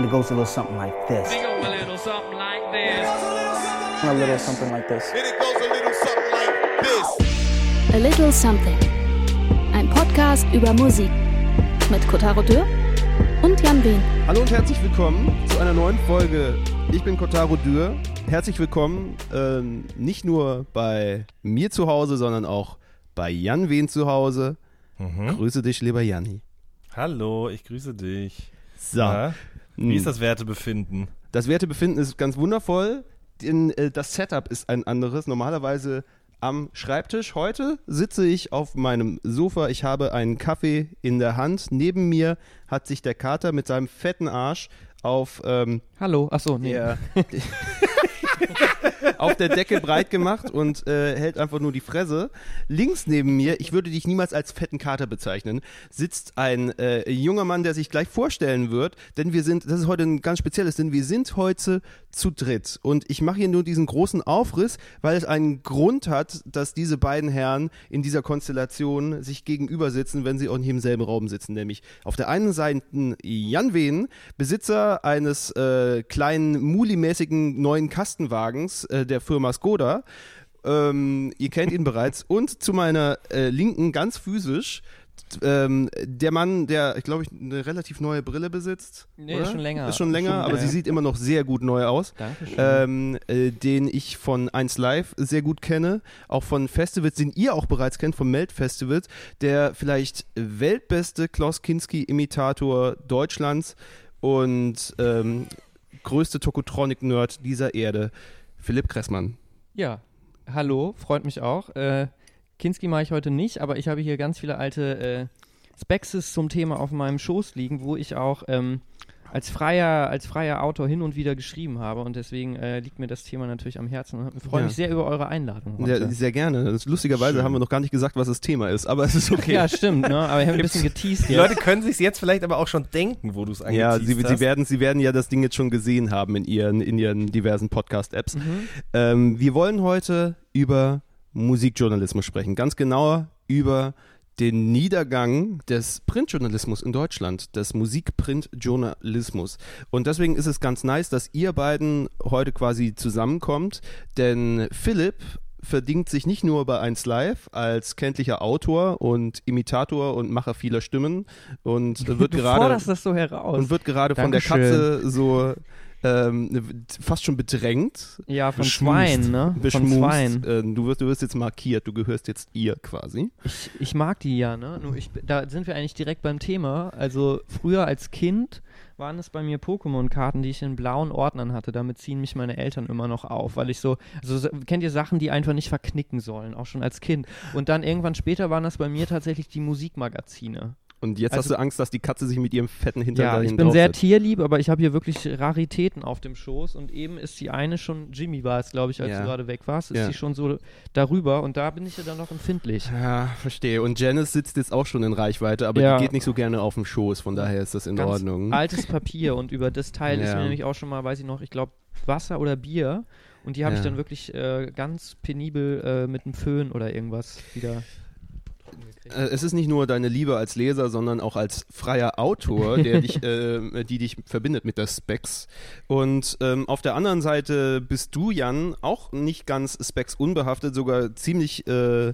And it goes a little something like this. Think of a little something like this. A little something like this. And it goes a little something like this. A Little Something. Ein Podcast über Musik mit Kotaro Dürr und Jan Wehn. Hallo und herzlich willkommen zu einer neuen Folge. Ich bin Kotaro Dürr. Herzlich willkommen ähm, nicht nur bei mir zu Hause, sondern auch bei Jan Wehn zu Hause. Grüße dich, lieber Janni. Hallo, ich grüße dich. So, Hm. Wie ist das Wertebefinden? das Wertebefinden ist ganz wundervoll. Denn, äh, das Setup ist ein anderes. Normalerweise am Schreibtisch. Heute sitze ich auf meinem Sofa. Ich habe einen Kaffee in der Hand. Neben mir hat sich der Kater mit seinem fetten Arsch auf ähm, Hallo, achso, nee. der, auf der Decke breit gemacht und äh, hält einfach nur die Fresse. Links neben mir, ich würde dich niemals als fetten Kater bezeichnen, sitzt ein äh, junger Mann, der sich gleich vorstellen wird, denn wir sind, das ist heute ein ganz spezielles, denn wir sind heute zu dritt und ich mache hier nur diesen großen Aufriss, weil es einen Grund hat, dass diese beiden Herren in dieser Konstellation sich gegenüber sitzen, wenn sie auch nicht im selben Raum sitzen, nämlich auf der einen Seite Jan Wehn, Besitzer eines äh, kleinen Muli-mäßigen neuen Kastenwagens äh, der Firma Skoda. Ähm, ihr kennt ihn bereits. Und zu meiner äh, Linken, ganz physisch, ähm, der Mann, der, ich glaube, ich eine relativ neue Brille besitzt. Nee, oder? ist schon länger. Ist schon länger, Schon aber länger. sie sieht immer noch sehr gut neu aus. Dankeschön. Ähm, äh, den ich von 1 Live sehr gut kenne, auch von Festivals, den ihr auch bereits kennt, vom Melt Festivals, der vielleicht weltbeste Klaus Kinski-Imitator Deutschlands und ähm, größte Tokotronic-Nerd dieser Erde, Philipp Kressmann. ja, hallo, freut mich auch. Äh, Kinski mache ich heute nicht, aber ich habe hier ganz viele alte äh, Spexes zum Thema auf meinem Schoß liegen, wo ich auch ähm, als freier, als freier Autor hin und wieder geschrieben habe und deswegen äh, liegt mir das Thema natürlich am Herzen und ich freue Ja. mich sehr über eure Einladung heute. Sehr, sehr gerne. Das, lustigerweise Schön. haben wir noch gar nicht gesagt, was das Thema ist, aber es ist okay. Ja, stimmt, ne? aber ich habe ein bisschen geteased Die jetzt. Leute können sich jetzt vielleicht aber auch schon denken, wo du es Ja, angeteased sie, hast. sie, werden, sie werden ja das Ding jetzt schon gesehen haben in ihren, in ihren diversen Podcast-Apps. Mhm. Ähm, wir wollen heute über Musikjournalismus sprechen. Ganz genauer über den Niedergang des Printjournalismus in Deutschland, des Musikprintjournalismus. Und deswegen ist es ganz nice, dass ihr beiden heute quasi zusammenkommt, denn Philipp verdient sich nicht nur bei 1 Live als kenntlicher Autor und Imitator und Macher vieler Stimmen und wird du gerade das so heraus. und wird gerade von der Dankeschön. Katze so ähm, fast schon bedrängt. ja, von Zweien, ne? Von. Zweien. Äh, du, wirst, du wirst jetzt markiert, du gehörst jetzt ihr quasi. Ich, ich mag die ja, ne? Nur ich, da sind wir eigentlich direkt beim Thema. Also früher als Kind waren es bei mir Pokémon-Karten, die ich in blauen Ordnern hatte. Damit ziehen mich meine Eltern immer noch auf, weil ich so, also so- kennt ihr Sachen, die einfach nicht verknicken sollen, auch schon als Kind. Und dann irgendwann später waren das bei mir tatsächlich die Musikmagazine. Und jetzt Also- hast du Angst, dass die Katze sich mit ihrem fetten Hintern Ja, dahin ich bin sehr tierlieb, aber ich habe hier wirklich Raritäten auf dem Schoß und eben ist die eine schon, Jimmy war es, glaube ich, als Ja. du gerade weg warst, ist Ja. die schon so darüber und da bin ich ja dann noch empfindlich. Ja, verstehe. Und Janice sitzt jetzt auch schon in Reichweite, aber Ja. die geht nicht so gerne auf den Schoß, von daher ist das in Ganz Ordnung. altes Papier und über das Teil ist mir nämlich auch schon mal, weiß ich noch, ich glaube Wasser oder Bier und die habe ich dann wirklich äh, ganz penibel äh, mit einem Föhn oder irgendwas wieder. Äh, Es ist nicht nur deine Liebe als Leser, sondern auch als freier Autor, der dich, äh, die dich verbindet mit der Specs. Und ähm, auf der anderen Seite bist du, Jan, auch nicht ganz Specs unbehaftet, sogar ziemlich äh,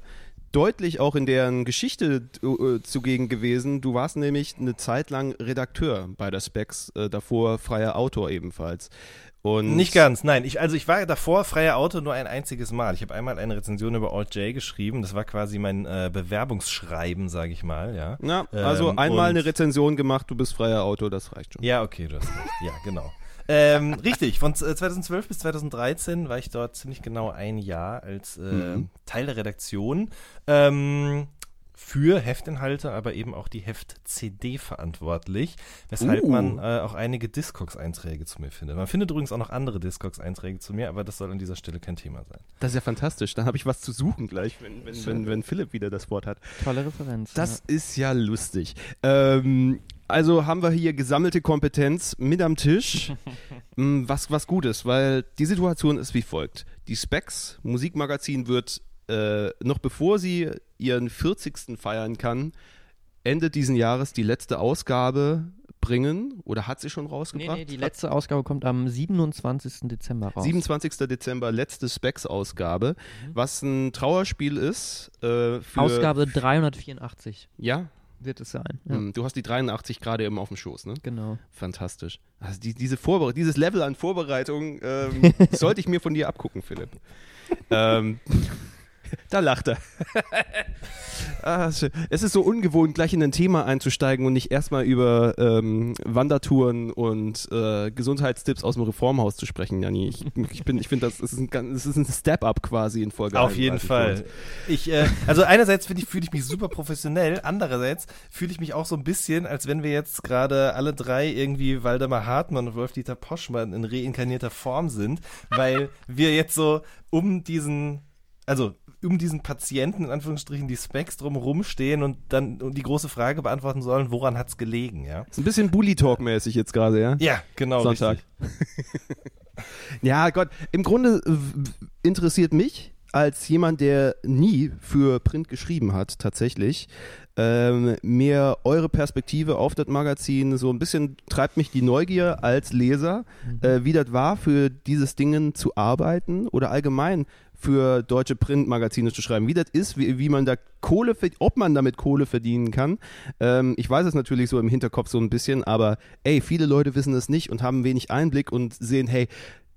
deutlich auch in deren Geschichte äh, zugegen gewesen. Du warst nämlich eine Zeit lang Redakteur bei der Specs, äh, davor freier Autor ebenfalls. Und Nicht ganz, nein. Ich, also ich war davor freier Autor nur ein einziges Mal. Ich habe einmal eine Rezension über Alt J geschrieben. Das war quasi mein äh, Bewerbungsschreiben, sage ich mal, ja. Ja, also Ähm, einmal eine Rezension gemacht, du bist freier Autor, das reicht schon. Ja, okay, du hast recht. Ja, genau. Ähm, richtig, von z- 2012 bis 2013 war ich dort ziemlich genau ein Jahr als äh, Mhm. Teil der Redaktion ähm, für Heftinhalte, aber eben auch die Heft-CD verantwortlich, weshalb Uh. man äh, auch einige Discogs-Einträge zu mir findet. Man findet übrigens auch noch andere Discogs-Einträge zu mir, aber das soll an dieser Stelle kein Thema sein. Das ist ja fantastisch. Dann habe ich was zu suchen gleich, wenn, wenn, wenn, wenn Philipp wieder das Wort hat. Tolle Referenz. Das ist ja lustig. Ähm, also haben wir hier gesammelte Kompetenz mit am Tisch. Mm, was, was gut ist, weil die Situation ist wie folgt. Die Specs Musikmagazin wird äh, noch bevor sie ihren 40. feiern kann, Ende diesen Jahres die letzte Ausgabe rausbringen oder hat sie schon Nee, rausgebracht? nee, die letzte Ausgabe kommt am 27. Dezember raus. 27. Dezember, letzte Specs-Ausgabe, was ein Trauerspiel ist. Äh, Ausgabe 384 Ja, wird es sein. Ja, Hm, du hast die 83 gerade eben auf dem Schoß, ne? genau. Fantastisch. Also die, diese Vorbere dieses Level an Vorbereitung ähm, sollte ich mir von dir abgucken, Philipp. ähm, da lacht er. ah, es ist so ungewohnt, gleich in ein Thema einzusteigen und nicht erstmal über ähm, Wandertouren und äh, Gesundheitstipps aus dem Reformhaus zu sprechen, Janni. Ich, ich, bin- ich finde, das, ist ein, ganz- das ist ein Step-up quasi in Folge Auf jeden 31 für uns. Fall. Ich, äh, also einerseits ich, fühle ich mich super professionell, andererseits fühle ich mich auch so ein bisschen, als wenn wir jetzt gerade alle drei irgendwie Waldemar Hartmann und Wolf-Dieter Poschmann in reinkarnierter Form sind, weil wir jetzt so um diesen, also um diesen Patienten in Anführungsstrichen die Specs drumherum stehen und dann und die große Frage beantworten sollen, woran hat's gelegen, ja? Ist ein bisschen Bully-Talk-mäßig jetzt gerade, ja? Ja, genau. Sonntag. Richtig. Ja, Gott, im Grunde interessiert mich als jemand, der nie für Print geschrieben hat, tatsächlich, ähm, mehr eure Perspektive auf das Magazin. So ein bisschen treibt mich die Neugier als Leser, äh, wie das war, für dieses Dingen zu arbeiten oder allgemein für deutsche Printmagazine zu schreiben. Wie das ist, wie, wie man da Kohle, ob man damit Kohle verdienen kann. Ähm, ich weiß es natürlich so im Hinterkopf so ein bisschen, aber ey, viele Leute wissen es nicht und haben wenig Einblick und sehen, hey,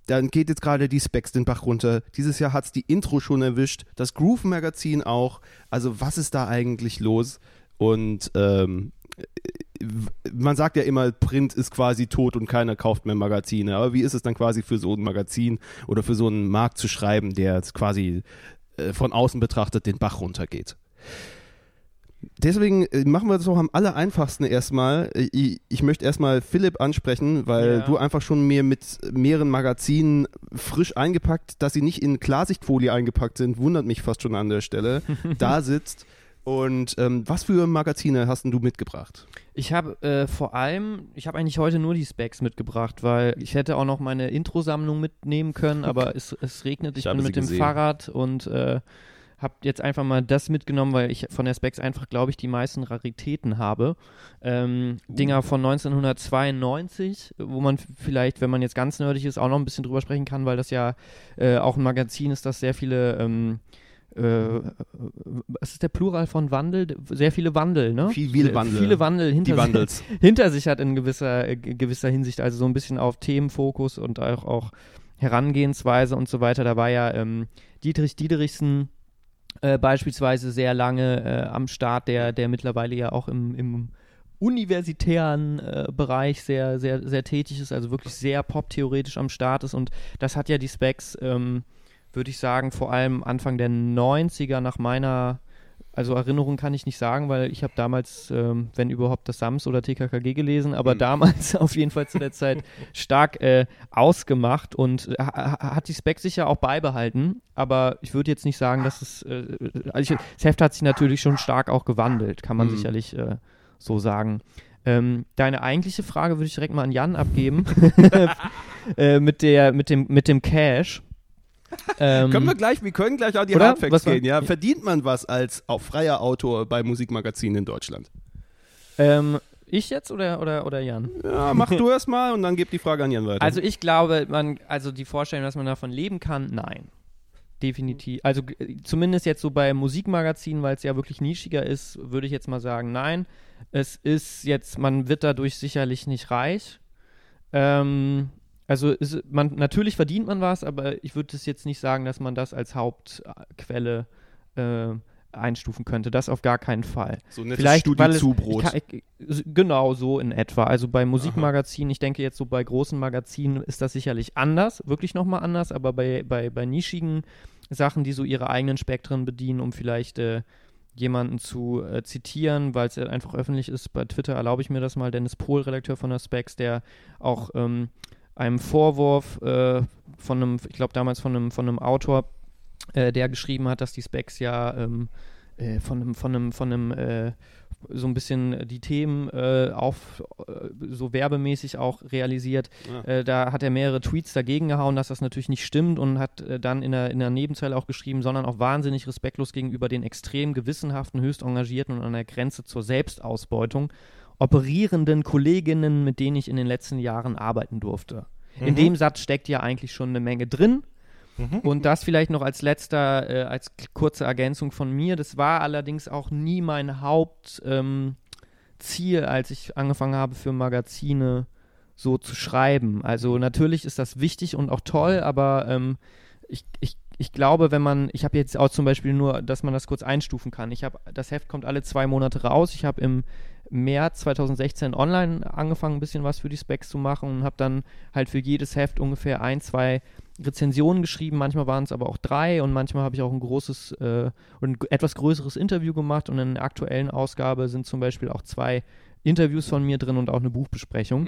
dann geht jetzt gerade die Specs den Bach runter. Dieses Jahr hat es die Intro schon erwischt, das Groove-Magazin auch. Also was ist da eigentlich los? Und ähm, man sagt ja immer, Print ist quasi tot und keiner kauft mehr Magazine. Aber wie ist es dann quasi für so ein Magazin oder für so einen Markt zu schreiben, der quasi äh, von außen betrachtet den Bach runtergeht? Deswegen äh, machen wir das doch am aller einfachsten erstmal. Äh, Ich, ich möchte erstmal Philipp ansprechen, weil Ja. du einfach schon mir mit mehreren Magazinen frisch eingepackt, dass sie nicht in Klarsichtfolie eingepackt sind, wundert mich fast schon an der Stelle, da sitzt. Und ähm, was für Magazine hast denn du mitgebracht? Ich habe äh, vor allem, ich habe eigentlich heute nur die Specs mitgebracht, weil ich hätte auch noch meine Intro-Sammlung mitnehmen können, aber es, es regnet, ich, Ich bin mit dem gesehen. Fahrrad und äh, habe jetzt einfach mal das mitgenommen, weil ich von der Specs einfach, glaube ich, die meisten Raritäten habe. Ähm, Dinger von 1992, wo man vielleicht, wenn man jetzt ganz nerdig ist, auch noch ein bisschen drüber sprechen kann, weil das ja äh, auch ein Magazin ist, das sehr viele ähm, äh, was ist der Plural von Wandel? Sehr viele Wandel, ne? Viel- viele Wandel. Viele Wandel hinter, Die Wandels. hinter sich hat in gewisser, äh, gewisser Hinsicht, also so ein bisschen auf Themenfokus und auch, auch Herangehensweise und so weiter. Da war ja ähm, Dietrich Diederichsen äh, beispielsweise sehr lange äh, am Start, der, der mittlerweile ja auch im, im universitären äh, Bereich sehr, sehr, sehr tätig ist, also wirklich sehr poptheoretisch am Start ist und das hat ja die Specs, ähm, würde ich sagen, vor allem Anfang der 90er nach meiner also Erinnerung kann ich nicht sagen, weil ich habe damals, ähm, wenn überhaupt, das Sams oder TKKG gelesen, aber damals auf jeden Fall zu der Zeit stark äh, ausgemacht und äh, ha- ha- hat die Spec sicher auch beibehalten, aber ich würde jetzt nicht sagen, dass es, äh, also ich, das Heft hat sich natürlich schon stark auch gewandelt, kann man Mhm. sicherlich äh, so sagen. Ähm, deine eigentliche Frage würde ich direkt mal an Jan abgeben, äh, mit, der, mit, dem, mit dem Cash. Ähm, Können wir gleich, wir können gleich an die Oder? Hardfacts Was gehen, ja? Verdient man was als auch freier Autor bei Musikmagazinen in Deutschland? ähm, ich jetzt oder, oder, oder Jan? Ja, mach du erst mal und dann gib die Frage an Jan weiter. Also ich glaube, man, also die Vorstellung, dass man davon leben kann, nein. Definitiv. Also zumindest jetzt so bei Musikmagazinen, weil es ja wirklich nischiger ist, würde ich jetzt mal sagen, nein. Es ist jetzt, man wird dadurch sicherlich nicht reich. Ähm, also ist, man, natürlich verdient man was, aber ich würde es jetzt nicht sagen, dass man das als Hauptquelle äh, einstufen könnte. Das auf gar keinen Fall. so nettes Vielleicht, weil es, kann, ich, genau so in etwa. Also bei Musikmagazinen, ich denke jetzt so bei großen Magazinen ist das sicherlich anders, wirklich nochmal anders, aber bei, bei, bei nischigen Sachen, die so ihre eigenen Spektren bedienen, um vielleicht äh, jemanden zu äh, zitieren, weil es einfach öffentlich ist, bei Twitter erlaube ich mir das mal, Dennis Pohl, Redakteur von der Specs, der auch ähm, einem Vorwurf äh, von einem, ich glaube damals von einem, von einem Autor, äh, der geschrieben hat, dass die Specs ja ähm, äh, von einem, von einem, von einem äh, so ein bisschen die Themen äh, auf äh, so werbemäßig auch realisiert. Ja. Äh, da hat er mehrere Tweets dagegen gehauen, dass das natürlich nicht stimmt und hat äh, dann in der, in der Nebenzeile auch geschrieben, sondern auch wahnsinnig respektlos gegenüber den extrem gewissenhaften, höchst engagierten und an der Grenze zur Selbstausbeutung. Operierenden Kolleginnen, mit denen ich in den letzten Jahren arbeiten durfte. In dem Satz steckt ja eigentlich schon eine Menge drin. Und das vielleicht noch als letzter, äh, als kurze Ergänzung von mir. Das war allerdings auch nie mein Hauptziel, ähm, als ich angefangen habe für Magazine so zu schreiben. Also natürlich ist das wichtig und auch toll, aber ähm, ich, ich, ich glaube, wenn man, ich habe jetzt auch zum Beispiel nur, dass man das kurz einstufen kann. Ich habe, das Heft kommt alle zwei Monate raus. Ich habe im März 2016 online angefangen, ein bisschen was für die Specs zu machen und habe dann halt für jedes Heft ungefähr ein, zwei Rezensionen geschrieben. Manchmal waren es aber auch drei und manchmal habe ich auch ein großes äh, und ein etwas größeres Interview gemacht und in der aktuellen Ausgabe sind zum Beispiel auch zwei Interviews von mir drin und auch eine Buchbesprechung.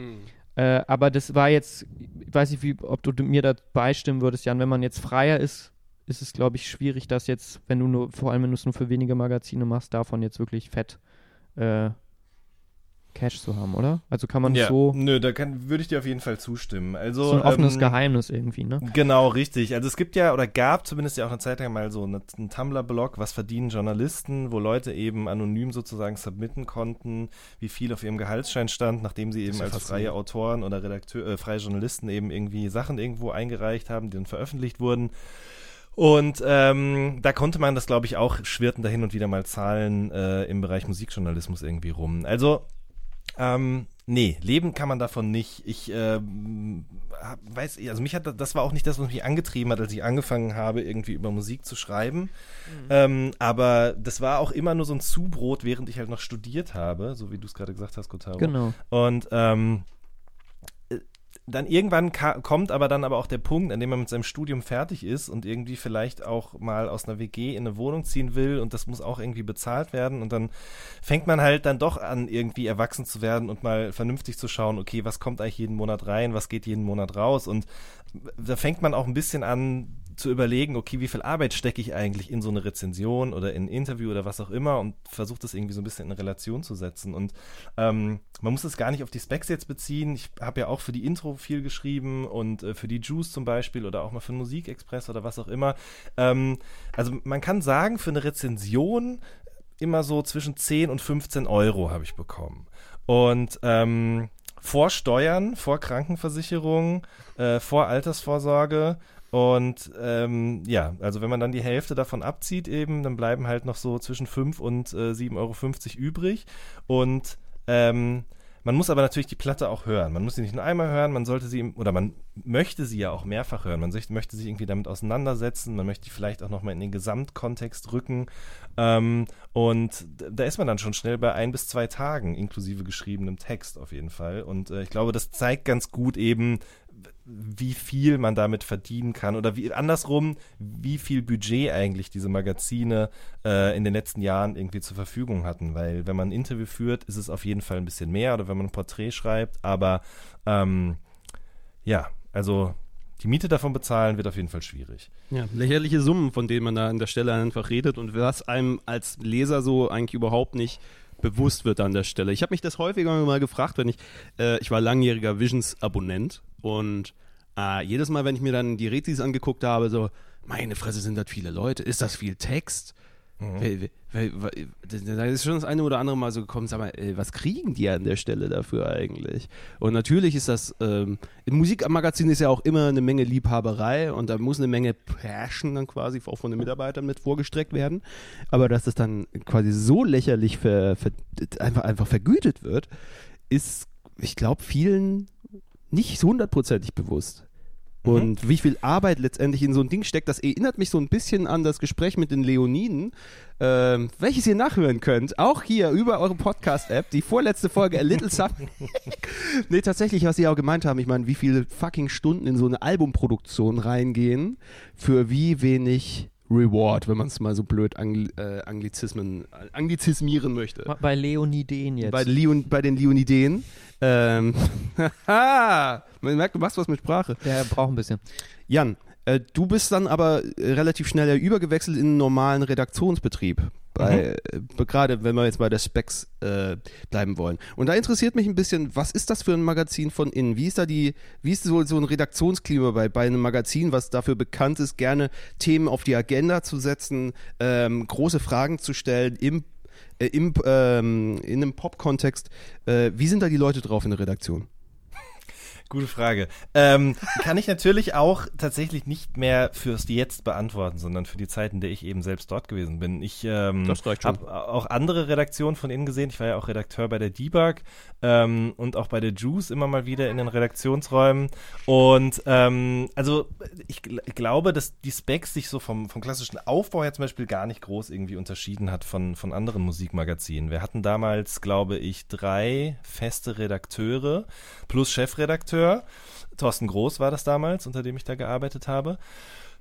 Äh, aber das war jetzt, ich weiß nicht, wie, ob du mir da beistimmen würdest, Jan, wenn man jetzt freier ist, ist es, glaube ich, schwierig, das jetzt, wenn du nur, vor allem wenn du es nur für wenige Magazine machst, davon jetzt wirklich fett äh, Cash zu haben, oder? Also kann man ja, so, nö, da kann, würde ich dir auf jeden Fall zustimmen. Also, so ein offenes ähm, Geheimnis irgendwie, ne? Genau, richtig. Also es gibt ja oder gab zumindest ja auch eine Zeit lang mal so eine, einen Tumblr-Blog, was verdienen Journalisten, wo Leute eben anonym sozusagen submitten konnten, wie viel auf ihrem Gehaltsschein stand, nachdem sie eben als freie. Autoren oder Redakteur, äh, freie Journalisten eben irgendwie Sachen irgendwo eingereicht haben, die dann veröffentlicht wurden. Und ähm, da konnte man das, glaube ich, auch schwirrten da hin und wieder mal Zahlen äh, im Bereich Musikjournalismus irgendwie rum. Also ähm, nee, leben kann man davon nicht. Ich ähm, hab- weiß, also mich hat das- das war auch nicht das, was mich angetrieben hat, als ich angefangen habe, irgendwie über Musik zu schreiben. Ähm, aber das war auch immer nur so ein Zubrot, während ich halt noch studiert habe, so wie du es gerade gesagt hast, Kotaro. Genau. Und ähm, äh, dann irgendwann kommt aber dann aber auch der Punkt, an dem man mit seinem Studium fertig ist und irgendwie vielleicht auch mal aus einer WG in eine Wohnung ziehen will und das muss auch irgendwie bezahlt werden und dann fängt man halt dann doch an, irgendwie erwachsen zu werden und mal vernünftig zu schauen, okay, was kommt eigentlich jeden Monat rein, was geht jeden Monat raus und da fängt man auch ein bisschen an zu überlegen, okay, wie viel Arbeit stecke ich eigentlich in so eine Rezension oder in ein Interview oder was auch immer und versucht das irgendwie so ein bisschen in Relation zu setzen. Und ähm, man muss es gar nicht auf die Specs jetzt beziehen. Ich habe ja auch für die Intro viel geschrieben und äh, für die Juice zum Beispiel oder auch mal für Musikexpress oder was auch immer. Ähm, also man kann sagen, für eine Rezension immer so zwischen 10 und 15 Euro habe ich bekommen. Und ähm, vor Steuern, vor Krankenversicherung, äh, vor Altersvorsorge. Und ähm, ja, also wenn man dann die Hälfte davon abzieht, eben, dann bleiben halt noch so zwischen 5 und äh, 7,50 Euro übrig. Und ähm, man muss aber natürlich die Platte auch hören. Man muss sie nicht nur einmal hören, man sollte sie, oder man möchte sie ja auch mehrfach hören. Man möchte sich irgendwie damit auseinandersetzen, man möchte vielleicht auch nochmal in den Gesamtkontext rücken. Ähm, und da ist man dann schon schnell bei ein bis zwei Tagen, inklusive geschriebenem Text auf jeden Fall. Und äh, ich glaube, das zeigt ganz gut eben, wie viel man damit verdienen kann oder wie andersrum, wie viel Budget eigentlich diese Magazine äh, in den letzten Jahren irgendwie zur Verfügung hatten. Weil wenn man ein Interview führt, ist es auf jeden Fall ein bisschen mehr oder wenn man ein Porträt schreibt, aber ähm, ja, also die Miete davon bezahlen wird auf jeden Fall schwierig. Ja, lächerliche Summen, von denen man da an der Stelle einfach redet und was einem als Leser so eigentlich überhaupt nicht bewusst wird an der Stelle. Ich habe mich das häufiger mal gefragt, wenn ich, äh, ich war langjähriger Visions-Abonnent und äh, jedes Mal, wenn ich mir dann die Rezis angeguckt habe, so, meine Fresse, sind das viele Leute, ist das viel Text? Weil- Da ist schon das eine oder andere Mal so gekommen, sag mal, ey, was kriegen die an der Stelle dafür eigentlich? Und natürlich ist das, ähm, im Musikmagazin ist ja auch immer eine Menge Liebhaberei und da muss eine Menge Passion dann quasi auch von den Mitarbeitern mit vorgestreckt werden. Aber dass das dann quasi so lächerlich ver, ver, einfach, einfach vergütet wird, ist, ich glaube, vielen nicht so hundertprozentig bewusst. Und wie viel Arbeit letztendlich in so ein Ding steckt, das erinnert mich so ein bisschen an das Gespräch mit den Leoniden, ähm, welches ihr nachhören könnt. Auch hier über eure Podcast-App, die vorletzte Folge A Little Something. nee, tatsächlich, was sie auch gemeint haben, ich meine, wie viele fucking Stunden in so eine Albumproduktion reingehen, für wie wenig Reward, wenn man es mal so blöd Angl äh, Anglizismen, anglizismieren möchte. Bei Leoniden jetzt. Bei, Leon, bei den Leonideen. Ähm, haha, man merkt, du machst was mit Sprache. Der braucht ein bisschen. Jan, äh, du bist dann aber äh, relativ schnell ja übergewechselt in einen normalen Redaktionsbetrieb. Bei, äh, Gerade wenn wir jetzt bei der Specs äh, bleiben wollen. Und da interessiert mich ein bisschen, was ist das für ein Magazin von innen? Wie ist da die, wie ist so, so ein Redaktionsklima bei, bei einem Magazin, was dafür bekannt ist, gerne Themen auf die Agenda zu setzen, ähm, große Fragen zu stellen, im äh, im, ähm, in einem Pop-Kontext, äh, wie sind da die Leute drauf in der Redaktion? Gute Frage. Ähm, kann ich natürlich auch tatsächlich nicht mehr fürs Jetzt beantworten, sondern für die Zeit, in der ich eben selbst dort gewesen bin. Ich ähm, habe auch andere Redaktionen von innen gesehen. Ich war ja auch Redakteur bei der Debug ähm, und auch bei der Juice immer mal wieder in den Redaktionsräumen. Und ähm, also ich gl glaube, dass die Specs sich so vom, vom klassischen Aufbau her zum Beispiel gar nicht groß irgendwie unterschieden hat von, von anderen Musikmagazinen. Wir hatten damals, glaube ich, drei feste Redakteure plus Chefredakteur. Thorsten Groß war das damals, unter dem ich da gearbeitet habe.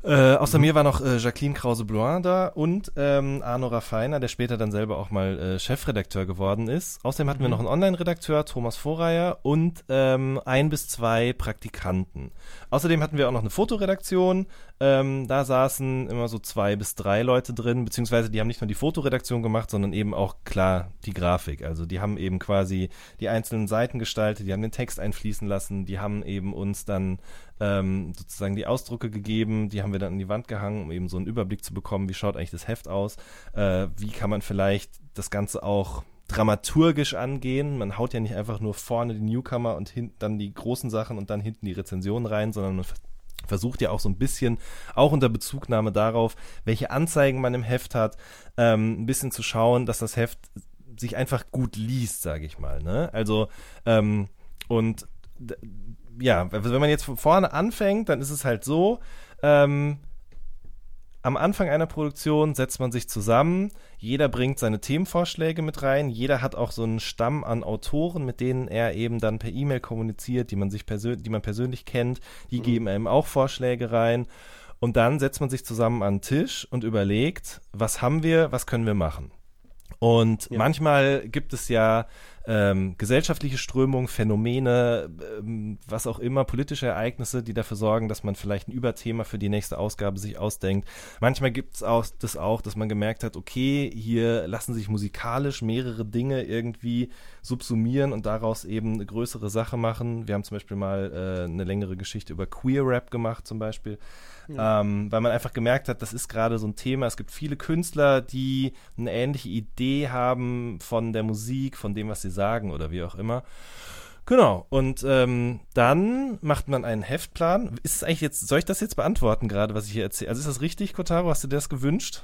Äh, außer mir war noch äh, Jacqueline Krause-Bloin da und ähm, Arno Raffiner, der später dann selber auch mal äh, Chefredakteur geworden ist. Außerdem hatten wir noch einen Online-Redakteur, Thomas Vorreier, und ähm, ein bis zwei Praktikanten. Außerdem hatten wir auch noch eine Fotoredaktion. Ähm, da saßen immer so zwei bis drei Leute drin, beziehungsweise die haben nicht nur die Fotoredaktion gemacht, sondern eben auch klar die Grafik. Also die haben eben quasi die einzelnen Seiten gestaltet, die haben den Text einfließen lassen, die haben eben uns dann ähm, sozusagen die Ausdrucke gegeben, die haben wir dann an die Wand gehangen, um eben so einen Überblick zu bekommen, wie schaut eigentlich das Heft aus, äh, wie kann man vielleicht das Ganze auch dramaturgisch angehen. Man haut ja nicht einfach nur vorne die Newcomer und hinten dann die großen Sachen und dann hinten die Rezensionen rein, sondern man versucht ja auch so ein bisschen, auch unter Bezugnahme darauf, welche Anzeigen man im Heft hat, ähm, ein bisschen zu schauen, dass das Heft sich einfach gut liest, sage ich mal. Ne? Also, ähm, und ja, also wenn man jetzt von vorne anfängt, dann ist es halt so, ähm, am Anfang einer Produktion setzt man sich zusammen, jeder bringt seine Themenvorschläge mit rein, jeder hat auch so einen Stamm an Autoren, mit denen er eben dann per E-Mail kommuniziert, die man sich persönlich, die man persönlich kennt, die geben einem auch Vorschläge rein. Und dann setzt man sich zusammen an den Tisch und überlegt, was haben wir, was können wir machen. Und manchmal gibt es ja ähm, gesellschaftliche Strömungen, Phänomene, ähm, was auch immer, politische Ereignisse, die dafür sorgen, dass man vielleicht ein Überthema für die nächste Ausgabe sich ausdenkt. Manchmal gibt es auch das auch, dass man gemerkt hat, okay, hier lassen sich musikalisch mehrere Dinge irgendwie subsumieren und daraus eben eine größere Sache machen. Wir haben zum Beispiel mal äh, eine längere Geschichte über Queer Rap gemacht, zum Beispiel. Ähm, weil man einfach gemerkt hat, das ist gerade so ein Thema. Es gibt viele Künstler, die eine ähnliche Idee haben von der Musik, von dem, was sie sagen oder wie auch immer. Genau, und ähm, dann macht man einen Heftplan. Ist es eigentlich jetzt, soll ich das jetzt beantworten gerade, was ich hier erzähle? Also ist das richtig, Kotaro? Hast du dir das gewünscht?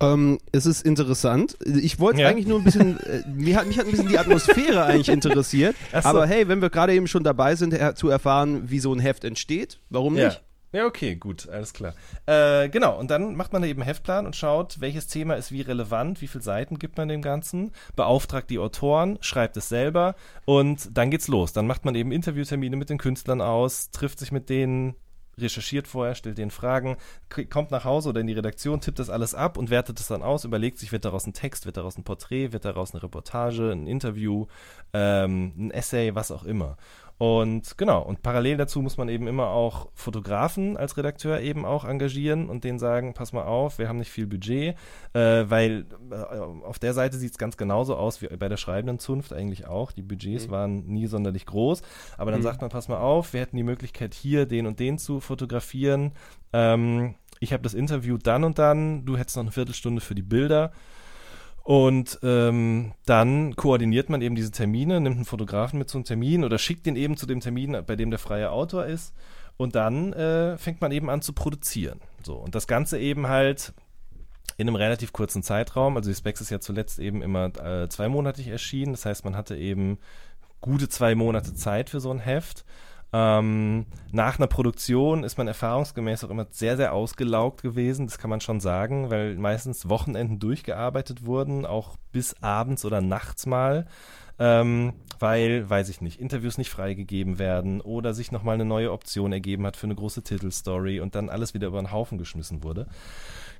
Ähm, es ist interessant. Ich wollte Ja. eigentlich nur ein bisschen, äh, mir hat, mich hat ein bisschen die Atmosphäre eigentlich interessiert. So. Aber hey, wenn wir gerade eben schon dabei sind, her- zu erfahren, wie so ein Heft entsteht, warum Ja. nicht? Ja, okay, gut, alles klar. Äh, genau, und dann macht man eben Heftplan und schaut, welches Thema ist wie relevant, wie viele Seiten gibt man dem Ganzen, beauftragt die Autoren, schreibt es selber und dann geht's los. Dann macht man eben Interviewtermine mit den Künstlern aus, trifft sich mit denen, recherchiert vorher, stellt denen Fragen, kommt nach Hause oder in die Redaktion, tippt das alles ab und wertet es dann aus, überlegt sich, wird daraus ein Text, wird daraus ein Porträt, wird daraus eine Reportage, ein Interview, ähm, ein Essay, was auch immer. Und genau, und parallel dazu muss man eben immer auch Fotografen als Redakteur eben auch engagieren und denen sagen, pass mal auf, wir haben nicht viel Budget, äh, weil äh, auf der Seite sieht es ganz genauso aus wie bei der schreibenden Zunft eigentlich auch. Die Budgets waren nie sonderlich groß, aber dann sagt man, pass mal auf, wir hätten die Möglichkeit hier den und den zu fotografieren. Ähm, ich habe das Interview dann und dann, du hättest noch eine Viertelstunde für die Bilder. Und ähm, dann koordiniert man eben diese Termine, nimmt einen Fotografen mit zum Termin oder schickt den eben zu dem Termin, bei dem der freie Autor ist. Und dann äh, fängt man eben an zu produzieren. So, und das Ganze eben halt in einem relativ kurzen Zeitraum. Also die Specs ist ja zuletzt eben immer äh, zweimonatig erschienen. Das heißt, man hatte eben gute zwei Monate Zeit für so ein Heft. Ähm, nach einer Produktion ist man erfahrungsgemäß auch immer sehr, sehr ausgelaugt gewesen, das kann man schon sagen, weil meistens Wochenenden durchgearbeitet wurden, auch bis abends oder nachts mal, ähm, weil, weiß ich nicht, Interviews nicht freigegeben werden oder sich nochmal eine neue Option ergeben hat für eine große Titelstory und dann alles wieder über den Haufen geschmissen wurde.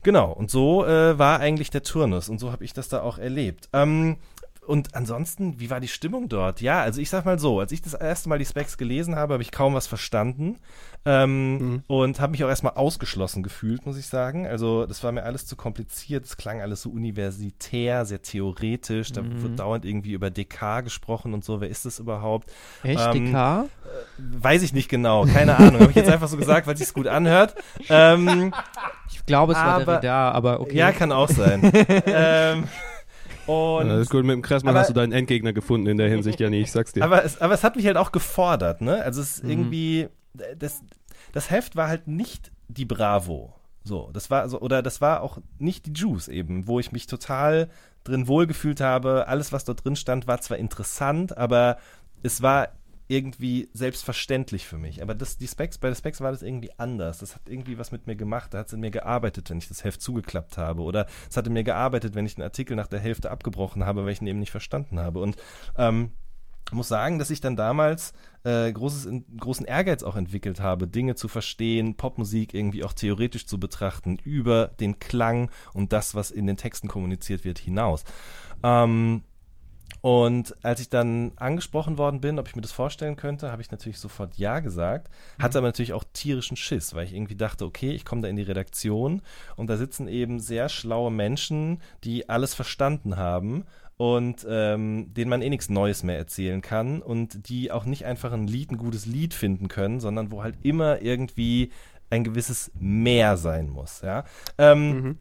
Genau, und so äh, war eigentlich der Turnus und so habe ich das da auch erlebt. Ähm, und ansonsten, wie war die Stimmung dort? Ja, also ich sag mal so, als ich das erste Mal die Specs gelesen habe, habe ich kaum was verstanden ähm, und habe mich auch erstmal ausgeschlossen gefühlt, muss ich sagen. Also das war mir alles zu kompliziert, es klang alles so universitär, sehr theoretisch, da wird dauernd irgendwie über DK gesprochen und so, wer ist das überhaupt? Echt, Ähm, DK? Weiß ich nicht genau, keine Ahnung, habe ich jetzt einfach so gesagt, weil es gut anhört. Ähm, Ich glaube, es war aber- Derrida, aber okay. ja, kann auch sein. ähm, Und Ja, das ist gut, mit dem Kressmann hast du deinen Endgegner gefunden in der Hinsicht, ja nicht, ich sag's dir. Aber es, aber es hat mich halt auch gefordert, ne? Also es ist Mhm. irgendwie, das, das Heft war halt nicht die Bravo. So, das war so, oder das war auch nicht die Juice eben, wo ich mich total drin wohlgefühlt habe. Alles, was dort drin stand, war zwar interessant, aber es war irgendwie selbstverständlich für mich. Aber das, die Specs, bei der Specs war das irgendwie anders. Das hat irgendwie was mit mir gemacht. Da hat es in mir gearbeitet, wenn ich das Heft zugeklappt habe. Oder es hat in mir gearbeitet, wenn ich einen Artikel nach der Hälfte abgebrochen habe, weil ich ihn eben nicht verstanden habe. Und ähm, muss sagen, dass ich dann damals äh, großes, großen Ehrgeiz auch entwickelt habe, Dinge zu verstehen, Popmusik irgendwie auch theoretisch zu betrachten, über den Klang und das, was in den Texten kommuniziert wird, hinaus. Ähm, und als ich dann angesprochen worden bin, ob ich mir das vorstellen könnte, habe ich natürlich sofort Ja gesagt. Hatte aber natürlich auch tierischen Schiss, weil ich irgendwie dachte, okay, ich komme da in die Redaktion und da sitzen eben sehr schlaue Menschen, die alles verstanden haben und ähm, denen man eh nichts Neues mehr erzählen kann und die auch nicht einfach ein Lied, ein gutes Lied finden können, sondern wo halt immer irgendwie ein gewisses Mehr sein muss. Ja. Ähm,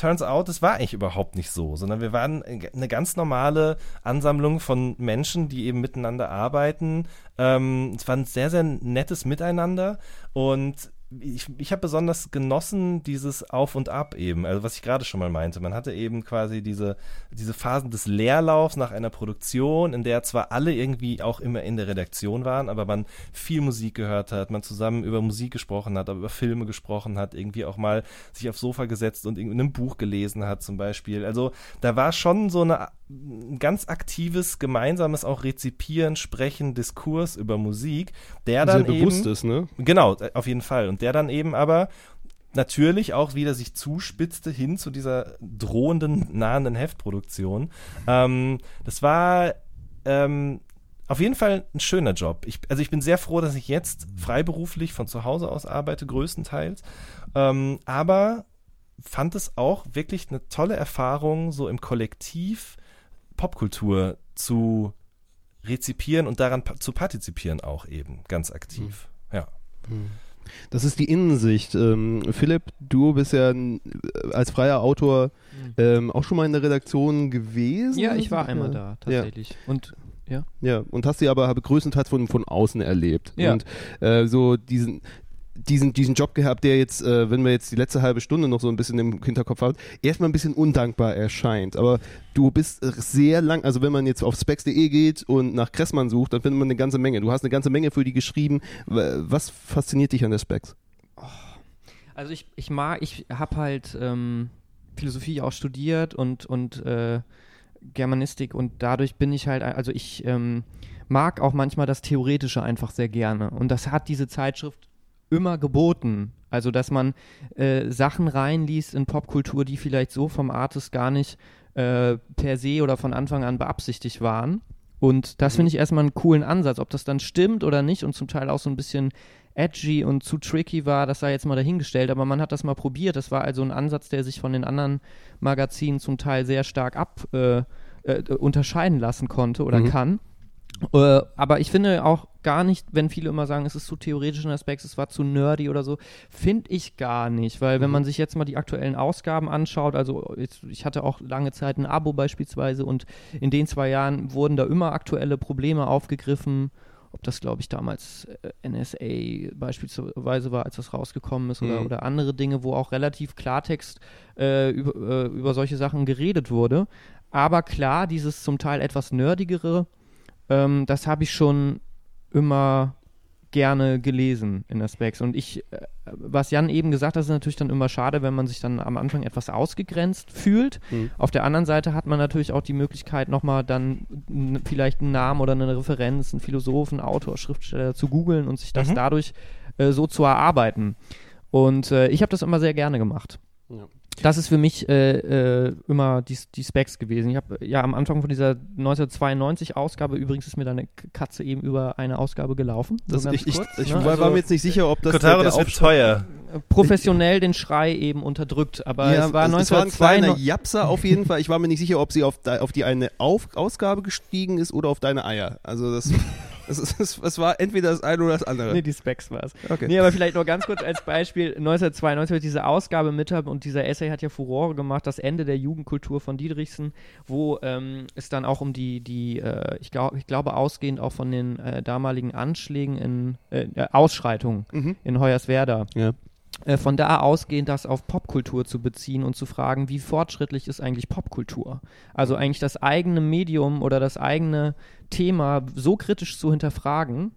turns out, es war eigentlich überhaupt nicht so, sondern wir waren eine ganz normale Ansammlung von Menschen, die eben miteinander arbeiten. Ähm, es war ein sehr, sehr nettes Miteinander und ich, ich habe besonders genossen dieses Auf und Ab eben, also was ich gerade schon mal meinte. Man hatte eben quasi diese, diese Phasen des Leerlaufs nach einer Produktion, in der zwar alle irgendwie auch immer in der Redaktion waren, aber man viel Musik gehört hat, man zusammen über Musik gesprochen hat, aber über Filme gesprochen hat, irgendwie auch mal sich aufs Sofa gesetzt und irgendwie ein Buch gelesen hat zum Beispiel. Also da war schon so eine ein ganz aktives, gemeinsames auch Rezipieren, Sprechen, Diskurs über Musik, der dann Sehr bewusst eben ist, ne? Genau, äh, auf jeden Fall. Und der dann eben aber natürlich auch wieder sich zuspitzte hin zu dieser drohenden, nahenden Heftproduktion. Ähm, das war ähm, auf jeden Fall ein schöner Job. Ich, also ich bin sehr froh, dass ich jetzt freiberuflich von zu Hause aus arbeite, größtenteils. Ähm, aber fand es auch wirklich eine tolle Erfahrung, so im Kollektiv Popkultur zu rezipieren und daran pa zu partizipieren auch eben ganz aktiv. Ja. Das ist die Innensicht. Ähm, Philipp, du bist ja n- als freier Autor ähm, auch schon mal in der Redaktion gewesen. Ja, ich war einmal Ja. da, tatsächlich. Und ja. Ja, und hast sie aber größtenteils von, von außen erlebt. Ja. Und äh, so diesen, diesen, diesen Job gehabt, der jetzt, äh, wenn wir jetzt die letzte halbe Stunde noch so ein bisschen im Hinterkopf haben, erstmal ein bisschen undankbar erscheint. Aber du bist sehr lang, also wenn man jetzt auf specs.de geht und nach Kressmann sucht, dann findet man eine ganze Menge. Du hast eine ganze Menge für die geschrieben. Was fasziniert dich an der Specs? Also ich, ich mag, ich habe halt ähm, Philosophie auch studiert und, und äh, Germanistik und dadurch bin ich halt, also ich ähm, mag auch manchmal das Theoretische einfach sehr gerne. Und das hat diese Zeitschrift immer geboten. Also, dass man äh, Sachen reinliest in Popkultur, die vielleicht so vom Artist gar nicht äh, per se oder von Anfang an beabsichtigt waren. Und das finde ich erstmal einen coolen Ansatz. Ob das dann stimmt oder nicht und zum Teil auch so ein bisschen edgy und zu tricky war, das sei jetzt mal dahingestellt, aber man hat das mal probiert. Das war also ein Ansatz, der sich von den anderen Magazinen zum Teil sehr stark ab äh, äh, unterscheiden lassen konnte oder Mhm. kann. Äh, aber ich finde auch gar nicht, wenn viele immer sagen, es ist zu theoretischen Aspekt, es war zu nerdy oder so, finde ich gar nicht, weil wenn man sich jetzt mal die aktuellen Ausgaben anschaut, also jetzt, ich hatte auch lange Zeit ein Abo beispielsweise und in den zwei Jahren wurden da immer aktuelle Probleme aufgegriffen, ob das glaube ich damals äh, NSA beispielsweise war, als das rausgekommen ist oder, Mhm. oder andere Dinge, wo auch relativ Klartext äh, über, äh, über solche Sachen geredet wurde. Aber klar, dieses zum Teil etwas nerdigere, ähm, das habe ich schon immer gerne gelesen in der Specs. Und ich, äh, was Jan eben gesagt hat, ist natürlich dann immer schade, wenn man sich dann am Anfang etwas ausgegrenzt fühlt. Mhm. Auf der anderen Seite hat man natürlich auch die Möglichkeit, nochmal dann vielleicht einen Namen oder eine Referenz, einen Philosophen, Autor, Schriftsteller zu googeln und sich das Mhm. dadurch äh, so zu erarbeiten. Und äh, ich habe das immer sehr gerne gemacht. Ja. Das ist für mich äh, äh, immer die, die Specs gewesen. Ich habe ja am Anfang von dieser 1992 Ausgabe, übrigens ist mir da eine Katze eben über eine Ausgabe gelaufen. So Das, ganz ich ich, kurz, ich ne? war, Also, war mir jetzt nicht sicher, ob das Kotaro, der das wird teuer. professionell den Schrei eben unterdrückt. Aber Ja, es war es war ein kleiner 1992. Japser auf jeden Fall. Ich war mir nicht sicher, ob sie auf, auf die eine auf Ausgabe gestiegen ist oder auf deine Eier. Also das Es, ist, es, war entweder das eine oder das andere. Nee, die Specs war es. Okay. Nee, aber vielleicht noch ganz kurz als Beispiel. 1992 wird diese Ausgabe mit und dieser Essay hat ja Furore gemacht, das Ende der Jugendkultur von Diedrichsen, wo ähm, es dann auch um die, die äh, ich, glaub, ich glaube, ausgehend auch von den äh, damaligen Anschlägen in äh, äh, Ausschreitungen Mhm. in Hoyerswerda. Ja. Äh, von da ausgehend das auf Popkultur zu beziehen und zu fragen, wie fortschrittlich ist eigentlich Popkultur? Also eigentlich das eigene Medium oder das eigene Thema so kritisch zu hinterfragen,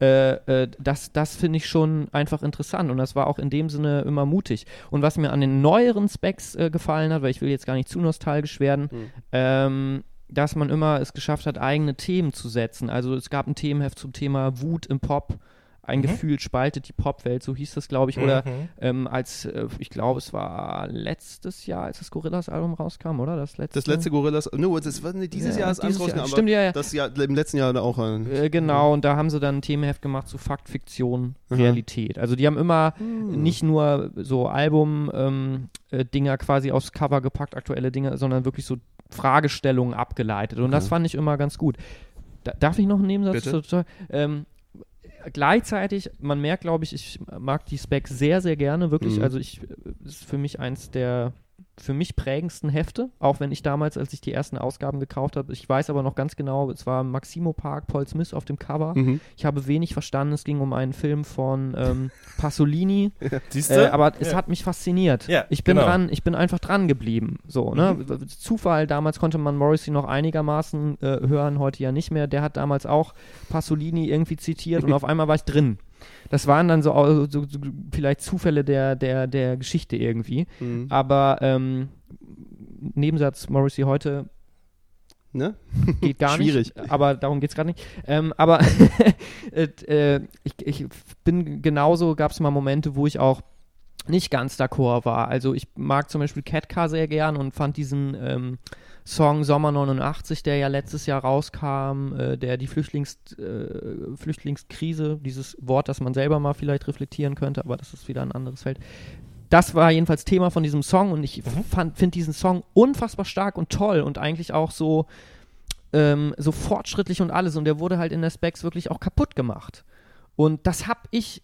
äh, äh, das, das finde ich schon einfach interessant und das war auch in dem Sinne immer mutig. Und was mir an den neueren Specs äh, gefallen hat, weil ich will jetzt gar nicht zu nostalgisch werden, ähm, dass man immer es geschafft hat, eigene Themen zu setzen. Also es gab ein Themenheft zum Thema Wut im Pop. Ein Gefühl spaltet die Popwelt, so hieß das, glaube ich. Oder Mhm. ähm, als, äh, ich glaube, es war letztes Jahr, als das Gorillas-Album rauskam, oder? Das letzte. Das letzte Gorillas, no, das war, nee, dieses Ja, Jahr ist dieses Jahr. Stimmt, ja, ja. das Jahr, im letzten Jahr auch. Äh, Äh, genau, und da haben sie dann ein Themenheft gemacht zu Fakt, Fiktion, Aha. Realität. Also die haben immer Hm. nicht nur so Album-Dinger ähm, äh, quasi aufs Cover gepackt, aktuelle Dinge, sondern wirklich so Fragestellungen abgeleitet. Und das Okay. fand ich immer ganz gut. Da, darf ich noch einen Nebensatz? Bitte. Ähm, gleichzeitig, man merkt, glaube ich, ich mag die Specs sehr, sehr gerne, wirklich. Mhm. Also ich, das ist für mich eins der für mich prägendsten Hefte, auch wenn ich damals, als ich die ersten Ausgaben gekauft habe, ich weiß aber noch ganz genau, es war Maximo Park, Paul Smith auf dem Cover. Mhm. Ich habe wenig verstanden, es ging um einen Film von ähm, Pasolini, Siehst äh, du? aber es Ja. hat mich fasziniert. Ja, ich bin genau. dran, ich bin einfach dran geblieben. So, ne? Mhm. Zufall, damals konnte man Morrissey noch einigermaßen äh, hören, heute ja nicht mehr. Der hat damals auch Pasolini irgendwie zitiert und auf einmal war ich drin. Das waren dann so, so, so vielleicht Zufälle der, der, der Geschichte irgendwie. Mhm. Aber ähm, Nebensatz Morrissey heute Ne? geht gar Schwierig. nicht. Aber darum geht es gerade nicht. Ähm, aber äh, äh, ich, ich bin genauso, gab es mal Momente, wo ich auch nicht ganz d'accord war. Also ich mag zum Beispiel Catcar sehr gern und fand diesen ähm, Song Sommer 89, der ja letztes Jahr rauskam, äh, der die Flüchtlings, äh, Flüchtlingskrise, dieses Wort, das man selber mal vielleicht reflektieren könnte, aber das ist wieder ein anderes Feld. Das war jedenfalls Thema von diesem Song und ich finde diesen Song unfassbar stark und toll und eigentlich auch so, ähm, so fortschrittlich und alles. Und der wurde halt in der Specs wirklich auch kaputt gemacht. Und das hab ich,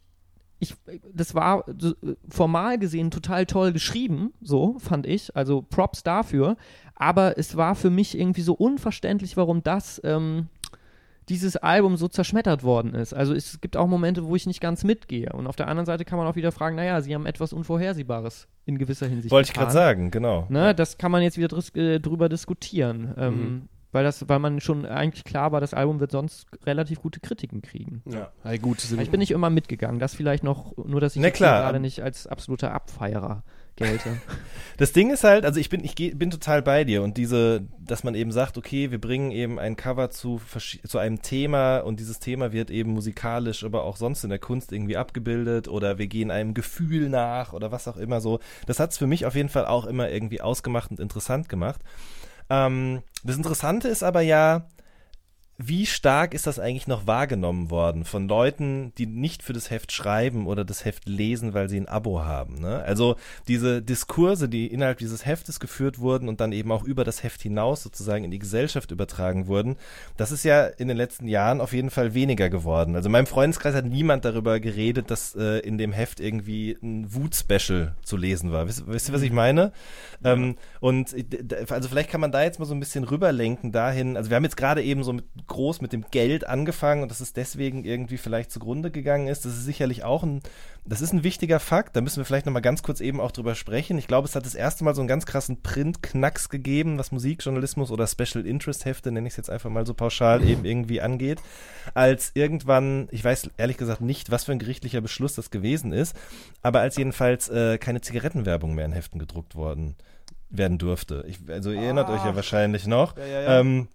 ich, das war äh, formal gesehen total toll geschrieben, so fand ich. Also Props dafür. Aber es war für mich irgendwie so unverständlich, warum das, ähm, dieses Album so zerschmettert worden ist. Also es gibt auch Momente, wo ich nicht ganz mitgehe. Und auf der anderen Seite kann man auch wieder fragen, naja, sie haben etwas Unvorhersehbares in gewisser Hinsicht Wollte ich getan. gerade sagen, genau. Ne, das kann man jetzt wieder dris- äh, drüber diskutieren. Ähm, Mhm. Weil, das, weil man schon eigentlich klar war, das Album wird sonst relativ gute Kritiken kriegen. Ja. ja, gut. Ich bin nicht immer mitgegangen. Das vielleicht noch, nur dass ich Na klar. gerade nicht als absoluter Abfeierer gelte. Das Ding ist halt, also ich bin, ich bin total bei dir und diese, dass man eben sagt, okay, wir bringen eben ein Cover zu, zu einem Thema und dieses Thema wird eben musikalisch, aber auch sonst in der Kunst irgendwie abgebildet oder wir gehen einem Gefühl nach oder was auch immer so. Das hat es für mich auf jeden Fall auch immer irgendwie ausgemacht und interessant gemacht. Ähm, das Interessante ist aber ja, wie stark ist das eigentlich noch wahrgenommen worden von Leuten, die nicht für das Heft schreiben oder das Heft lesen, weil sie ein Abo haben? Ne? Also diese Diskurse, die innerhalb dieses Heftes geführt wurden und dann eben auch über das Heft hinaus sozusagen in die Gesellschaft übertragen wurden, das ist ja in den letzten Jahren auf jeden Fall weniger geworden. Also in meinem Freundeskreis hat niemand darüber geredet, dass äh, in dem Heft irgendwie ein Wut-Special zu lesen war. Wisst, wisst ihr, was ich meine? Ähm, und äh, also vielleicht kann man da jetzt mal so ein bisschen rüberlenken dahin. Also wir haben jetzt gerade eben so mit, groß mit dem Geld angefangen und dass es deswegen irgendwie vielleicht zugrunde gegangen ist. Das ist sicherlich auch ein, das ist ein wichtiger Fakt. Da müssen wir vielleicht noch mal ganz kurz eben auch drüber sprechen. Ich glaube, es hat das erste Mal so einen ganz krassen Print-Knacks gegeben, was Musikjournalismus oder Special Interest Hefte, nenne ich es jetzt einfach mal so pauschal eben irgendwie angeht, als irgendwann, ich weiß ehrlich gesagt nicht, was für ein gerichtlicher Beschluss das gewesen ist, aber als jedenfalls äh, keine Zigarettenwerbung mehr in Heften gedruckt worden werden durfte. Ich, also ihr erinnert euch ja wahrscheinlich noch. Ähm,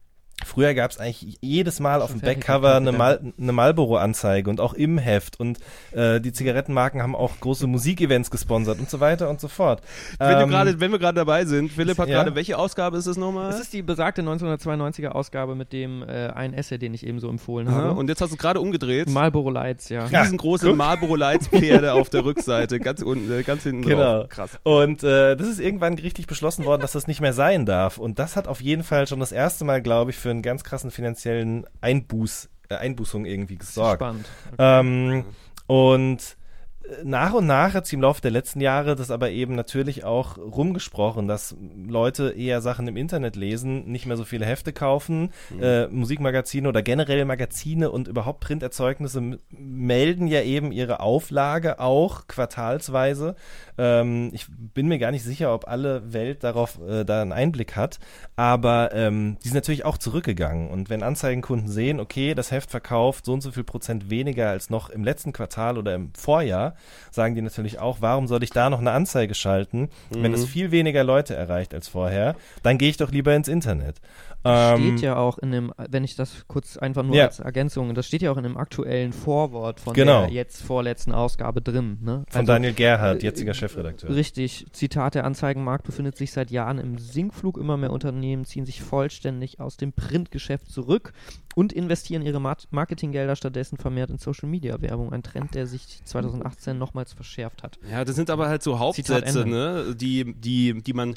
Früher gab es eigentlich jedes Mal auf dem Backcover eine, Mal, eine Marlboro-Anzeige und auch im Heft. Und äh, die Zigarettenmarken haben auch große Musikevents gesponsert und so weiter und so fort. wenn, du Ähm, grade, wenn wir gerade dabei sind, Philipp hat Ja. gerade, welche Ausgabe ist es nochmal? Das ist die besagte 1992er Ausgabe mit dem äh, einen Essay, den ich eben so empfohlen Aha, habe. und jetzt hast du es gerade umgedreht. Marlboro Lights, ja. Ja, Riesengroße guck. Marlboro Lights Pferde auf der Rückseite, ganz unten, äh, ganz hinten Genau. drauf. Krass. Und äh, das ist irgendwann gerichtlich beschlossen worden, dass das nicht mehr sein darf. Und das hat auf jeden Fall schon das erste Mal, glaube ich, für einen ganz krassen finanziellen Einbuß äh, Einbußungen irgendwie gesorgt. Spannend. Ähm, und äh, nach und nach hat sie im Laufe der letzten Jahre das aber eben natürlich auch rumgesprochen, dass Leute eher Sachen im Internet lesen, nicht mehr so viele Hefte kaufen, äh, Musikmagazine oder generell Magazine und überhaupt Printerzeugnisse melden ja eben ihre Auflage auch quartalsweise. Ähm, ich bin mir gar nicht sicher, ob alle Welt darauf äh, da einen Einblick hat, aber ähm, die sind natürlich auch zurückgegangen. Und wenn Anzeigenkunden sehen, okay, das Heft verkauft so und so viel Prozent weniger als noch im letzten Quartal oder im Vorjahr, sagen die natürlich auch, warum soll ich da noch eine Anzeige schalten, wenn es viel weniger Leute erreicht als vorher? Dann gehe ich doch lieber ins Internet. Ähm, steht ja auch in dem, wenn ich das kurz einfach nur Ja. als Ergänzung, das steht ja auch in dem aktuellen Vorwort von Genau. der jetzt vorletzten Ausgabe drin. Ne? von Also, Daniel Gerhardt, äh, jetziger Chefredakteur. Richtig, Zitat, der Anzeigenmarkt befindet sich seit Jahren im Sinkflug. Immer mehr Unternehmen ziehen sich vollständig aus dem Printgeschäft zurück und investieren ihre Mar Marketinggelder stattdessen vermehrt in Social-Media-Werbung. Ein Trend, der sich 2018 nochmals verschärft hat. Ja, das sind aber halt so Hauptsätze, ne, die, die, die man,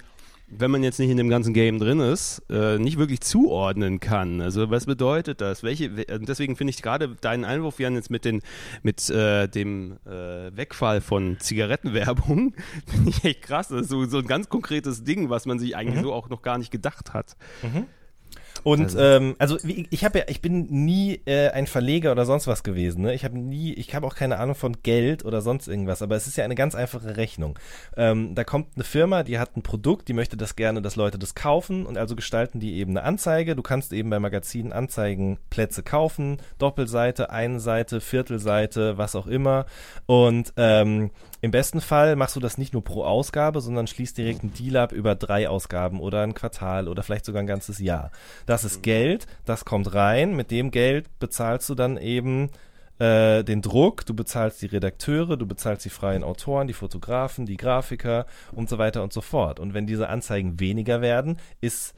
wenn man jetzt nicht in dem ganzen Game drin ist, äh, nicht wirklich zuordnen kann. Also was bedeutet das? Welche? we- Deswegen finde ich gerade deinen Einwurf, Jan, jetzt mit den, mit äh, dem äh, Wegfall von Zigarettenwerbung, finde ich echt krass. Das ist so, so ein ganz konkretes Ding, was man sich eigentlich so auch noch gar nicht gedacht hat. Und Also- ähm, also ich habe ja, ich bin nie äh, ein Verleger oder sonst was gewesen. Ne? Ich habe nie, ich habe auch keine Ahnung von Geld oder sonst irgendwas. Aber es ist ja eine ganz einfache Rechnung. Ähm, da kommt eine Firma, die hat ein Produkt, die möchte das gerne, dass Leute das kaufen und also gestalten die eben eine Anzeige. Du kannst eben bei Magazinen Anzeigenplätze kaufen, Doppelseite, Einseite, Viertelseite, was auch immer. Und ähm, im besten Fall machst du das nicht nur pro Ausgabe, sondern schließt direkt einen Deal ab über drei Ausgaben oder ein Quartal oder vielleicht sogar ein ganzes Jahr. Das ist Geld, das kommt rein. Mit dem Geld bezahlst du dann eben äh, den Druck, du bezahlst die Redakteure, du bezahlst die freien Autoren, die Fotografen, die Grafiker und so weiter und so fort. Und wenn diese Anzeigen weniger werden, ist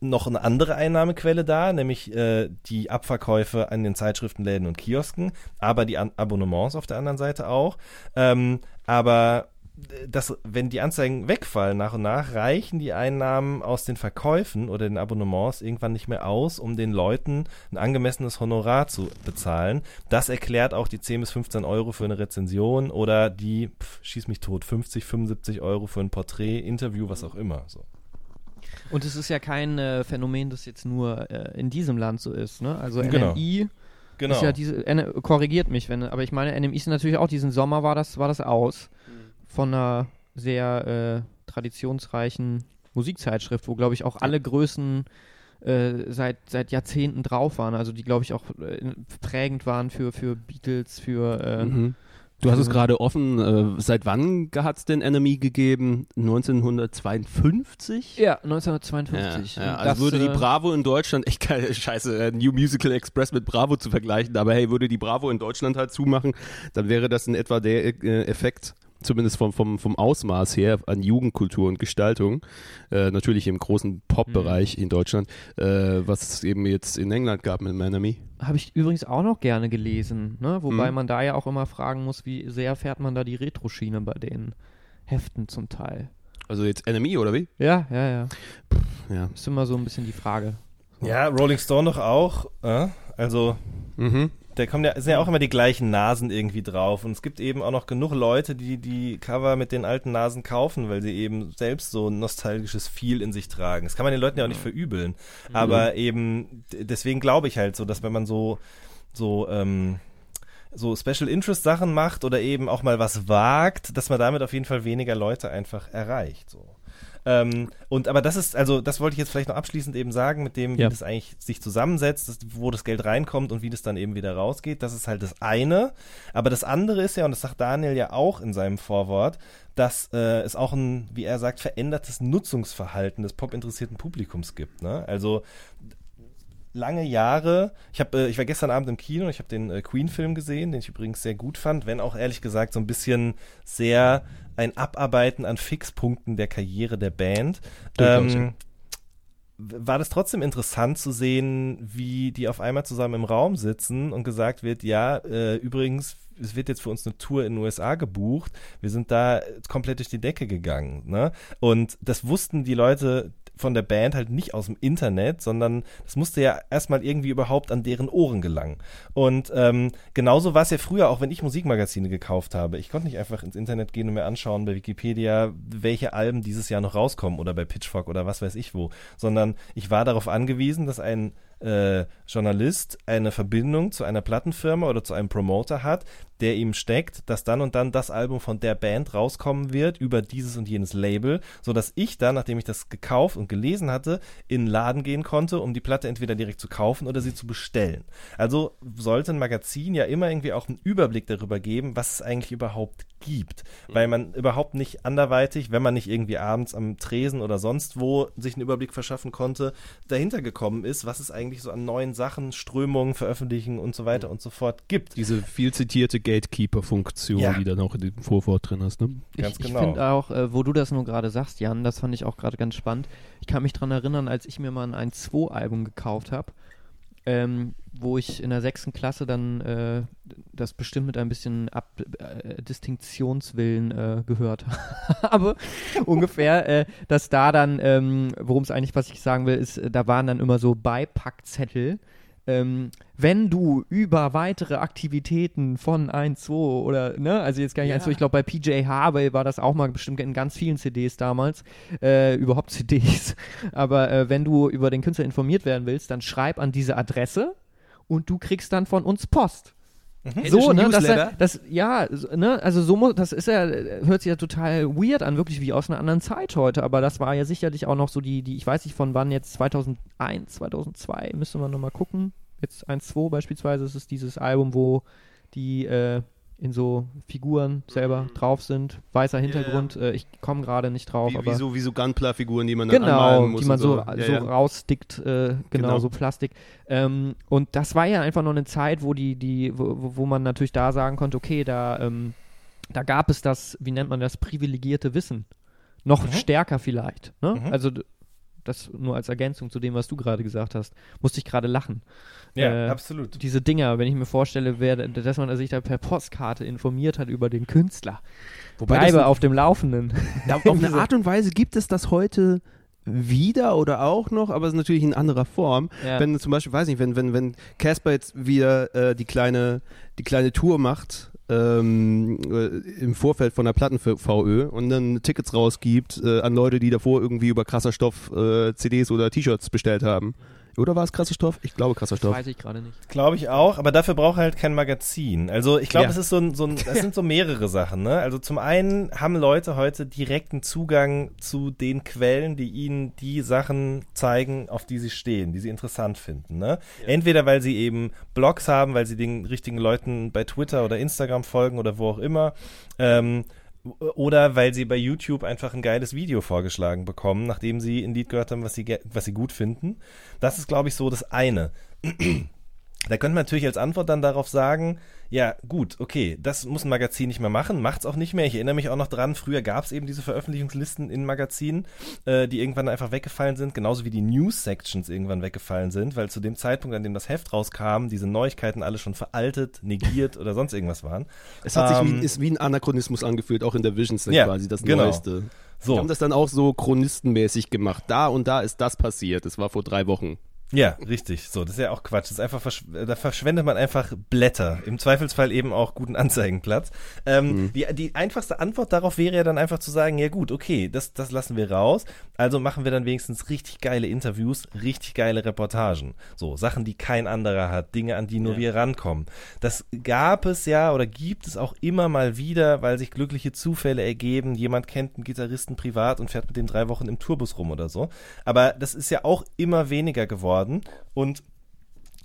noch eine andere Einnahmequelle da, nämlich äh, die Abverkäufe an den Zeitschriftenläden und Kiosken, aber die An Abonnements auf der anderen Seite auch. Ähm, aber äh, das, wenn die Anzeigen wegfallen nach und nach, reichen die Einnahmen aus den Verkäufen oder den Abonnements irgendwann nicht mehr aus, um den Leuten ein angemessenes Honorar zu bezahlen. Das erklärt auch die 10 bis 15 Euro für eine Rezension oder die, pf, schieß mich tot, 50, 75 Euro für ein Porträt, Interview, was auch immer. So. Und es ist ja kein äh, Phänomen, das jetzt nur äh, in diesem Land so ist. Ne? Also Genau. NMI Genau. ist ja diese, korrigiert mich, wenn, aber ich meine, NMI ist natürlich auch diesen Sommer war das, war das aus von einer sehr äh, traditionsreichen Musikzeitschrift, wo glaube ich auch alle Größen äh, seit, seit Jahrzehnten drauf waren, also die glaube ich auch äh, prägend waren für, für Beatles, für äh, Mhm. Du hast es gerade offen. Äh, seit wann hat es den Enemy gegeben? 1952? ja, 1952. Ja, ja, also das, würde die äh, Bravo in Deutschland, echt geil, scheiße, New Musical Express mit Bravo zu vergleichen, aber hey, würde die Bravo in Deutschland halt zumachen, dann wäre das in etwa der äh, Effekt, zumindest vom, vom, vom Ausmaß her, an Jugendkultur und Gestaltung, äh, natürlich im großen Pop-Bereich Mhm. in Deutschland, äh, was es eben jetzt in England gab mit Enemy. Habe ich übrigens auch noch gerne gelesen, ne? wobei Mhm. man da ja auch immer fragen muss, wie sehr fährt man da die Retro-Schiene bei den Heften zum Teil. Also jetzt Enemy oder wie? Ja, ja, ja. Ja. Ist immer so ein bisschen die Frage. Ja, Rolling Stone doch auch. Äh? Also, Mhm. Da kommen ja, sind ja auch immer die gleichen Nasen irgendwie drauf. Und es gibt eben auch noch genug Leute, die die Cover mit den alten Nasen kaufen, weil sie eben selbst so ein nostalgisches Feel in sich tragen. Das kann man den Leuten ja auch nicht verübeln. Aber eben, deswegen glaube ich halt so, dass wenn man so, so, ähm, so Special Interest Sachen macht oder eben auch mal was wagt, dass man damit auf jeden Fall weniger Leute einfach erreicht. So. Ähm, und aber das ist, also das wollte ich jetzt vielleicht noch abschließend eben sagen, mit dem, wie Ja. das eigentlich sich zusammensetzt, das, wo das Geld reinkommt und wie das dann eben wieder rausgeht. Das ist halt das eine. Aber das andere ist ja, und das sagt Daniel ja auch in seinem Vorwort, dass äh, es auch ein, wie er sagt, verändertes Nutzungsverhalten des popinteressierten Publikums gibt. Ne? Also lange Jahre. Ich habe, äh, ich war gestern Abend im Kino, ich habe den äh, Queen-Film gesehen, den ich übrigens sehr gut fand, wenn auch ehrlich gesagt so ein bisschen sehr ein Abarbeiten an Fixpunkten der Karriere der Band. Ähm, war das trotzdem interessant zu sehen, wie die auf einmal zusammen im Raum sitzen und gesagt wird, ja, äh, übrigens, es wird jetzt für uns eine Tour in den USA gebucht. Wir sind da komplett durch die Decke gegangen. Ne? Und das wussten die Leute von der Band halt nicht aus dem Internet, sondern das musste ja erstmal irgendwie überhaupt an deren Ohren gelangen. Und ähm, genauso war es ja früher, auch wenn ich Musikmagazine gekauft habe. Ich konnte nicht einfach ins Internet gehen und mir anschauen bei Wikipedia, welche Alben dieses Jahr noch rauskommen oder bei Pitchfork oder was weiß ich wo, sondern ich war darauf angewiesen, dass ein äh, Journalist eine Verbindung zu einer Plattenfirma oder zu einem Promoter hat, der ihm steckt, dass dann und dann das Album von der Band rauskommen wird über dieses und jenes Label, so dass ich dann, nachdem ich das gekauft und gelesen hatte, in den Laden gehen konnte, um die Platte entweder direkt zu kaufen oder sie zu bestellen. Also sollte ein Magazin ja immer irgendwie auch einen Überblick darüber geben, was es eigentlich überhaupt gibt, weil man überhaupt nicht anderweitig, wenn man nicht irgendwie abends am Tresen oder sonst wo sich einen Überblick verschaffen konnte, dahinter gekommen ist, was es eigentlich so an neuen Sachen, Strömungen, Veröffentlichen und so weiter und so fort gibt. Diese viel zitierte Gatekeeper-Funktion, Ja. die dann auch in dem Vorwort drin ist. Ne? Ganz ich, genau. Ich finde auch, äh, wo du das nur gerade sagst, Jan, das fand ich auch gerade ganz spannend. Ich kann mich dran erinnern, als ich mir mal ein 1-2-Album gekauft habe, ähm, wo ich in der sechsten Klasse dann äh, das bestimmt mit ein bisschen Ab äh, Distinktionswillen äh, gehört habe, ungefähr, äh, dass da dann, ähm, worum es eigentlich, was ich sagen will, ist, äh, da waren dann immer so Beipackzettel, ähm, wenn du über weitere Aktivitäten von 1, 2 oder, ne, also jetzt gar nicht 1, 2, ich glaube bei PJ Harvey war das auch mal bestimmt in ganz vielen CDs damals, äh, überhaupt CDs, aber äh, wenn du über den Künstler informiert werden willst, dann schreib an diese Adresse und du kriegst dann von uns Post. So, ne, das, Newsletter? das, ja, ne, also so muss, das ist ja, hört sich ja total weird an, wirklich wie aus einer anderen Zeit heute, aber das war ja sicherlich auch noch so die, die, ich weiß nicht von wann jetzt, 2001, 2002, müsste man nochmal gucken, jetzt 1, 2 beispielsweise, das ist dieses Album, wo die, äh, in so Figuren selber drauf sind, weißer Hintergrund, äh, ich komme gerade nicht drauf, Wie, aber wie so, wie so Gunpla-Figuren, die man dann genau, muss. die man und so, Ja, so ja. rausstickt, äh, genau, Genau. so Plastik. Ähm, und das war ja einfach noch eine Zeit, wo die, die, wo, wo- man natürlich da sagen konnte, okay, da, ähm, da gab es das, wie nennt man das, privilegierte Wissen. Noch Mhm. stärker vielleicht. Ne? Mhm. Also das nur als Ergänzung zu dem, was du gerade gesagt hast, musste ich gerade lachen. Ja, Äh, absolut. Diese Dinger, wenn ich mir vorstelle, wer, dass man sich da per Postkarte informiert hat über den Künstler. Wobei Bleibe auf dem Laufenden. Ja, auf eine Art und Weise gibt es das heute wieder oder auch noch, aber es ist natürlich in anderer Form. Ja. Wenn zum Beispiel, weiß nicht, wenn wenn wenn Casper jetzt wieder äh, die kleine die kleine Tour macht ähm, äh, im Vorfeld von der Platten-VÖ und dann Tickets rausgibt äh, an Leute, die davor irgendwie über krasser Stoff äh, CDs oder T-Shirts bestellt haben. Oder war es krasser Stoff? Ich glaube krasser Das Stoff. weiß ich gerade nicht. Glaube ich auch, aber dafür braucht er halt kein Magazin. Also ich glaube, Ja. es ist so ein, so ein, das sind so mehrere Sachen. Ne? Also zum einen haben Leute heute direkten Zugang zu den Quellen, die ihnen die Sachen zeigen, auf die sie stehen, die sie interessant finden. Ne? Entweder weil sie eben Blogs haben, weil sie den richtigen Leuten bei Twitter oder Instagram folgen oder wo auch immer. Ähm, oder weil sie bei YouTube einfach ein geiles Video vorgeschlagen bekommen, nachdem sie ein Lied gehört haben, was sie, was sie gut finden. Das ist, glaube ich, so das eine. Da könnte man natürlich als Antwort dann darauf sagen, ja gut, okay, das muss ein Magazin nicht mehr machen, macht's auch nicht mehr. Ich erinnere mich auch noch dran, früher gab es eben diese Veröffentlichungslisten in Magazinen, äh, die irgendwann einfach weggefallen sind, genauso wie die News-Sections irgendwann weggefallen sind, weil zu dem Zeitpunkt, an dem das Heft rauskam, diese Neuigkeiten alle schon veraltet, negiert oder sonst irgendwas waren. Es hat sich Ähm, wie, ist wie ein Anachronismus angefühlt, auch in der Vision Ja, quasi das genau. Neueste. So. Die haben das dann auch so chronistenmäßig gemacht. Da und da ist das passiert. Das war vor drei Wochen. Ja, richtig. So, das ist ja auch Quatsch. Das ist einfach, versch da verschwendet man einfach Blätter. Im Zweifelsfall eben auch guten Anzeigenplatz. Ähm, die, die einfachste Antwort darauf wäre ja dann einfach zu sagen, ja gut, okay, das, das lassen wir raus. Also machen wir dann wenigstens richtig geile Interviews, richtig geile Reportagen. So, Sachen, die kein anderer hat, Dinge, an die nur wir rankommen. Das gab es ja oder gibt es auch immer mal wieder, weil sich glückliche Zufälle ergeben. Jemand kennt einen Gitarristen privat und fährt mit dem drei Wochen im Tourbus rum oder so. Aber das ist ja auch immer weniger geworden. Und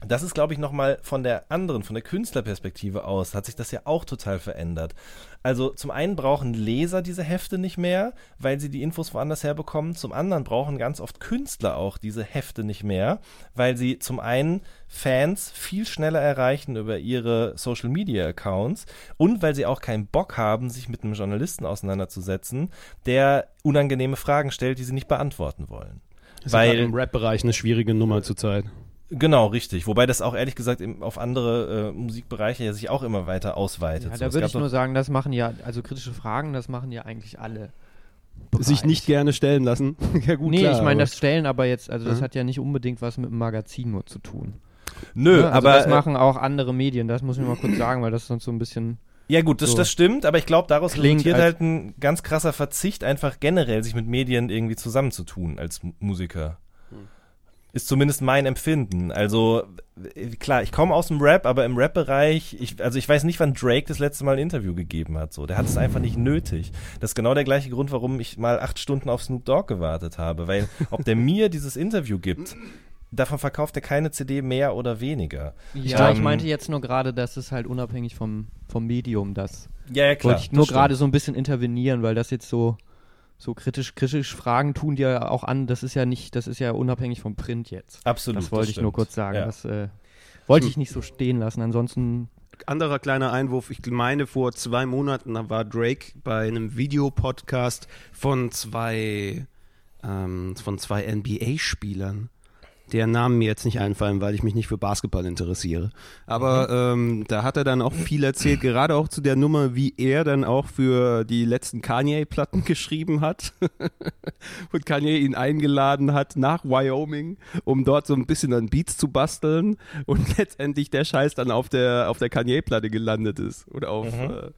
das ist, glaube ich, nochmal von der anderen, von der Künstlerperspektive aus, hat sich das ja auch total verändert. Also zum einen brauchen Leser diese Hefte nicht mehr, weil sie die Infos woanders herbekommen. Zum anderen brauchen ganz oft Künstler auch diese Hefte nicht mehr, weil sie zum einen Fans viel schneller erreichen über ihre Social Media Accounts und weil sie auch keinen Bock haben, sich mit einem Journalisten auseinanderzusetzen, der unangenehme Fragen stellt, die sie nicht beantworten wollen. Das ist Weil- gerade im Rap-Bereich eine schwierige Nummer zurzeit. Genau, richtig. Wobei das auch ehrlich gesagt auf andere äh, Musikbereiche ja sich auch immer weiter ausweitet. Ja, So, da würde ich nur sagen, das machen ja, also kritische Fragen, das machen ja eigentlich alle. Sich nicht gerne stellen lassen. ja gut, Nee, klar, ich meine, das Stellen aber jetzt, also das Mhm. hat ja nicht unbedingt was mit dem Magazin nur zu tun. Nö, Ne? Also aber das äh, machen auch andere Medien, das muss ich mal kurz sagen, weil das sonst so ein bisschen. Ja gut, das, So. das stimmt, aber ich glaube, daraus Klingt resultiert halt ein ganz krasser Verzicht, einfach generell sich mit Medien irgendwie zusammenzutun als Musiker. Ist zumindest mein Empfinden. Also klar, ich komme aus dem Rap, aber im Rap-Bereich, ich, also ich weiß nicht, wann Drake das letzte Mal ein Interview gegeben hat. So, der hat es einfach nicht nötig. Das ist genau der gleiche Grund, warum ich mal acht Stunden auf Snoop Dogg gewartet habe, weil ob der mir dieses Interview gibt, davon verkauft er keine CD mehr oder weniger. Ja, ich Ähm, meinte jetzt nur gerade, dass es halt unabhängig vom, vom Medium das. Ja, ja klar. Wollte ich nur das gerade so ein bisschen intervenieren, weil das jetzt so so kritisch kritisch Fragen tun dir ja auch an. Das ist ja nicht, das ist ja unabhängig vom Print jetzt. Absolut. das wollte ich nur kurz sagen. Ja. Das äh, wollte ich nicht so stehen lassen. Ansonsten anderer kleiner Einwurf. Ich meine, vor zwei Monaten da war Drake bei einem Videopodcast von zwei, ähm, von zwei NBA-Spielern. Der Namen mir jetzt nicht einfallen, weil ich mich nicht für Basketball interessiere. Aber ähm, da hat er dann auch viel erzählt, gerade auch zu der Nummer, wie er dann auch für die letzten Kanye-Platten geschrieben hat. Und Kanye ihn eingeladen hat nach Wyoming, um dort so ein bisschen an Beats zu basteln. Und letztendlich der Scheiß dann auf der, auf der Kanye-Platte gelandet ist. Oder auf, äh,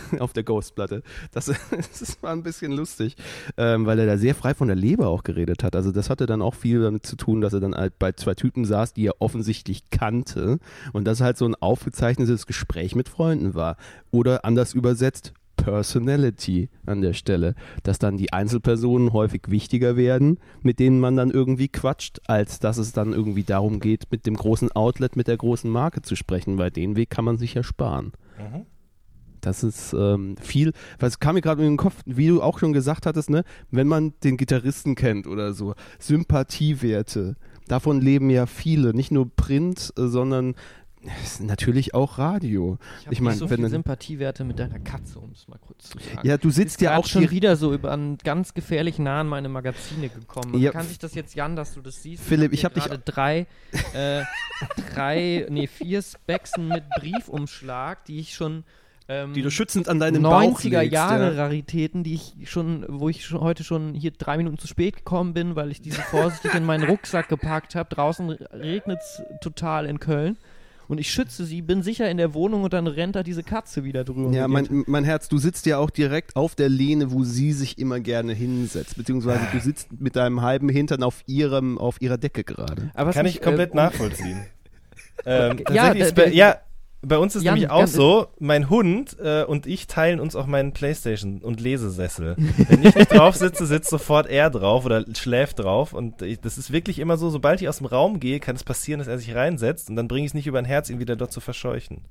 auf der Ghost-Platte. Das, das war ein bisschen lustig, ähm, weil er da sehr frei von der Leber auch geredet hat. Also das hatte dann auch viel damit zu tun, dass er dann halt bei zwei Typen saß, die er offensichtlich kannte und das halt so ein aufgezeichnetes Gespräch mit Freunden war. Oder anders übersetzt, Personality an der Stelle, dass dann die Einzelpersonen häufig wichtiger werden, mit denen man dann irgendwie quatscht, als dass es dann irgendwie darum geht, mit dem großen Outlet, mit der großen Marke zu sprechen, weil den Weg kann man sich ja sparen. Mhm. Das ist ähm, viel, was kam mir gerade in den Kopf, wie du auch schon gesagt hattest, ne, wenn man den Gitarristen kennt oder so, Sympathiewerte, davon leben ja viele, nicht nur Print, äh, sondern natürlich auch Radio. ich habe Ich mein, nicht so wenn Sympathiewerte mit deiner Katze, um es mal kurz zu sagen. Ja, du sitzt ja auch schon hier. wieder so über an ganz gefährlich nah an meine Magazine gekommen. Ja. Kann sich das jetzt, Jan, dass du das siehst? Philipp, ich hier hab gerade drei, äh, drei, nee, vier Spexen mit Briefumschlag, die ich schon ähm, die du schützend an deinen Bauch 90er legst, Jahre ja. Raritäten, die ich schon, wo ich schon heute schon hier drei Minuten zu spät gekommen bin, weil ich diese vorsichtig in meinen Rucksack gepackt habe. Draußen regnet es total in Köln. Und ich schütze sie, bin sicher in der Wohnung und dann rennt da diese Katze wieder drüber. Ja, mein, mein Herz, du sitzt ja auch direkt auf der Lehne, wo sie sich immer gerne hinsetzt, beziehungsweise du sitzt mit deinem halben Hintern auf ihrem, auf ihrer Decke gerade. Aber was Kann mich, ich komplett äh, nachvollziehen. ähm, Ja, ja, bei uns ist Jan, nämlich auch so, mein Hund äh, und ich teilen uns auch meinen Playstation und Lesesessel. Wenn ich nicht drauf sitze, sitzt sofort er drauf oder schläft drauf und ich, das ist wirklich immer so, sobald ich aus dem Raum gehe, kann es passieren, dass er sich reinsetzt und dann bringe ich es nicht über ein Herz, ihn wieder dort zu verscheuchen.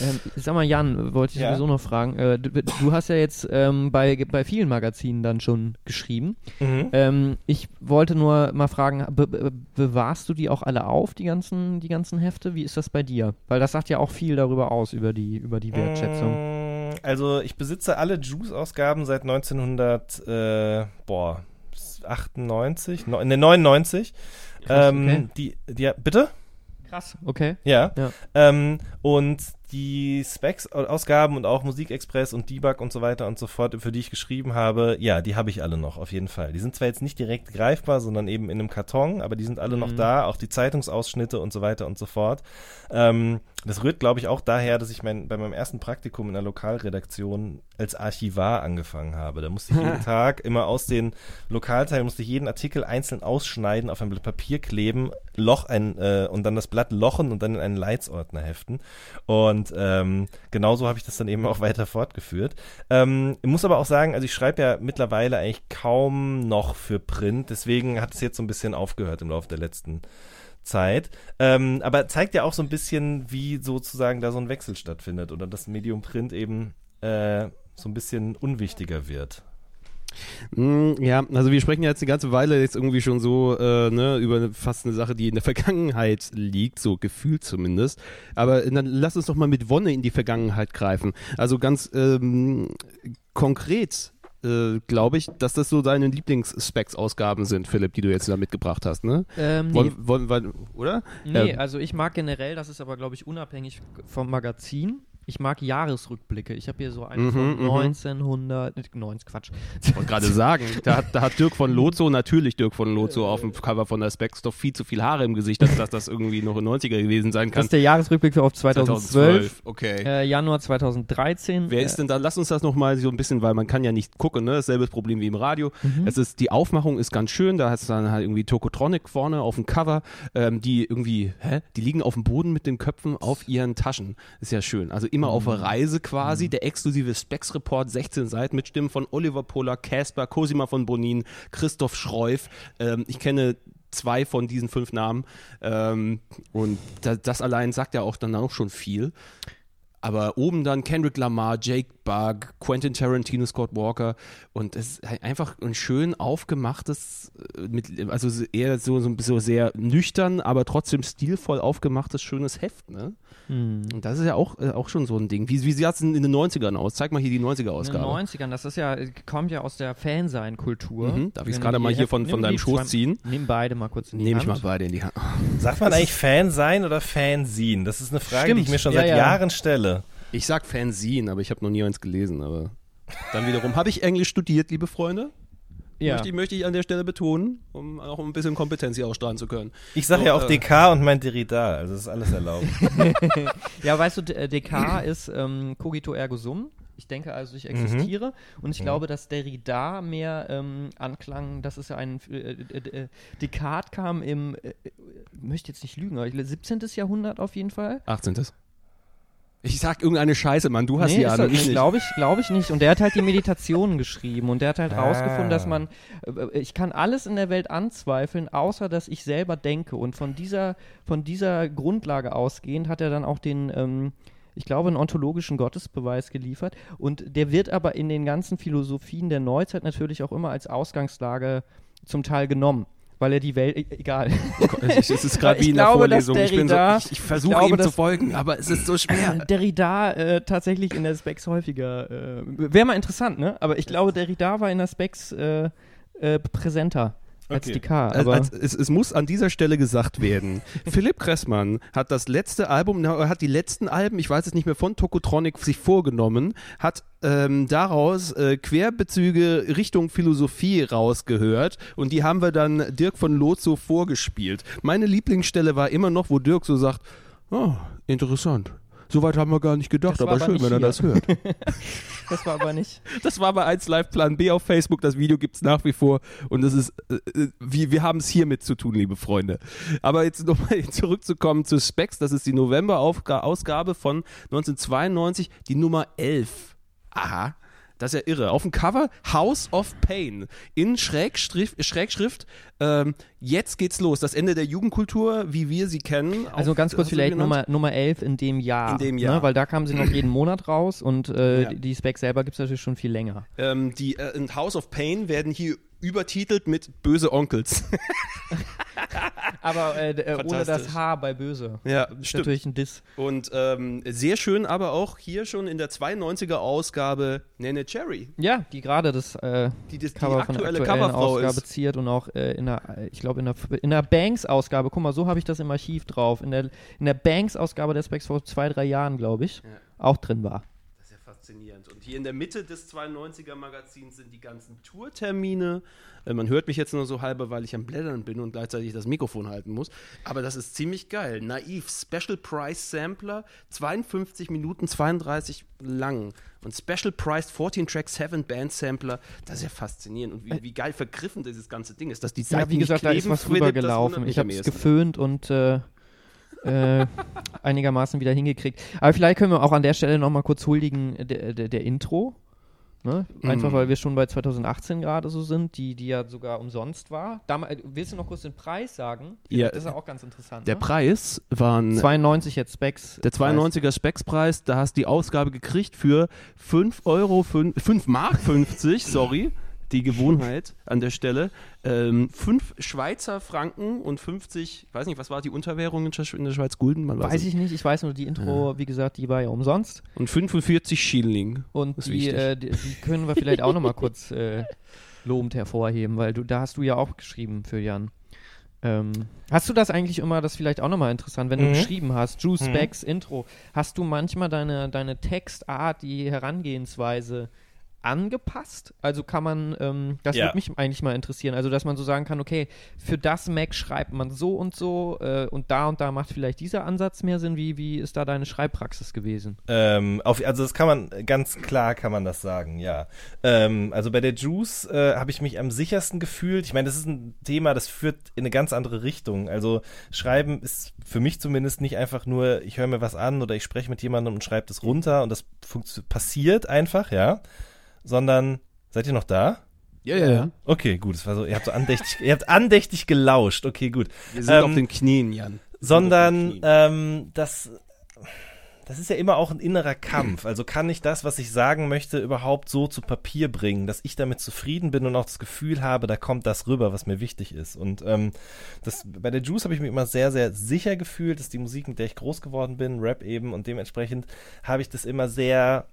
Ähm, sag mal, Jan, wollte ich Ja. sowieso noch fragen. Äh, du, du hast ja jetzt ähm, bei, bei vielen Magazinen dann schon geschrieben. Mhm. Ähm, ich wollte nur mal fragen, be be bewahrst du die auch alle auf, die ganzen, die ganzen Hefte? Wie ist das bei dir? Weil das sagt ja auch viel darüber aus, über die, über die Wertschätzung. Mm, Also ich besitze alle Juice-Ausgaben seit 1900, äh, boah, 98, ne, 99. Krass, ähm, okay. die, die, bitte? Krass, okay. Ja. Ja. Ähm, und die Specs-Ausgaben und auch Musikexpress und Debug und so weiter und so fort, für die ich geschrieben habe, ja, die habe ich alle noch, auf jeden Fall. Die sind zwar jetzt nicht direkt greifbar, sondern eben in einem Karton, aber die sind alle noch Mhm. da, auch die Zeitungsausschnitte und so weiter und so fort. Ähm, das rührt, glaube ich, auch daher, dass ich mein, bei meinem ersten Praktikum in der Lokalredaktion als Archivar angefangen habe. Da musste ich jeden Tag immer aus den Lokalteilen, musste ich jeden Artikel einzeln ausschneiden, auf ein Blatt Papier kleben, Loch ein, äh, und dann das Blatt lochen und dann in einen Leitsordner heften. Und ähm, genauso habe ich das dann eben auch weiter fortgeführt. Ähm, ich muss aber auch sagen, also ich schreibe ja mittlerweile eigentlich kaum noch für Print, deswegen hat es jetzt so ein bisschen aufgehört im Laufe der letzten Zeit. Ähm, aber zeigt ja auch so ein bisschen, wie sozusagen da so ein Wechsel stattfindet oder das Medium Print eben äh, so ein bisschen unwichtiger wird. Mm, Ja, also wir sprechen ja jetzt eine ganze Weile jetzt irgendwie schon so äh, ne, über eine, fast eine Sache, die in der Vergangenheit liegt, so gefühlt zumindest. Aber dann lass uns doch mal mit Wonne in die Vergangenheit greifen. Also ganz ähm, konkret äh, glaube ich, dass das so deine Lieblings-Specs-Ausgaben sind, Philipp, die du jetzt da mitgebracht hast, ne? Ähm, nee, Wollen, wollen wir, oder? nee ähm, also ich mag generell, das ist aber, glaube ich, unabhängig vom Magazin. Ich mag Jahresrückblicke. Ich habe hier so einen von Mhm, mhm. 1900, äh, 90, Quatsch. Ich wollte gerade sagen, da hat, da hat Dirk von Lozo, natürlich Dirk von Lozo auf dem Cover von der Specs doch viel zu viel Haare im Gesicht, als dass das irgendwie noch in 90er gewesen sein Das kann. ist der Jahresrückblick für auf 2012, okay. Äh, Januar 2013. Wer ist denn da? Lass uns das nochmal so ein bisschen, weil man kann ja nicht gucken, ne? Dasselbe Problem wie im Radio. Mhm. Es ist, die Aufmachung ist ganz schön, da hast du dann halt irgendwie Tokotronic vorne auf dem Cover, ähm, die irgendwie, hä? Die liegen auf dem Boden mit den Köpfen auf ihren Taschen. Ist ja schön. Also immer auf Mhm. Reise quasi, der exklusive Specs-Report, 16 Seiten mit Stimmen von Oliver Poller, Casper, Cosima von Bonin, Christoph Schreuf. Ähm, ich kenne zwei von diesen fünf Namen. Ähm, und das, das allein sagt ja auch dann auch schon viel. Aber oben dann Kendrick Lamar, Jake Bug, Quentin Tarantino, Scott Walker und es ist einfach ein schön aufgemachtes, äh, mit, also eher so, so, so sehr nüchtern, aber trotzdem stilvoll aufgemachtes, schönes Heft. Ne? Hm. Und das ist ja auch, äh, auch schon so ein Ding. Wie, wie sieht es denn in den 90ern aus? Zeig mal hier die In den 90er-Ausgabe. 90ern, das ist ja, kommt ja aus der Fansein-Kultur. Mhm. Darf ich es gerade mal hier Heft- von, von deinem Schoß zwei- ziehen? Nimm beide mal kurz in die Nehme ich Hand. mal beide in die Hand. Sagt man eigentlich Fan sein oder Fanzine? Das ist eine Frage, die ich Stimmt. mir schon Ja, seit ja. Jahren stelle. Ich sag Fanzine, aber ich habe noch nie eins gelesen. Aber dann wiederum, habe ich Englisch studiert, liebe Freunde? Ja. Möchte, ich- möchte ich an der Stelle betonen, um auch ein bisschen Kompetenz hier ausstrahlen zu können. Ich sage So, ja auch äh, DK und mein Derrida, also ist alles erlaubt. Ja, weißt du, D- äh, DK ist ähm, cogito ergo sum. Ich denke also, ich existiere. Und ich glaube, dass Derrida mehr ähm, anklang, das ist ja ein. Äh, äh, äh, Descartes kam im. Äh, äh, möchte jetzt nicht lügen, aber ich, glaube, 17. Jahrhundert auf jeden Fall. 18. Ich sag irgendeine Scheiße, Mann. Du hast nee, die Ahnung, ich nicht. Glaube ich, glaube ich nicht. Und der hat halt die Meditationen geschrieben und der hat halt Ah. rausgefunden, dass man, äh, ich kann alles in der Welt anzweifeln, außer dass ich selber denke. Und von dieser, von dieser Grundlage ausgehend hat er dann auch den, ähm, ich glaube, einen ontologischen Gottesbeweis geliefert. Und der wird aber in den ganzen Philosophien der Neuzeit natürlich auch immer als Ausgangslage zum Teil genommen. Weil er die Welt, e- egal. Es ist gerade Ich wie in der Vorlesung. Ich, bin so, Derrida- ich, ich ich versuche ihm zu folgen, aber es ist so schwer. Derrida äh, tatsächlich in der Specs häufiger. Äh, Wäre mal interessant, ne? Aber ich glaube, Derrida war in der Specs äh, äh, präsenter als Okay. DK. Also, Aber als, es, es muss an dieser Stelle gesagt werden. Philipp Kressmann hat das letzte Album, na, er hat die letzten Alben, ich weiß es nicht mehr, von Tokotronic sich vorgenommen, hat ähm, daraus äh, Querbezüge Richtung Philosophie rausgehört und die haben wir dann Dirk von Lozo vorgespielt. Meine Lieblingsstelle war immer noch, wo Dirk so sagt, oh, interessant. Soweit haben wir gar nicht gedacht, Das aber aber schön, wenn er das hört. das war aber nicht. Das war bei 1 Live Plan B auf Facebook. Das Video gibt es nach wie vor. Und es ist, äh, äh, wie, wir haben es hiermit zu tun, liebe Freunde. Aber jetzt nochmal zurückzukommen zu Specs. Das ist die November-Ausgabe von 1992, die Nummer 11. Aha. Das ist ja irre. Auf dem Cover House of Pain in Schrägschrift, Schrägschrift ähm, jetzt geht's los. Das Ende der Jugendkultur, wie wir sie kennen. Also ganz kurz vielleicht? Nummer, Nummer 11 in dem Jahr. In dem Jahr. Ne? Weil da kamen sie noch jeden Monat raus und äh, Ja. die- die Specs selber gibt es natürlich schon viel länger. Ähm, die äh, in House of Pain werden hier übertitelt mit böse Onkels. Aber äh, äh, ohne das. H bei böse. ja, Ist natürlich ein Diss. Und ähm, sehr schön, aber auch hier schon in der 92er Ausgabe Nene Cherry, Ja, die gerade das äh, die das, die Cover von der aktuelle aktuellen Coverfrau Ausgabe ist. ziert und auch äh, in der, äh, ich glaube in der, in der Banks-Ausgabe, guck mal, so habe ich das im Archiv drauf, in der, in der Banks-Ausgabe der Specs vor zwei, drei Jahren, glaube ich, auch drin war. Das ist ja faszinierend. Hier in der Mitte des 92er Magazins sind die ganzen Tourtermine. Äh, man hört mich jetzt nur so halber, weil ich am Blättern bin und gleichzeitig das Mikrofon halten muss. Aber das ist ziemlich geil. Naiv, Special Price Sampler, 52 Minuten 32 lang. Und Special Priced 14 Track 7 Band Sampler, das ist ja faszinierend. Und wie, wie geil vergriffen dieses ganze Ding ist, dass die Seiten Ja, wie gesagt, nicht da ist was wundert mich Ich habe es geföhnt und äh, äh, einigermaßen wieder hingekriegt. Aber vielleicht können wir auch an der Stelle nochmal kurz huldigen äh, der, der, der Intro. Ne? Einfach Mhm. weil wir schon bei 2018 gerade so sind, die, die ja sogar umsonst war. Damals, äh, willst du noch kurz den Preis sagen? Ja, das ist ja auch ganz interessant. Der ne? Preis waren 92 jetzt Specs. Der 92er Specs-Preis, da hast du die Ausgabe gekriegt für 5 Euro, 5, 5 Mark 50, sorry, die Gewohnheit an der Stelle. Ähm, 5 Schweizer Franken und 50, ich weiß nicht, was war die Unterwährung in der- Schweiz? Gulden? Man Weiß ich nicht, ich weiß nur, die Intro, wie gesagt, die war ja umsonst. Und 45 Schilling. Und die, äh, die, die können wir vielleicht auch nochmal kurz äh, lobend hervorheben, weil du, da hast du ja auch geschrieben für Jan. Ähm, hast du das eigentlich immer, das ist vielleicht auch nochmal interessant, wenn du Mhm. geschrieben hast, Juice Mhm. Specs Intro, hast du manchmal deine, deine Textart, die Herangehensweise angepasst? Also kann man, ähm, das Ja. würde mich eigentlich mal interessieren, also dass man so sagen kann, okay, für das Mac schreibt man so und so äh, und da und da macht vielleicht dieser Ansatz mehr Sinn. Wie, wie ist da deine Schreibpraxis gewesen? Ähm, auf, also das kann man, ganz klar kann man das sagen, ja. Ähm, also bei der Juice äh, habe ich mich am sichersten gefühlt. Ich meine, das ist ein Thema, das führt in eine ganz andere Richtung. Also Schreiben ist für mich zumindest nicht einfach nur, ich höre mir was an oder ich spreche mit jemandem und schreibe das runter und das passiert einfach, ja. Sondern, seid ihr noch da? Ja, ja, ja. Okay, gut, es war so, ihr habt so andächtig, ihr habt andächtig gelauscht, okay, gut. Wir sind Ähm, auf den Knien, Jan. sondern ähm, das, das ist ja immer auch ein innerer Kampf. Also kann ich das, was ich sagen möchte, überhaupt so zu Papier bringen, dass ich damit zufrieden bin und auch das Gefühl habe, da kommt das rüber, was mir wichtig ist. Und ähm, das, bei der Juice habe ich mich immer sehr, sehr sicher gefühlt. Das ist die Musik, mit der ich groß geworden bin, Rap eben. Und dementsprechend habe ich das immer sehr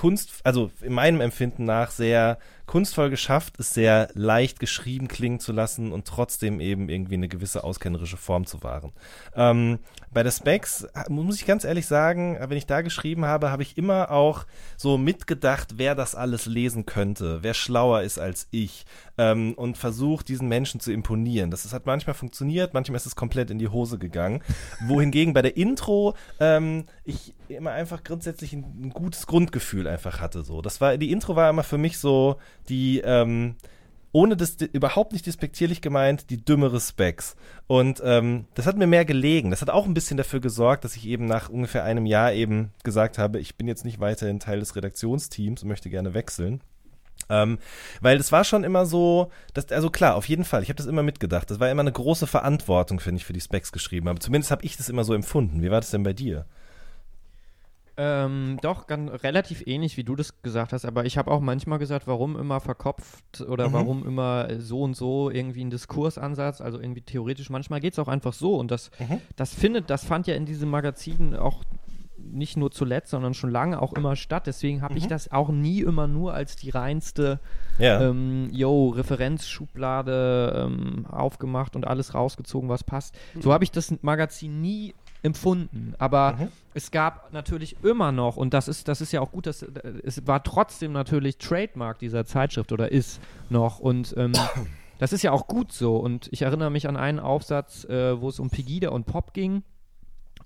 Kunst, also in meinem Empfinden nach sehr kunstvoll geschafft, es sehr leicht geschrieben klingen zu lassen und trotzdem eben irgendwie eine gewisse auskennerische Form zu wahren. Ähm, bei der Specs äh, muss ich ganz ehrlich sagen, wenn ich da geschrieben habe, habe ich immer auch so mitgedacht, wer das alles lesen könnte, wer schlauer ist als ich ähm, und versucht, diesen Menschen zu imponieren. Das, das hat manchmal funktioniert, manchmal ist es komplett in die Hose gegangen. Wohingegen bei der Intro ähm, ich immer einfach grundsätzlich ein, ein gutes Grundgefühl einfach hatte. So, das war die Intro war immer für mich so die ähm, ohne das überhaupt nicht despektierlich gemeint, die dümmere Specs. Und ähm, das hat mir mehr gelegen. Das hat auch ein bisschen dafür gesorgt, dass ich eben nach ungefähr einem Jahr eben gesagt habe, ich bin jetzt nicht weiterhin Teil des Redaktionsteams und möchte gerne wechseln. Ähm, weil das war schon immer so, dass, also klar, auf jeden Fall, ich habe das immer mitgedacht. Das war immer eine große Verantwortung, finde ich, für die Specs geschrieben. Aber zumindest habe ich das immer so empfunden. Wie war das denn bei dir? Ähm, doch, ganz, relativ ähnlich, wie du das gesagt hast, aber ich habe auch manchmal gesagt, warum immer verkopft oder Mhm. warum immer so und so irgendwie ein Diskursansatz, also irgendwie theoretisch. Manchmal geht es auch einfach so und das, Mhm. das findet, das fand ja in diesem Magazin auch nicht nur zuletzt, sondern schon lange auch immer statt. Deswegen habe ich das auch nie immer nur als die reinste Ja. ähm, yo, Referenzschublade ähm, aufgemacht und alles rausgezogen, was passt. So habe ich das Magazin nie empfunden. Aber Mhm. es gab natürlich immer noch, und das ist, das ist ja auch gut, dass, äh, es war trotzdem natürlich Trademark dieser Zeitschrift oder ist noch. Und ähm, das ist ja auch gut so. Und ich erinnere mich an einen Aufsatz, äh, wo es um Pegida und Pop ging.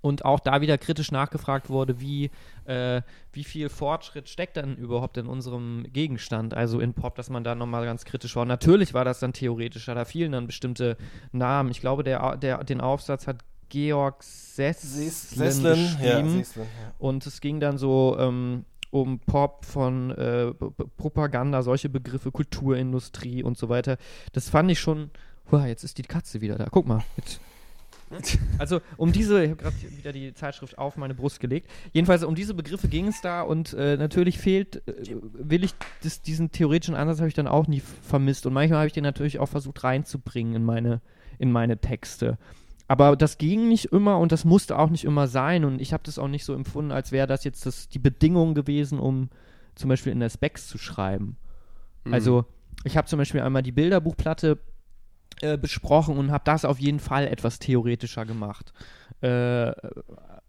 Und auch da wieder kritisch nachgefragt wurde, wie, äh, wie viel Fortschritt steckt denn überhaupt in unserem Gegenstand, also in Pop, dass man da nochmal ganz kritisch war. Und natürlich war das dann theoretischer, da fielen dann bestimmte Namen. Ich glaube, der, der, den Aufsatz hat Georg Sesslen geschrieben. Seslen, ja. Und es ging dann so ähm, um Pop von äh, Propaganda, solche Begriffe, Kulturindustrie und so weiter. Das fand ich schon. Uah, jetzt ist die Katze wieder da. Guck mal. Jetzt. Also um diese, ich habe gerade wieder die Zeitschrift auf meine Brust gelegt. Jedenfalls um diese Begriffe ging es da und äh, natürlich fehlt, äh, will ich das, diesen theoretischen Ansatz habe ich dann auch nie vermisst und manchmal habe ich den natürlich auch versucht reinzubringen in meine, in meine Texte. Aber das ging nicht immer und das musste auch nicht immer sein und ich habe das auch nicht so empfunden, als wäre das jetzt das, die Bedingung gewesen, um zum Beispiel in der Specs zu schreiben. Also ich habe zum Beispiel einmal die Bilderbuchplatte äh, besprochen und habe das auf jeden Fall etwas theoretischer gemacht. Äh,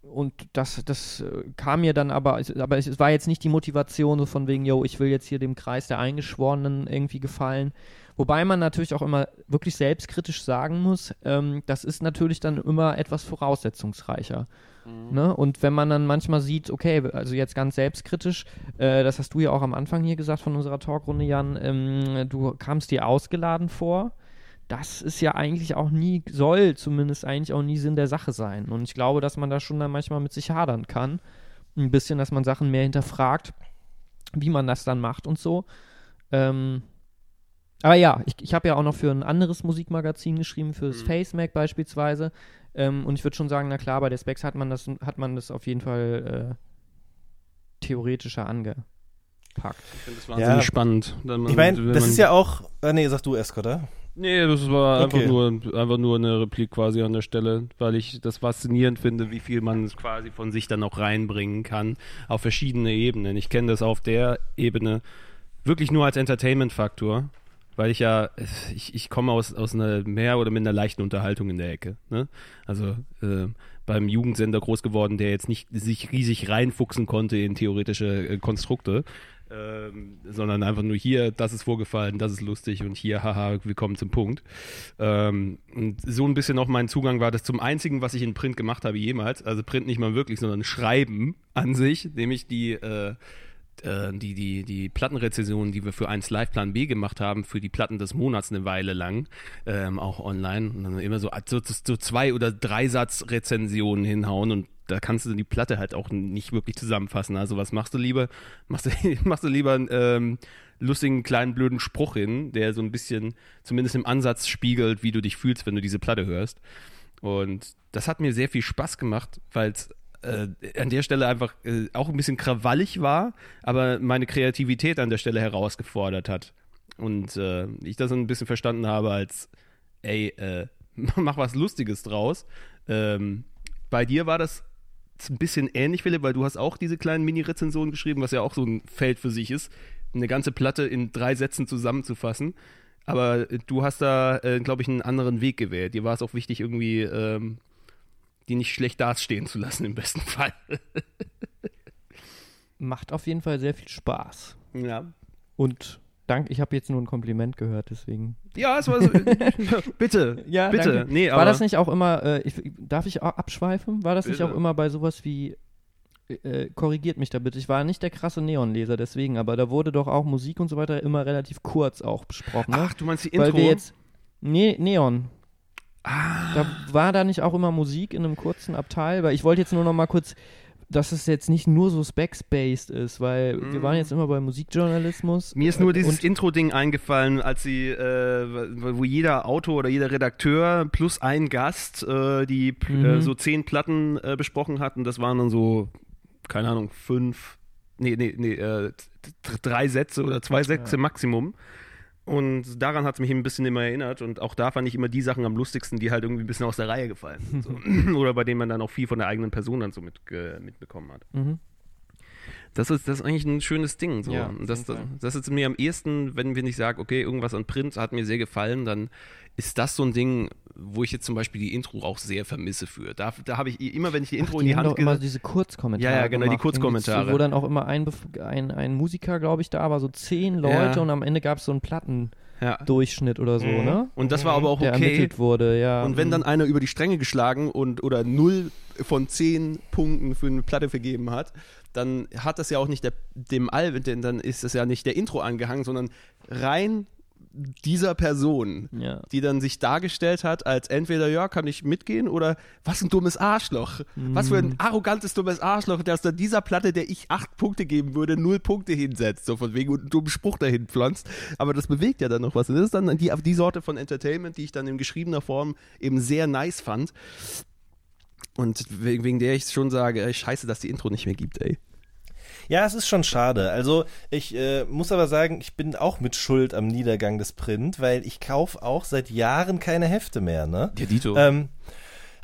und das, das äh, kam mir dann aber, es- aber es war jetzt nicht die Motivation so von wegen, yo, ich will jetzt hier dem Kreis der Eingeschworenen irgendwie gefallen. Wobei man natürlich auch immer wirklich selbstkritisch sagen muss, ähm, das ist natürlich dann immer etwas voraussetzungsreicher. Ne? Und wenn man dann manchmal sieht, okay, also jetzt ganz selbstkritisch, äh, das hast du ja auch am Anfang hier gesagt von unserer Talkrunde, Jan, ähm, du kamst dir ausgeladen vor. Das ist ja eigentlich auch nie, soll zumindest eigentlich auch nie Sinn der Sache sein. Und ich glaube, dass man da schon dann manchmal mit sich hadern kann. Ein bisschen, dass man Sachen mehr hinterfragt, wie man das dann macht und so. Ähm, aber ja, ich, ich habe ja auch noch für ein anderes Musikmagazin geschrieben, für das FaceMac beispielsweise. Ähm, und ich würde schon sagen, na klar, bei der Specs hat man das, hat man das auf jeden Fall äh, theoretischer angepackt. Ich finde das wahnsinnig Ja. spannend. Man- Ich meine, das man- ist ja auch. Äh, nee, sag du erst, oder? Nee, das war einfach, Okay. nur, einfach nur eine Replik quasi an der Stelle, weil ich das faszinierend finde, wie viel man quasi von sich dann auch reinbringen kann auf verschiedene Ebenen. Ich kenne das auf der Ebene wirklich nur als Entertainment-Faktor. weil ich ja, ich, ich komme aus, aus einer mehr oder minder leichten Unterhaltung in der Ecke. Ne? Also äh, beim Jugendsender groß geworden, der jetzt nicht sich riesig reinfuchsen konnte in theoretische äh, Konstrukte, ähm, sondern einfach nur hier, das ist vorgefallen, das ist lustig und hier, haha, wir kommen zum Punkt. Ähm, und so ein bisschen auch mein Zugang war das zum einzigen, was ich in Print gemacht habe jemals, also Print nicht mal wirklich, sondern Schreiben an sich, nämlich die äh, äh, die, die, die Plattenrezensionen, die wir für 1 Live Plan B gemacht haben, für die Platten des Monats eine Weile lang, ähm, auch online. Und dann immer so, so, so zwei oder drei Satz Rezensionen hinhauen und da kannst du die Platte halt auch nicht wirklich zusammenfassen. Also was machst du lieber? Machst du, machst du lieber einen ähm, lustigen kleinen blöden Spruch hin, der so ein bisschen zumindest im Ansatz spiegelt, wie du dich fühlst, wenn du diese Platte hörst. Und das hat mir sehr viel Spaß gemacht, weil es äh, an der Stelle einfach äh, auch ein bisschen krawallig war, aber meine Kreativität an der Stelle herausgefordert hat. Und äh, ich das ein bisschen verstanden habe als, ey, äh, mach was Lustiges draus. Ähm, bei dir war das ein bisschen ähnlich, Philipp, weil du hast auch diese kleinen Mini-Rezensionen geschrieben, was ja auch so ein Feld für sich ist, eine ganze Platte in drei Sätzen zusammenzufassen. Aber du hast da, äh, glaube ich, einen anderen Weg gewählt. Dir war es auch wichtig, irgendwie ähm, die nicht schlecht dastehen zu lassen, im besten Fall. Macht auf jeden Fall sehr viel Spaß. ja. Und dank, ich habe jetzt nur ein Kompliment gehört, deswegen. Ja, es war so. bitte, Ja, bitte. danke. Nee, War das nicht auch immer, äh, ich, darf ich abschweifen? War das nicht Bitte. auch immer bei sowas wie, äh, korrigiert mich da bitte, ich war nicht der krasse Neonleser deswegen, aber da wurde doch auch Musik und so weiter immer relativ kurz auch besprochen, ne? Ach, du meinst die Weil Intro? wir jetzt, nee, Neon. ah, Da war da nicht auch immer Musik in einem kurzen Abteil, weil ich wollte jetzt nur noch mal kurz, dass es jetzt nicht nur so specs-based ist, weil wir waren jetzt immer bei Musikjournalismus. Mm. mir ist nur äh, dieses Intro-Ding eingefallen, als sie, äh, wo jeder Autor oder jeder Redakteur plus ein Gast äh, die p- Mhm. äh, so zehn Platten äh, besprochen hatten. Das waren dann so, keine Ahnung, fünf, nee, nee, nee, äh, drei Sätze oder zwei Sätze Maximum. Und daran hat es mich ein bisschen immer erinnert. Und auch da fand ich immer die Sachen am lustigsten, die halt irgendwie ein bisschen aus der Reihe gefallen sind. So. Oder bei denen man dann auch viel von der eigenen Person dann so mitge mitbekommen hat. Mhm. Das ist, das ist eigentlich ein schönes Ding. So. Ja, das, Fall. das ist mir am ehesten, wenn wir nicht sagen, okay, irgendwas an Print hat mir sehr gefallen, dann ist das so ein Ding, wo ich jetzt zum Beispiel die Intro auch sehr vermisse für. Da, da habe ich immer, wenn ich die Intro Ach, in die, Hand doch immer diese Kurzkommentare. Ja, ja, genau, die gemacht, Kurzkommentare. irgendwie, Wo dann auch immer ein, ein, ein Musiker, glaube ich, da war, so zehn Leute Ja. und am Ende gab es so einen Plattendurchschnitt ja. oder so, ne? Und das war aber auch Der okay. ermittelt wurde, ja. Und wenn dann einer über die Stränge geschlagen und oder null von zehn Punkten für eine Platte vergeben hat, dann hat das ja auch nicht der, dem Album, denn dann ist das ja nicht der Intro angehangen, sondern rein dieser Person, Ja. die dann sich dargestellt hat als entweder ja, kann ich mitgehen oder was ein dummes Arschloch. Was für Mhm. ein arrogantes dummes Arschloch, dass dann dieser Platte, der ich acht Punkte geben würde, null Punkte hinsetzt, so von wegen und einen dummen Spruch dahin pflanzt. Aber das bewegt ja dann noch was. Und das ist dann die, die Sorte von Entertainment, die ich dann in geschriebener Form eben sehr nice fand. Und wegen, wegen der ich schon sage, ey, scheiße, dass die Intro nicht mehr gibt, ey. Ja, es ist schon schade. Also ich äh, muss aber sagen, ich bin auch mit Schuld am Niedergang des Print, weil ich kaufe auch seit Jahren keine Hefte mehr, ne? Ja, Dito. Ähm,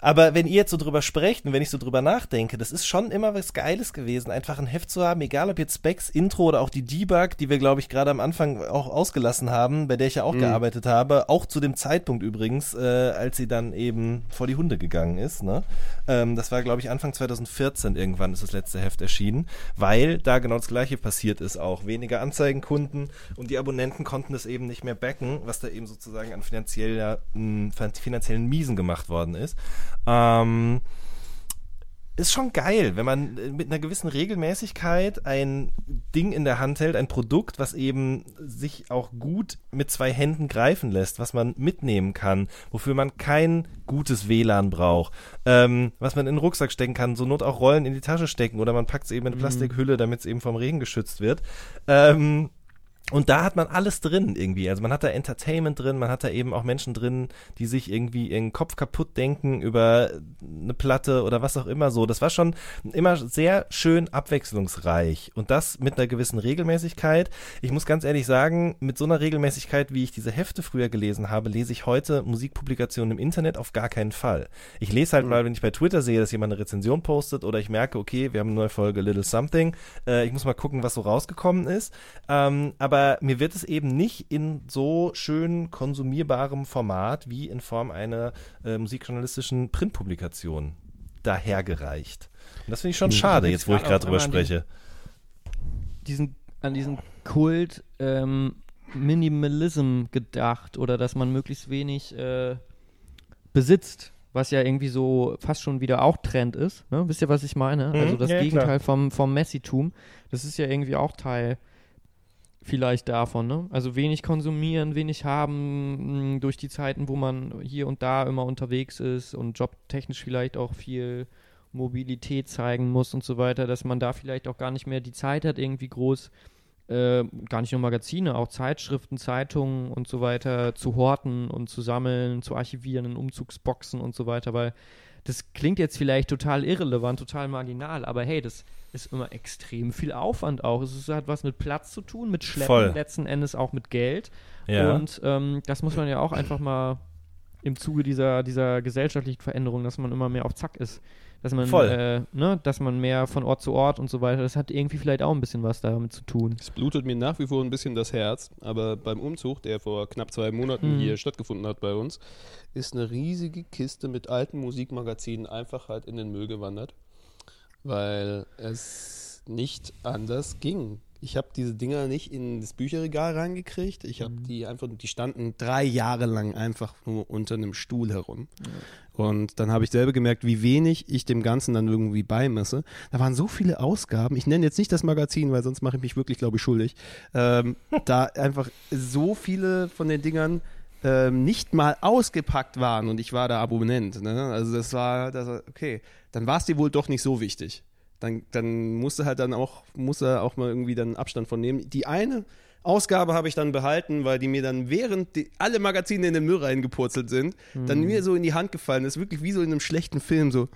aber wenn ihr jetzt so drüber sprecht und wenn ich so drüber nachdenke, das ist schon immer was Geiles gewesen, einfach ein Heft zu haben, egal ob jetzt Specs, Intro oder auch die Debug, die wir, glaube ich, gerade am Anfang auch ausgelassen haben, bei der ich ja auch gearbeitet habe, auch zu dem Zeitpunkt übrigens, äh, als sie dann eben vor die Hunde gegangen ist. Ne? Ähm, das war, glaube ich, Anfang 2014 irgendwann ist das letzte Heft erschienen, weil da genau das gleiche passiert ist auch. Weniger Anzeigenkunden und die Abonnenten konnten es eben nicht mehr backen, was da eben sozusagen an finanzieller, mh, finanziellen Miesen gemacht worden ist. Ähm, ist schon geil, wenn man äh, mit einer gewissen Regelmäßigkeit ein Ding in der Hand hält, ein Produkt, was eben sich auch gut mit zwei Händen greifen lässt, was man mitnehmen kann, wofür man kein gutes WLAN braucht, ähm, was man in den Rucksack stecken kann, so Not auch Rollen in die Tasche stecken oder man packt es eben in eine Plastikhülle, damit es eben vom Regen geschützt wird. Ähm, und da hat man alles drin irgendwie. Also man hat da Entertainment drin, man hat da eben auch Menschen drin, die sich irgendwie ihren Kopf kaputt denken über eine Platte oder was auch immer so. Das war schon immer sehr schön abwechslungsreich und das mit einer gewissen Regelmäßigkeit. Ich muss ganz ehrlich sagen, mit so einer Regelmäßigkeit, wie ich diese Hefte früher gelesen habe, lese ich heute Musikpublikationen im Internet auf gar keinen Fall. Ich lese halt mal, wenn ich bei Twitter sehe, dass jemand eine Rezension postet oder ich merke, okay, wir haben eine neue Folge Little Something. Äh, ich muss mal gucken, was so rausgekommen ist. Ähm, aber aber mir wird es eben nicht in so schön konsumierbarem Format wie in Form einer äh, musikjournalistischen Printpublikation dahergereicht. Und das finde ich schon schade, jetzt wo ich gerade drüber den- spreche. diesen, an diesen Kult ähm, Minimalism gedacht oder dass man möglichst wenig äh, besitzt, was ja irgendwie so fast schon wieder auch Trend ist. Ne? Wisst ihr, was ich meine? Mhm, also das ja, Gegenteil vom, vom Messitum. Das ist ja irgendwie auch Teil vielleicht davon. Ne? Also wenig konsumieren, wenig haben mh, durch die Zeiten, wo man hier und da immer unterwegs ist und jobtechnisch vielleicht auch viel Mobilität zeigen muss und so weiter, dass man da vielleicht auch gar nicht mehr die Zeit hat, irgendwie groß, äh, gar nicht nur Magazine, auch Zeitschriften, Zeitungen und so weiter zu horten und zu sammeln, zu archivieren in Umzugsboxen und so weiter, weil das klingt jetzt vielleicht total irrelevant, total marginal, aber hey, das ist immer extrem viel Aufwand auch. Es ist- hat was mit Platz zu tun, mit Schleppen, Voll. letzten Endes auch mit Geld. Ja. Und ähm, das muss man ja auch einfach mal im Zuge dieser, dieser gesellschaftlichen Veränderung, dass man immer mehr auf Zack ist. Dass man, Voll. äh, ne, dass man mehr von Ort zu Ort und so weiter, das hat irgendwie vielleicht auch ein bisschen was damit zu tun. Es blutet mir nach wie vor ein bisschen das Herz, aber beim Umzug, der vor knapp zwei Monaten Mhm. hier stattgefunden hat bei uns, ist eine riesige Kiste mit alten Musikmagazinen einfach halt in den Müll gewandert, weil es nicht anders ging. Ich habe diese Dinger nicht in das Bücherregal reingekriegt. Ich habe die einfach, die standen drei Jahre lang einfach nur unter einem Stuhl herum. Und dann habe ich selber gemerkt, wie wenig ich dem Ganzen dann irgendwie beimesse. Da waren so viele Ausgaben. Ich nenne jetzt nicht das Magazin, weil sonst mache ich mich wirklich, glaube ich, schuldig. Ähm, da einfach so viele von den Dingern ähm, nicht mal ausgepackt waren und ich war da Abonnent. Ne? Also das war, das war, okay, dann war es dir wohl doch nicht so wichtig. Dann, dann musste halt dann auch, musste auch mal irgendwie dann Abstand von nehmen. Die eine Ausgabe habe ich dann behalten, weil die mir dann während die, alle Magazine in den Müll reingepurzelt sind, dann mir so in die Hand gefallen ist, wirklich wie so in einem schlechten Film, so,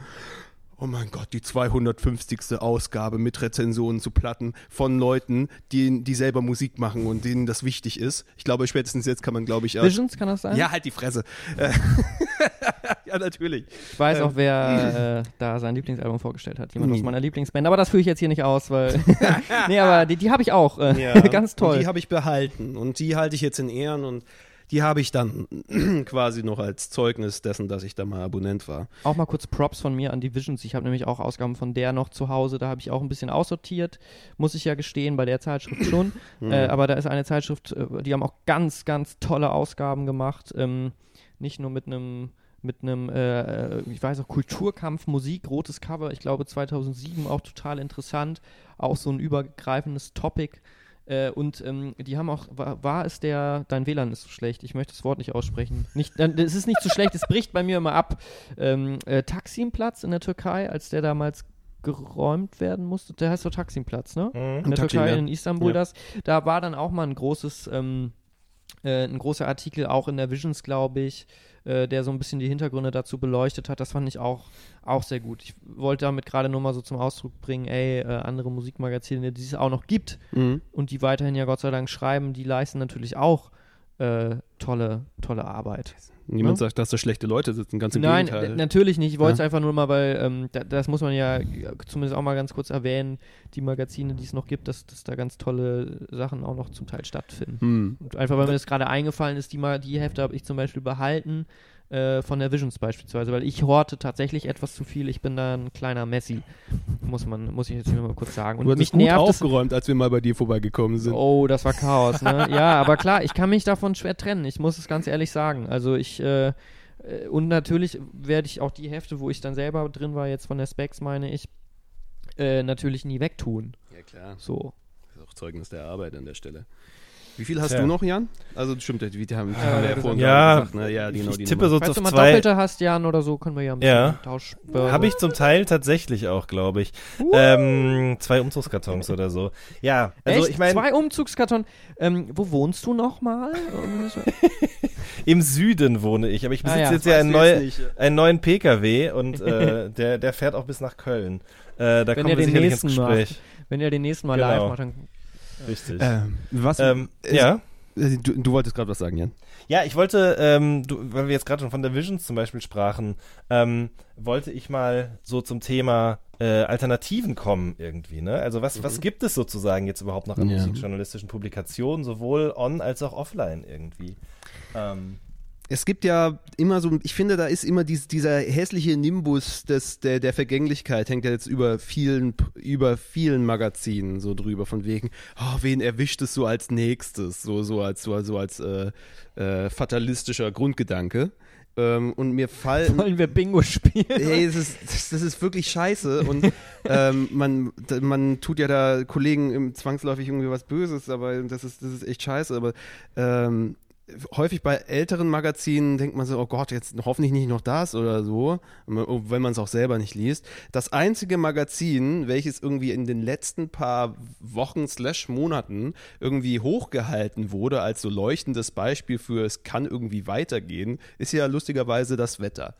oh mein Gott, die 250. Ausgabe mit Rezensionen zu Platten von Leuten, die, die selber Musik machen und denen das wichtig ist. Ich glaube, spätestens jetzt kann man, glaube ich, auch- Visions, kann das sein? ja, halt die Fresse. Äh, ja, natürlich. Ich weiß Ähm. auch, wer äh, da sein Lieblingsalbum vorgestellt hat. Jemand aus Hm. meiner Lieblingsband. Aber das führe ich jetzt hier nicht aus, weil. nee, aber die, die habe ich auch. Äh, Ja, ganz toll. Die habe ich behalten und die halte ich jetzt in Ehren und die habe ich dann quasi noch als Zeugnis dessen, dass ich da mal Abonnent war. Auch mal kurz Props von mir an die Visions. Ich habe nämlich auch Ausgaben von der noch zu Hause. Da habe ich auch ein bisschen aussortiert, muss ich ja gestehen, bei der Zeitschrift schon. äh, aber da ist eine Zeitschrift, äh, die haben auch ganz, ganz tolle Ausgaben gemacht. Ähm, nicht nur mit einem mit einem, äh, ich weiß auch, Kulturkampf, Musik, rotes Cover, ich glaube 2007 auch total interessant, auch so ein übergreifendes Topic. Äh, und ähm, die haben auch, war, war es der, dein WLAN ist so schlecht, ich möchte das Wort nicht aussprechen. Nicht, äh, es ist nicht so schlecht, es bricht bei mir immer ab. Ähm, äh, Taksimplatz in der Türkei, als der damals geräumt werden musste, der heißt so Taksimplatz, ne? in der Taksim, Türkei, ja. in Istanbul Ja. das. Da war dann auch mal ein großes, ähm, äh, ein großer Artikel, auch in der Visions, glaube ich, äh, der so ein bisschen die Hintergründe dazu beleuchtet hat. Das fand ich auch, auch sehr gut. Ich wollte damit gerade nur mal so zum Ausdruck bringen, ey, äh, andere Musikmagazine, die es auch noch gibt und die weiterhin ja Gott sei Dank schreiben, die leisten natürlich auch äh, tolle, tolle Arbeit. Niemand Ja. sagt, dass da schlechte Leute sitzen, ganz im Nein, Gegenteil. d- natürlich nicht. Ich wollte es Ja. einfach nur mal, weil ähm, da, das muss man ja zumindest auch mal ganz kurz erwähnen, die Magazine, die es noch gibt, dass, dass da ganz tolle Sachen auch noch zum Teil stattfinden. Hm. Und einfach, weil mir das gerade eingefallen ist, die, mal, die Hefte habe ich zum Beispiel behalten, äh, von der Visions beispielsweise, weil ich horte tatsächlich etwas zu viel. Ich bin da ein kleiner Messi, muss man, muss ich jetzt hier mal kurz sagen. Und Du hast mich gut aufgeräumt, als wir mal bei dir vorbeigekommen sind. Oh, das war Chaos, ne? ja, aber klar, ich kann mich davon schwer trennen. Ich muss es ganz ehrlich sagen. Also ich, äh, äh, und natürlich werde ich auch die Hefte, wo ich dann selber drin war, jetzt von der Specs, meine ich, äh, natürlich nie wegtun. Ja, klar. So. Das ist auch Zeugnis der Arbeit an der Stelle. Wie viel hast Tja. du noch, Jan? Also stimmt, die, die haben, die haben wir ja vorhin Ja, gerade gesagt. Ne? Ja, die, genau, ich die tippe Nummer. so Falls auf du mal zwei. Doppelte hast, Jan, oder so, können wir ja ein bisschen Ja. Tausch. Habe ich zum Teil tatsächlich auch, glaube ich. Ähm, zwei Umzugskartons oder so. Ja, also Echt? ich meine, Zwei Umzugskarton. Ähm, wo wohnst du nochmal? im Süden wohne ich, aber ich Ah, besitze ja. jetzt ja einen, neu, jetzt nicht. einen neuen PKW und äh, der, der fährt auch bis nach Köln. Äh, da Wenn kommen ihr wir den sicherlich ins nächsten Gespräch. Wenn ihr den nächsten Mal Genau. live macht, dann Richtig. Ähm, was? ähm, äh, ja. äh, Du, du wolltest gerade was sagen, Jan. Ja, ich wollte, ähm, du, weil wir jetzt gerade schon von der Visions zum Beispiel sprachen, ähm, wollte ich mal so zum Thema äh, Alternativen kommen irgendwie, ne? Also was, was gibt es sozusagen jetzt überhaupt noch an Ja. musikjournalistischen Publikationen, sowohl on als auch offline irgendwie? Ähm, Es gibt ja immer so, ich finde, da ist immer dies, dieser hässliche Nimbus des, der, der Vergänglichkeit, hängt ja jetzt über vielen, über vielen Magazinen so drüber, von wegen, oh, wen erwischt es so als nächstes, so, so als, so, so als äh, äh, fatalistischer Grundgedanke. Ähm, und mir fallen. Wollen wir Bingo spielen? Hey, das ist, das, das ist wirklich scheiße und ähm, man, man tut ja da Kollegen im zwangsläufig irgendwie was Böses, aber das ist, das ist echt scheiße. Aber ähm, häufig bei älteren Magazinen denkt man so, oh Gott, jetzt hoffentlich nicht noch das oder so, wenn man es auch selber nicht liest. Das einzige Magazin, welches irgendwie in den letzten paar Wochen slash Monaten irgendwie hochgehalten wurde als so leuchtendes Beispiel für es kann irgendwie weitergehen, ist ja lustigerweise das Wetter.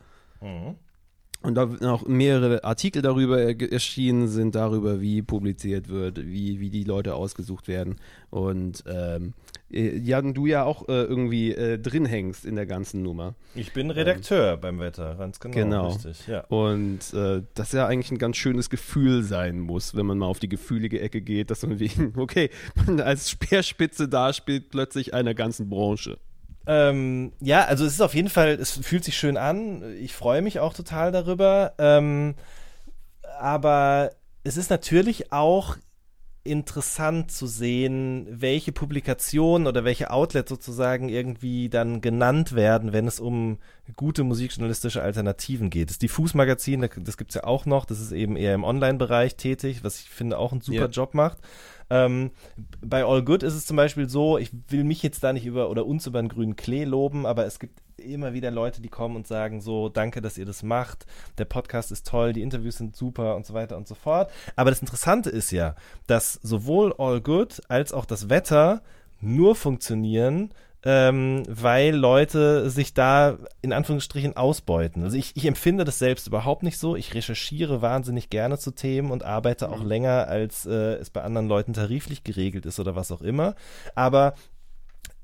Und da noch mehrere Artikel darüber er- erschienen sind, darüber, wie publiziert wird, wie, wie die Leute ausgesucht werden. Und ähm, äh, Jan, du ja auch äh, irgendwie äh, drin hängst in der ganzen Nummer. ich bin Redakteur beim Wetter, ganz genau. Genau. Richtig, ja. Und äh, das ja eigentlich ein ganz schönes Gefühl sein muss, wenn man mal auf die gefühlige Ecke geht, dass man wegen, okay, man als Speerspitze daspielt plötzlich einer ganzen Branche. Ähm, ja, also es ist auf jeden Fall, es fühlt sich schön an. Ich freue mich auch total darüber. Ähm, aber es ist natürlich auch interessant zu sehen, welche Publikationen oder welche Outlets sozusagen irgendwie dann genannt werden, wenn es um gute musikjournalistische Alternativen geht. Das Diffus-Magazin, das- das gibt's ja auch noch, das ist eben eher im Online-Bereich tätig, was ich finde auch einen super Ja. Job macht. Ähm, bei All Good ist es zum Beispiel so, ich will mich jetzt da nicht über oder uns über einen grünen Klee loben, aber es gibt immer wieder Leute, die kommen und sagen so, danke, dass ihr das macht, der Podcast ist toll, die Interviews sind super und so weiter und so fort. Aber das Interessante ist ja, dass sowohl All Good als auch das Wetter nur funktionieren, ähm, weil Leute sich da in Anführungsstrichen ausbeuten. Also ich, ich empfinde das selbst überhaupt nicht so. Ich recherchiere wahnsinnig gerne zu Themen und arbeite auch länger, als äh, es bei anderen Leuten tariflich geregelt ist oder was auch immer. Aber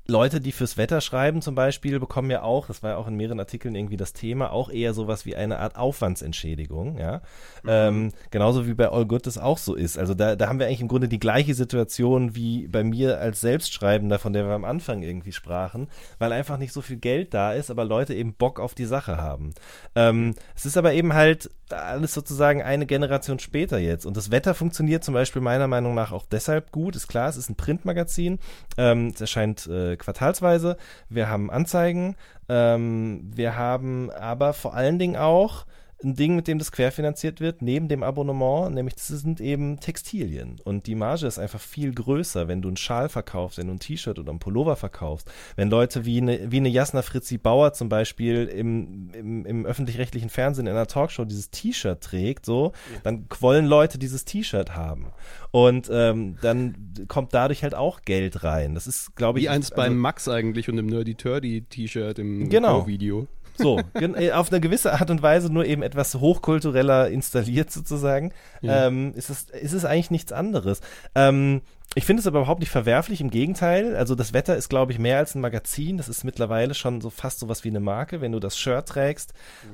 Leute, die fürs Wetter schreiben zum Beispiel, bekommen ja auch, das war ja auch in mehreren Artikeln irgendwie das Thema, auch eher sowas wie eine Art Aufwandsentschädigung, ja. Ähm, genauso wie bei All Good das auch so ist. Also da, da haben wir eigentlich im Grunde die gleiche Situation wie bei mir als Selbstschreibender, von der wir am Anfang irgendwie sprachen, weil einfach nicht so viel Geld da ist, aber Leute eben Bock auf die Sache haben. Ähm, es ist aber eben halt alles sozusagen eine Generation später jetzt. Und das Wetter funktioniert zum Beispiel meiner Meinung nach auch deshalb gut. Ist klar, es ist ein Printmagazin. Ähm, es erscheint äh, quartalsweise. Wir haben Anzeigen. Ähm, wir haben aber vor allen Dingen auch ein Ding, mit dem das querfinanziert wird, neben dem Abonnement, nämlich das sind eben Textilien. Und die Marge ist einfach viel größer, wenn du einen Schal verkaufst, wenn du ein T-Shirt oder ein Pullover verkaufst. Wenn Leute wie eine, wie eine Jasna Fritzi Bauer zum Beispiel im, im, im öffentlich-rechtlichen Fernsehen in einer Talkshow dieses T-Shirt trägt, so, dann wollen Leute dieses T-Shirt haben. Und ähm, dann kommt dadurch halt auch Geld rein. Das ist, glaube ich, Wie eins also- beim Max eigentlich und dem Nerdy Turdy T-Shirt im Genau. Video. So, äh, auf eine gewisse Art und Weise nur eben etwas hochkultureller installiert sozusagen, Ja. ähm, ist, es, ist es eigentlich nichts anderes. Ähm, ich finde es aber überhaupt nicht verwerflich, im Gegenteil. Also das Wetter ist, glaube ich, mehr als ein Magazin. Das ist mittlerweile schon so fast sowas wie eine Marke. Wenn du das Shirt trägst,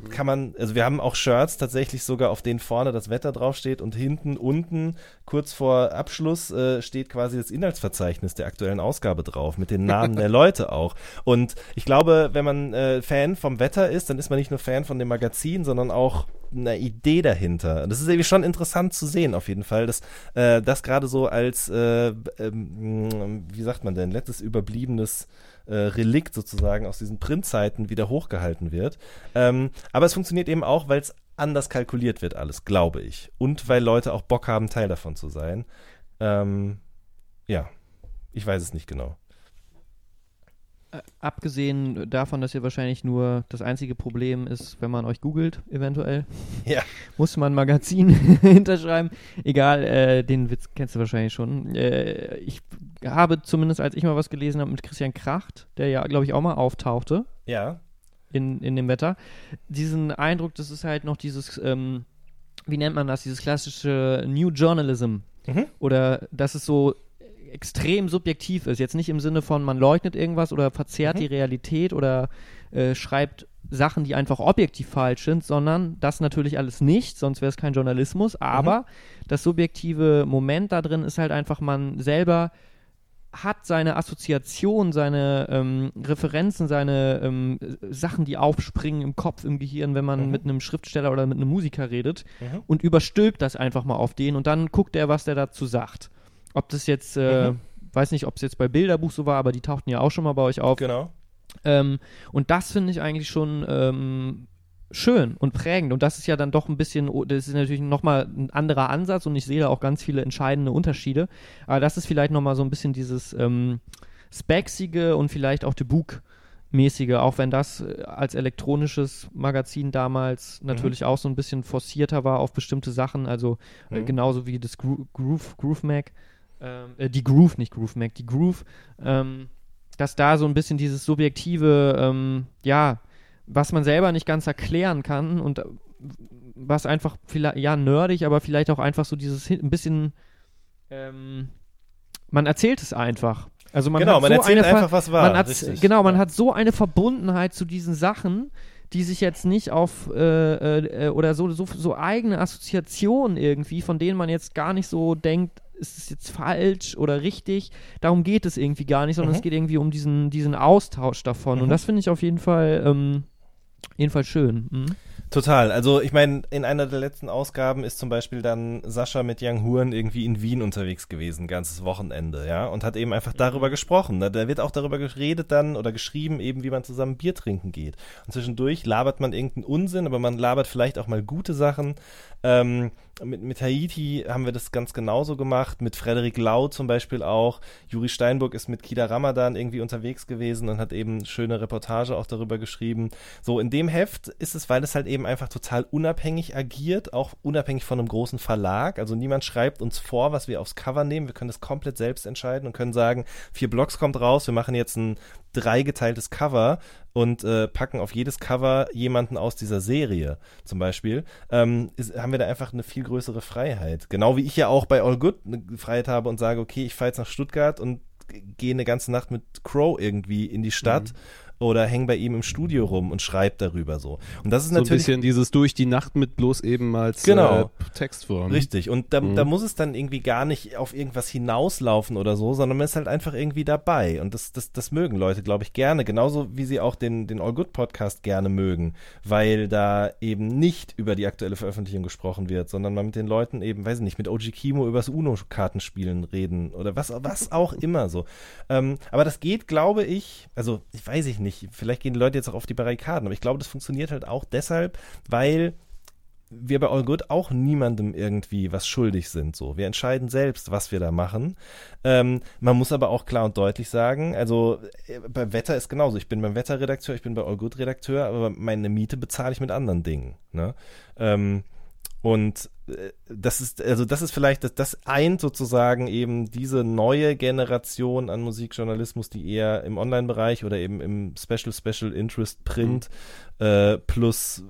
kann man, also wir haben auch Shirts tatsächlich sogar, auf denen vorne das Wetter draufsteht und hinten unten, kurz vor Abschluss, äh, steht quasi das Inhaltsverzeichnis der aktuellen Ausgabe drauf, mit den Namen der Leute auch. Und ich glaube, wenn man äh, Fan vom Wetter ist, dann ist man nicht nur Fan von dem Magazin, sondern auch einer Idee dahinter. Das ist irgendwie schon interessant zu sehen, auf jeden Fall, dass äh, das gerade so als, äh, ähm, wie sagt man denn, letztes überbliebenes äh, Relikt sozusagen aus diesen Printzeiten wieder hochgehalten wird. Ähm, aber es funktioniert eben auch, weil es anders kalkuliert wird alles, glaube ich. Und weil Leute auch Bock haben, Teil davon zu sein. Ähm, ja, ich weiß es nicht genau. Äh, Abgesehen davon, dass ihr wahrscheinlich nur das einzige Problem ist, wenn man euch googelt, eventuell, Ja. muss man ein Magazin hinterschreiben. Egal, äh, den Witz kennst du wahrscheinlich schon. Äh, ich habe zumindest, als ich mal was gelesen habe mit Christian Kracht, der ja, glaube ich, auch mal auftauchte Ja. in, in dem Wetter, diesen Eindruck, das ist halt noch dieses, ähm, wie nennt man das, dieses klassische New Journalism. Mhm. Oder dass es so extrem subjektiv ist. Jetzt nicht im Sinne von, man leugnet irgendwas oder verzerrt Mhm. die Realität oder äh, schreibt Sachen, die einfach objektiv falsch sind, sondern das natürlich alles nicht, sonst wäre es kein Journalismus. Aber das subjektive Moment da drin ist halt einfach, man selber hat seine Assoziation, seine ähm, Referenzen, seine ähm, Sachen, die aufspringen im Kopf, im Gehirn, wenn man mit einem Schriftsteller oder mit einem Musiker redet und überstülpt das einfach mal auf den und dann guckt er, was der dazu sagt. Ob das jetzt, äh, weiß nicht, ob es jetzt bei Bilderbuch so war, aber die tauchten ja auch schon mal bei euch auf. Genau. Ähm, und das finde ich eigentlich schon ähm, schön und prägend. Und das ist ja dann doch ein bisschen, das ist natürlich nochmal ein anderer Ansatz und ich sehe da auch ganz viele entscheidende Unterschiede. Aber das ist vielleicht nochmal so ein bisschen dieses ähm, Specksige und vielleicht auch Book mäßige, auch wenn das äh, als elektronisches Magazin damals natürlich auch so ein bisschen forcierter war auf bestimmte Sachen, also äh, Mhm. genauso wie das Gro Groove, Groove Mac, äh, die Groove, nicht Groove Mac, die Groove, ähm, dass da so ein bisschen dieses subjektive, ähm, ja, was man selber nicht ganz erklären kann und äh, was einfach vielleicht, ja, nerdig, aber vielleicht auch einfach so dieses hin- ein bisschen, ähm, man erzählt es einfach. Also man genau, hat man so erzählt Ver- einfach, was war. man genau, man Ja. hat so eine Verbundenheit zu diesen Sachen, die sich jetzt nicht auf äh, äh, äh, oder so, so, so eigene Assoziationen irgendwie, von denen man jetzt gar nicht so denkt, ist es jetzt falsch oder richtig. Darum geht es irgendwie gar nicht, sondern Mhm. es geht irgendwie um diesen, diesen Austausch davon. Und Mhm. das finde ich auf jeden Fall, ähm, jedenfalls schön. Mhm. Total. Also ich meine, in einer der letzten Ausgaben ist zum Beispiel dann Sascha mit Young Huren irgendwie in Wien unterwegs gewesen, ganzes Wochenende, ja, und hat eben einfach darüber gesprochen. Ne? Da wird auch darüber geredet dann oder geschrieben, eben wie man zusammen Bier trinken geht. Und zwischendurch labert man irgendeinen Unsinn, aber man labert vielleicht auch mal gute Sachen. Ähm, mit, mit Haiti haben wir das ganz genauso gemacht, mit Frederik Lau zum Beispiel auch. Juri Steinburg ist mit Kida Ramadan irgendwie unterwegs gewesen und hat eben schöne Reportage auch darüber geschrieben. So, in dem Heft ist es, weil es halt eben einfach total unabhängig agiert, auch unabhängig von einem großen Verlag. Also niemand schreibt uns vor, was wir aufs Cover nehmen. Wir können das komplett selbst entscheiden und können sagen, vier Blocks kommt raus, wir machen jetzt ein dreigeteiltes Cover und äh, packen auf jedes Cover jemanden aus dieser Serie zum Beispiel, ähm, ist, haben wir da einfach eine viel größere Freiheit. Genau wie ich ja auch bei All Good eine Freiheit habe und sage, okay, ich fahre jetzt nach Stuttgart und gehe eine ganze Nacht mit Crow irgendwie in die Stadt oder hänge bei ihm im Studio rum und schreibe darüber so. Und das ist So ein natürlich bisschen dieses durch die Nacht mit bloß eben als Genau. äh, Textform. Richtig. Und da, Mhm. da muss es dann irgendwie gar nicht auf irgendwas hinauslaufen oder so, sondern man ist halt einfach irgendwie dabei. Und das, das, das mögen Leute, glaube ich, gerne. Genauso wie sie auch den, den All Good Podcast gerne mögen, weil da eben nicht über die aktuelle Veröffentlichung gesprochen wird, sondern man mit den Leuten eben, weiß ich nicht, mit OG Kimo übers UNO-Kartenspielen reden oder was, was auch immer so. Ähm, aber das geht, glaube ich, also ich weiß ich nicht, vielleicht gehen die Leute jetzt auch auf die Barrikaden, aber ich glaube, das funktioniert halt auch deshalb, weil wir bei All Good auch niemandem irgendwie was schuldig sind. So, wir entscheiden selbst, was wir da machen. Ähm, man muss aber auch klar und deutlich sagen, also äh, beim Wetter ist genauso. Ich bin beim Wetterredakteur, ich bin bei All Good Redakteur, aber meine Miete bezahle ich mit anderen Dingen. Ne? Ähm, und äh, das ist, also das ist vielleicht, das, das eint sozusagen eben diese neue Generation an Musikjournalismus, die eher im Online-Bereich oder eben im Special, Special Interest Print äh, plus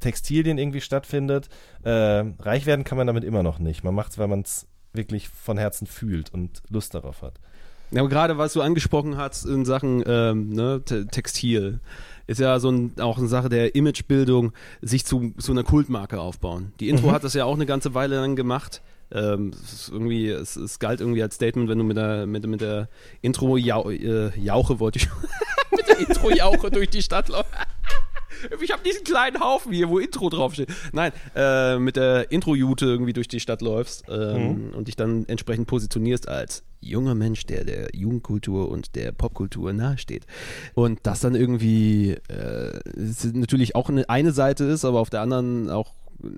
Textilien irgendwie stattfindet. Äh, reich werden kann man damit immer noch nicht. Man macht es, weil man es wirklich von Herzen fühlt und Lust darauf hat. Ja, aber gerade was du angesprochen hast in Sachen ähm, ne, Te- Textil, ist ja so ein, auch eine Sache der Imagebildung, sich zu so einer Kultmarke aufbauen. Die Intro hat das ja auch eine ganze Weile lang gemacht. Ähm, es, irgendwie, es, es galt irgendwie als Statement, wenn du mit der, mit, mit der Intro-Jauche, wollte ich, mit der Intro-Jauche durch die Stadt läufst. Ich habe diesen kleinen Haufen hier, wo Intro draufsteht. Nein, äh, mit der Intro-Jute irgendwie durch die Stadt läufst ähm, und dich dann entsprechend positionierst als junger Mensch, der der Jugendkultur und der Popkultur nahesteht. Und das dann irgendwie äh, natürlich auch eine, eine Seite ist, aber auf der anderen auch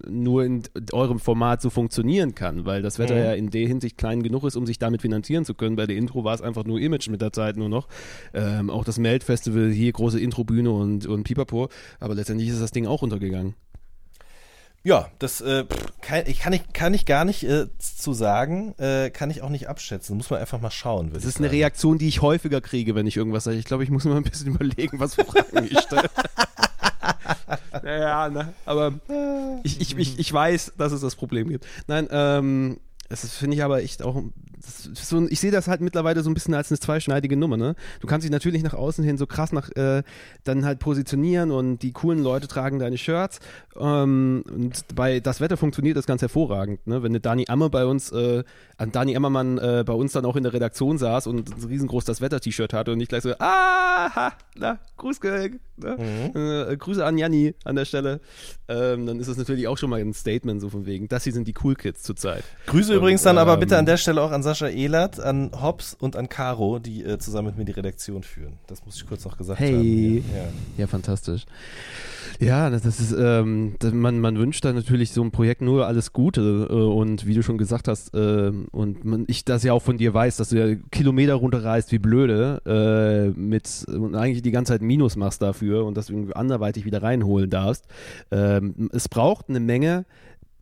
nur in eurem Format so funktionieren kann, weil das Wetter Mhm. ja in der Hinsicht klein genug ist, um sich damit finanzieren zu können. Bei der Intro war es einfach nur Image mit der Zeit nur noch. Ähm, auch das Melt-Festival, hier große Introbühne und, und Pipapo, aber letztendlich ist das Ding auch untergegangen. Ja, das äh, kann, ich, kann, ich, kann ich gar nicht äh, zu sagen, äh, kann ich auch nicht abschätzen. Muss man einfach mal schauen. Das ist eine. Reaktion, die ich häufiger kriege, wenn ich irgendwas sage. Ich glaube, ich muss mir mal ein bisschen überlegen, was Fragen ich stelle. Naja, ne? aber ich, ich, ich, ich weiß, dass es das Problem gibt. Nein, ähm, Das finde ich aber echt auch. So, ich sehe das halt mittlerweile so ein bisschen als eine zweischneidige Nummer, ne? Du kannst dich natürlich nach außen hin so krass nach äh, dann halt positionieren und die coolen Leute tragen deine Shirts. Ähm, und bei das Wetter funktioniert das ganz hervorragend, ne? Wenn eine Dani Ammer bei uns, äh, an Dani Emmermann äh, bei uns dann auch in der Redaktion saß und riesengroß das Wetter-T-Shirt hatte und nicht gleich so, ah, ha, na, Gruß, ne? äh, Grüße an Janni an der Stelle. Ähm, dann ist das natürlich auch schon mal ein Statement so von wegen, das hier sind die Cool Kids zurzeit. Grüße Und, übrigens dann aber ähm, bitte an der Stelle auch an Sascha Ehlert, an Hobbs und an Caro, die äh, zusammen mit mir die Redaktion führen. Das muss ich kurz noch gesagt Hey. haben. hier. Ja. Ja, fantastisch. Ja, das, das ist, ähm, das, man, man wünscht da natürlich so ein Projekt nur alles Gute äh, und wie du schon gesagt hast, ähm, und man, ich das ja auch von dir weiß, dass du ja Kilometer runterreist wie blöde äh, mit und eigentlich die ganze Zeit Minus machst dafür und das irgendwie anderweitig wieder reinholen darfst. Ähm, es braucht eine Menge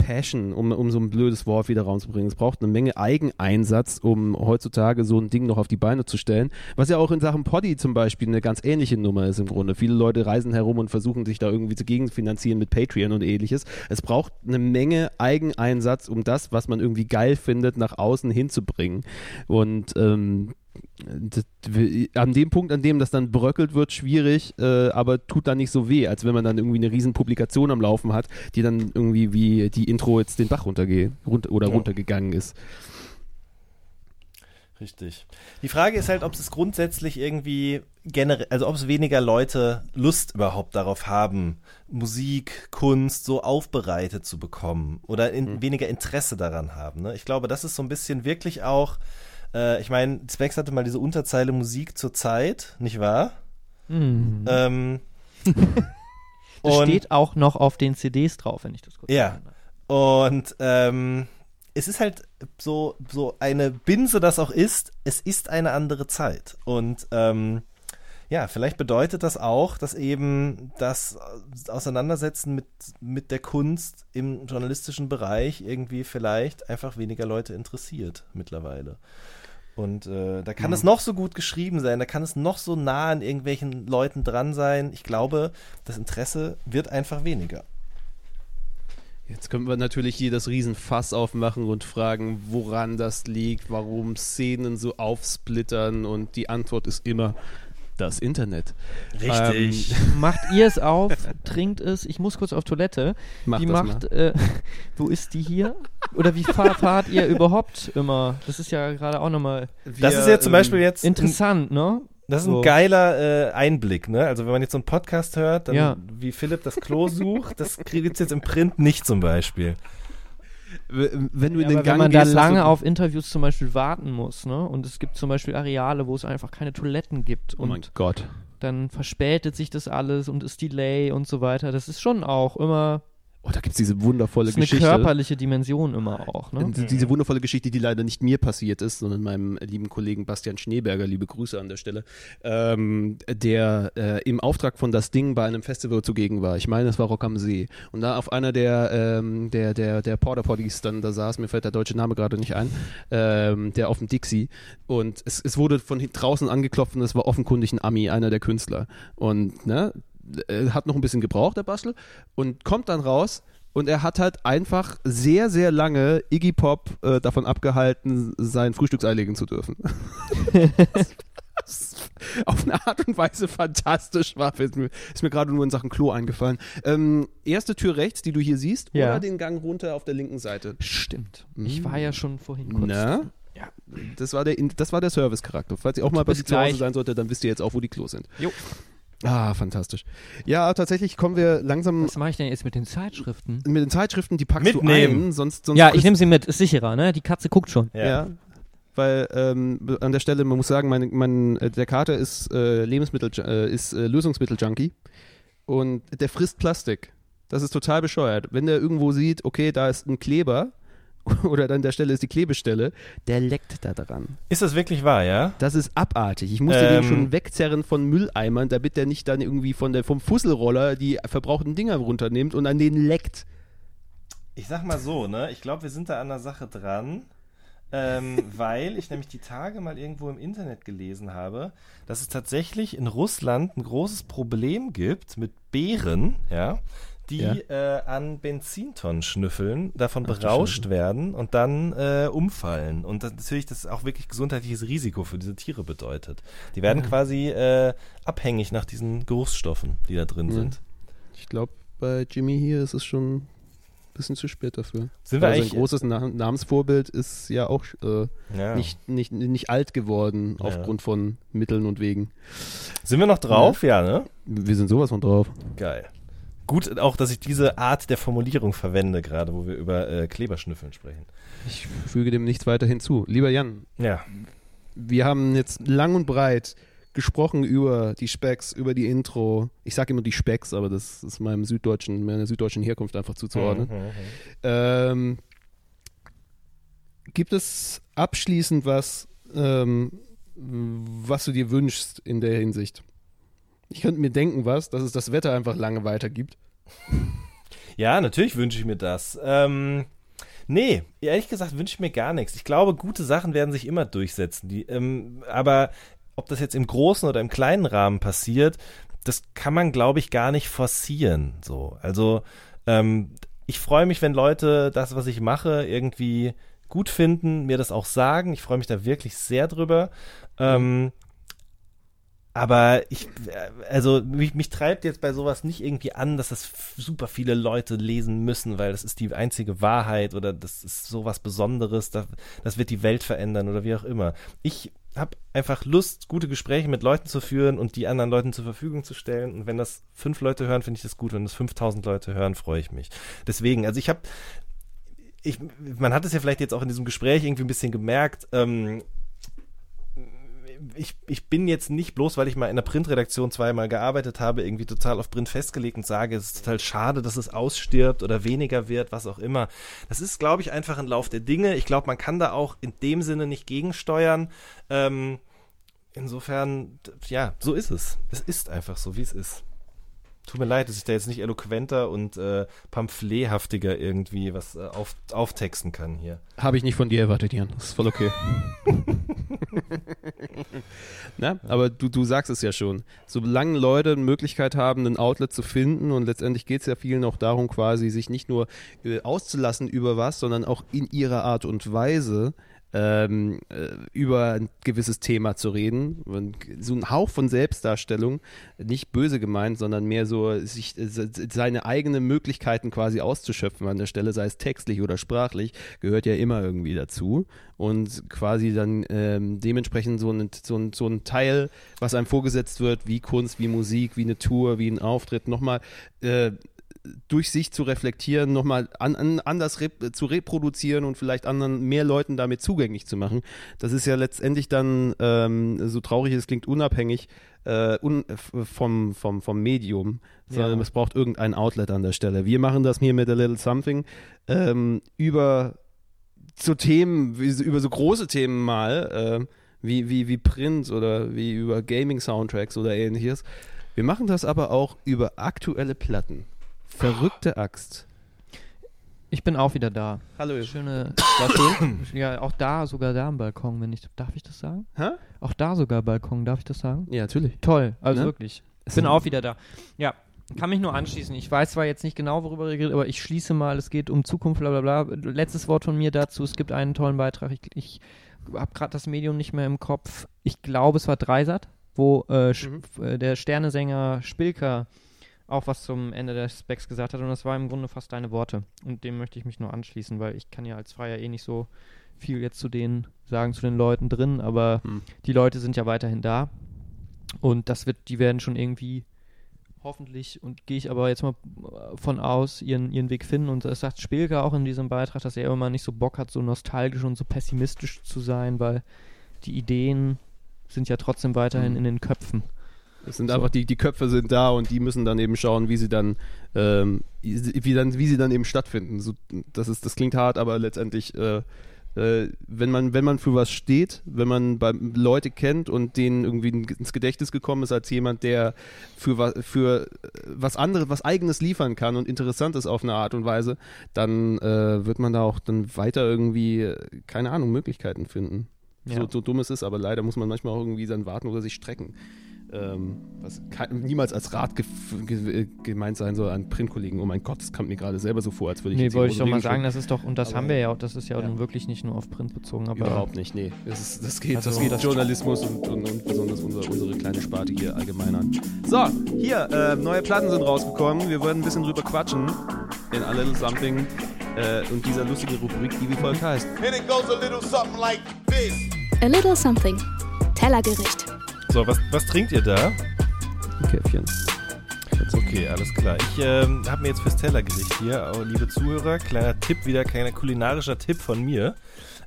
Passion, um, um so ein blödes Wort wieder rauszubringen. Es braucht eine Menge Eigeneinsatz, um heutzutage so ein Ding noch auf die Beine zu stellen. Was ja auch in Sachen Poddy zum Beispiel eine ganz ähnliche Nummer ist im Grunde. Viele Leute reisen herum und versuchen sich da irgendwie zu gegenfinanzieren mit Patreon und ähnliches. Es braucht eine Menge Eigeneinsatz, um das, was man irgendwie geil findet, nach außen hinzubringen. Und ähm, an dem Punkt, an dem das dann bröckelt wird, schwierig, äh, aber tut dann nicht so weh, als wenn man dann irgendwie eine riesen Publikation am Laufen hat, die dann irgendwie wie die Intro jetzt den Bach runtergeht run oder Ja. runtergegangen ist. Richtig. Die Frage ist halt, ob es grundsätzlich irgendwie generell, also ob es weniger Leute Lust überhaupt darauf haben, Musik, Kunst so aufbereitet zu bekommen oder in, weniger Interesse daran haben. Ne? Ich glaube, das ist so ein bisschen wirklich auch, äh, ich meine, Specs hatte mal diese Unterzeile Musik zur Zeit, nicht wahr? Hm. Ähm, Das und- steht auch noch auf den CDs drauf, wenn ich das kurz Ja. Und ähm, es ist halt so, so eine Binse das auch ist, es ist eine andere Zeit. Und ähm, ja, vielleicht bedeutet das auch, dass eben das Auseinandersetzen mit, mit der Kunst im journalistischen Bereich irgendwie vielleicht einfach weniger Leute interessiert mittlerweile. Und äh, da kann Mhm. es noch so gut geschrieben sein, da kann es noch so nah an irgendwelchen Leuten dran sein. Ich glaube, das Interesse wird einfach weniger. Jetzt können wir natürlich hier das Riesenfass aufmachen und fragen, woran das liegt, warum Szenen so aufsplittern und die Antwort ist immer das Internet. Richtig. Macht ihr es auf, trinkt es. Ich muss kurz auf Toilette. Mach die das macht, äh, wo ist die hier? Oder wie fahr, fahrt ihr überhaupt immer? Das ist ja gerade auch nochmal Das ist ja zum Beispiel jetzt ein, interessant, ne? das ist ein so. geiler äh, Einblick, ne? Also wenn man jetzt so einen Podcast hört, dann Ja. wie Philipp das Klo sucht, das gibt es jetzt im Print nicht zum Beispiel. Wenn du Ja, in den aber Gang wenn man da gehst, hast lange auf Interviews zum Beispiel warten muss, ne? Und es gibt zum Beispiel Areale, wo es einfach keine Toiletten gibt Oh mein und Gott. dann verspätet sich das alles und ist Delay und so weiter. Das ist schon auch immer Oh, da gibt es diese wundervolle das ist eine Geschichte. körperliche Dimension immer auch, ne? Die- Diese wundervolle Geschichte, die leider nicht mir passiert ist, sondern meinem lieben Kollegen Bastian Schneeberger, liebe Grüße an der Stelle, ähm, der äh, im Auftrag von das Ding bei einem Festival zugegen war. Ich meine, es war Rock am See. Und da auf einer der, ähm, der, der, der Porter Potties dann da saß, mir fällt der deutsche Name gerade nicht ein, ähm, der auf dem Dixie. Und es, es wurde von draußen angeklopft und es war offenkundig ein Ami, einer der Künstler. Und ne, äh, hat noch ein bisschen gebraucht, der Bastel, und kommt dann raus und er hat halt einfach sehr, sehr lange Iggy Pop äh, davon abgehalten, sein Frühstücksei legen zu dürfen. Auf eine Art und Weise fantastisch war. Ist mir, mir gerade nur in Sachen Klo eingefallen. Ähm, erste Tür rechts, die du hier siehst, Ja. oder den Gang runter auf der linken Seite. Stimmt. Ich Mm. war ja schon vorhin kurz. Na? Ja. Das war der, In- das war der Service-Charakter. Falls ihr auch mal bei sich zu Hause sein sollte, dann wisst ihr jetzt auch, wo die Klos sind. Jo. Ah, fantastisch. Ja, tatsächlich kommen wir langsam Was mache ich denn jetzt mit den Zeitschriften? mit den Zeitschriften, die packst Mitnehmen. du ein, sonst, sonst Ja, ich nehme sie mit. Ist sicherer, ne? Die Katze guckt schon. Ja. Weil ähm, an der Stelle, man muss sagen, mein, mein, äh, der Kater ist äh, Lebensmittel, äh, ist äh, Lösungsmittel-Junkie und der frisst Plastik. Das ist total bescheuert. Wenn der irgendwo sieht, okay, da ist ein Kleber oder an der Stelle ist die Klebestelle, der leckt da dran. Ist das wirklich wahr, ja? Das ist abartig. Ich musste Ähm. den schon wegzerren von Mülleimern, damit der nicht dann irgendwie von der, vom Fusselroller die verbrauchten Dinger runternimmt und an denen leckt. Ich sag mal so, ne? Ich glaube, wir sind da an der Sache dran. Ähm, weil ich nämlich die Tage mal irgendwo im Internet gelesen habe, dass es tatsächlich in Russland ein großes Problem gibt mit Bären, ja, die Ja. äh, an Benzintonnen schnüffeln, davon Ach berauscht werden und dann äh, umfallen. Und das, natürlich das auch wirklich gesundheitliches Risiko für diese Tiere bedeutet. Die werden quasi äh, abhängig nach diesen Geruchsstoffen, die da drin Ja. sind. Ich glaube, bei Jimmy hier ist es schon ein bisschen zu spät dafür. Sind wir sein eigentlich großes Na Namensvorbild ist ja auch äh, ja. nicht, nicht, nicht alt geworden Ja. aufgrund von Mitteln und Wegen. Sind wir noch drauf? Ja, ne? Wir sind sowas von drauf. Geil. Gut auch, dass ich diese Art der Formulierung verwende, gerade wo wir über äh, Kleberschnüffeln sprechen. Ich füge dem nichts weiter hinzu. Lieber Jan, Ja. wir haben jetzt lang und breit gesprochen über die Specks, über die Intro. Ich sage immer die Specks, aber das ist meinem süddeutschen, meiner süddeutschen Herkunft einfach zuzuordnen. Mhm, mhm. Ähm, gibt es abschließend was, ähm, was du dir wünschst in der Hinsicht? Ich könnte mir denken, was, dass es das Wetter einfach lange weitergibt. Ja, natürlich wünsche ich mir das. Ähm, nee, ehrlich gesagt wünsche ich mir gar nichts. Ich glaube, gute Sachen werden sich immer durchsetzen. Die, ähm, aber ob das jetzt im großen oder im kleinen Rahmen passiert, das kann man, glaube ich, gar nicht forcieren. So, also ähm, ich freue mich, wenn Leute das, was ich mache, irgendwie gut finden, mir das auch sagen. Ich freue mich da wirklich sehr drüber. Ähm, aber ich, äh, also mich, mich treibt jetzt bei sowas nicht irgendwie an, dass das super viele Leute lesen müssen, weil das ist die einzige Wahrheit oder das ist sowas Besonderes, das, das wird die Welt verändern oder wie auch immer. Ich habe einfach Lust, gute Gespräche mit Leuten zu führen und die anderen Leuten zur Verfügung zu stellen. Und wenn das fünf Leute hören, finde ich das gut. Wenn das 5000 Leute hören, freue ich mich. Deswegen, also ich habe ich, man hat es ja vielleicht jetzt auch in diesem Gespräch irgendwie ein bisschen gemerkt, ähm, ich, ich bin jetzt nicht bloß, weil ich mal in der Printredaktion zweimal gearbeitet habe, irgendwie total auf Print festgelegt und sage, es ist total schade, dass es ausstirbt oder weniger wird, was auch immer. Das ist, glaube ich, einfach ein Lauf der Dinge. Ich glaube, man kann da auch in dem Sinne nicht gegensteuern. Ähm, insofern, ja, so ist es. Es ist einfach so, wie es ist. Tut mir leid, dass ich da jetzt nicht eloquenter und äh, pamphlethaftiger irgendwie was äh, auf, auftexten kann hier. Habe ich nicht von dir erwartet, Jan. Das ist voll okay. Na, aber du, du sagst es ja schon. Solange Leute eine Möglichkeit haben, ein Outlet zu finden und letztendlich geht es ja vielen auch darum, quasi sich nicht nur äh, auszulassen über was, sondern auch in ihrer Art und Weise ähm, äh, über ein gewisses Thema zu reden. Und so ein Hauch von Selbstdarstellung, nicht böse gemeint, sondern mehr so, sich äh, se- seine eigenen Möglichkeiten quasi auszuschöpfen an der Stelle, sei es textlich oder sprachlich, gehört ja immer irgendwie dazu. Und quasi dann ähm, dementsprechend so ein, so, ein, so ein Teil, was einem vorgesetzt wird, wie Kunst, wie Musik, wie eine Tour, wie ein Auftritt, nochmal äh, durch sich zu reflektieren, nochmal an, an, anders rep zu reproduzieren und vielleicht anderen mehr Leuten damit zugänglich zu machen. Das ist ja letztendlich dann, ähm, so traurig es klingt, unabhängig äh, un, vom, vom, vom Medium, sondern Ja. es braucht irgendein Outlet an der Stelle. Wir machen das hier mit A Little Something ähm, über so Themen, über so große Themen mal, äh, wie, wie, wie Print oder wie über Gaming-Soundtracks oder ähnliches. Wir machen das aber auch über aktuelle Platten. Verrückte Axt. Ich bin auch wieder da. Hallo. Schöne. War schön. Ja, auch da, sogar da am Balkon, wenn ich. Darf ich das sagen? Hä? Auch da sogar Balkon, darf ich das sagen? Ja, natürlich. Toll, also Ne? wirklich. Ich bin auch wieder da. Ja, kann mich nur anschließen. Ich weiß zwar jetzt nicht genau, worüber ihr redet, aber ich schließe mal, es geht um Zukunft, bla bla bla. Letztes Wort von mir dazu, es gibt einen tollen Beitrag. Ich, ich habe gerade das Medium nicht mehr im Kopf. Ich glaube, es war Dreisat, wo äh, Mhm. äh, der Sternesänger Spilker auch was zum Ende des Specs gesagt hat und das war im Grunde fast deine Worte. Und dem möchte ich mich nur anschließen, weil ich kann ja als Freier eh nicht so viel jetzt zu denen sagen, zu den Leuten drin, aber Hm. die Leute sind ja weiterhin da. Und das wird, die werden schon irgendwie hoffentlich, und gehe ich aber jetzt mal äh, von aus, ihren, ihren Weg finden. Und das sagt Spielke auch in diesem Beitrag, dass er immer nicht so Bock hat, so nostalgisch und so pessimistisch zu sein, weil die Ideen sind ja trotzdem weiterhin Mhm. in den Köpfen. Es sind einfach die, die Köpfe sind da und die müssen dann eben schauen, wie sie dann, ähm, wie dann, wie sie dann eben stattfinden. So, das ist, das klingt hart, aber letztendlich, äh, äh, wenn man, wenn man für was steht, wenn man Leute kennt und denen irgendwie ins Gedächtnis gekommen ist als jemand, der für was, für was anderes, was eigenes liefern kann und interessant ist auf eine Art und Weise, dann äh, wird man da auch dann weiter irgendwie, äh, keine Ahnung, Möglichkeiten finden. Ja. So, so dumm es ist, aber leider muss man manchmal auch irgendwie dann warten oder sich strecken. Ähm, was kein, niemals als Rat gef- ge gemeint sein soll an Printkollegen. Oh mein Gott, das kommt mir gerade selber so vor, als würde ich Nee, wollte ich doch mal sagen, das ist doch, und das Aber- haben wir ja auch, das ist ja, Ja. nun wirklich nicht nur auf Print bezogen, aber Überhaupt nicht, nee. Das, ist, das geht, das Also- geht Journalismus und, und, und besonders unsere, unsere kleine Sparte hier allgemein an. So, hier, äh, neue Platten sind rausgekommen. Wir werden ein bisschen drüber quatschen in A Little Something äh, und dieser lustige Rubrik, die wie folgt heißt. And it goes a little something like this. A Little Something. Tellergericht. So, was, was trinkt ihr da? Ein Käffchen. Okay, alles klar. Ich ähm, habe mir jetzt fürs Tellergericht hier, oh, liebe Zuhörer, kleiner Tipp wieder, kleiner kulinarischer Tipp von mir.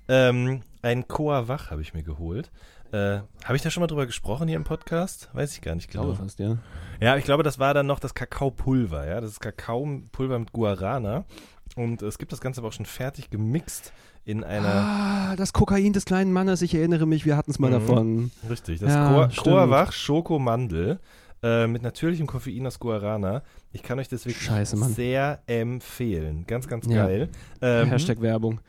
Ähm, ein Koa Wach habe ich mir geholt. Äh, habe ich da schon mal drüber gesprochen hier im Podcast? Weiß ich gar nicht Ich genau. glaube fast, ja. Ja, ich glaube, das war dann noch das Kakaopulver, ja. Das ist Kakaopulver mit Guarana. Und es gibt das Ganze aber auch schon fertig gemixt in einer. Ah, das Kokain des kleinen Mannes, ich erinnere mich, wir hatten es mal Mhm. davon. Richtig, das Ja. Koa-Wach Schokomandel äh, mit natürlichem Koffein aus Guarana. Ich kann euch das wirklich Scheiße, sehr empfehlen. Ganz, ganz Ja. geil. Ähm, Hashtag Werbung.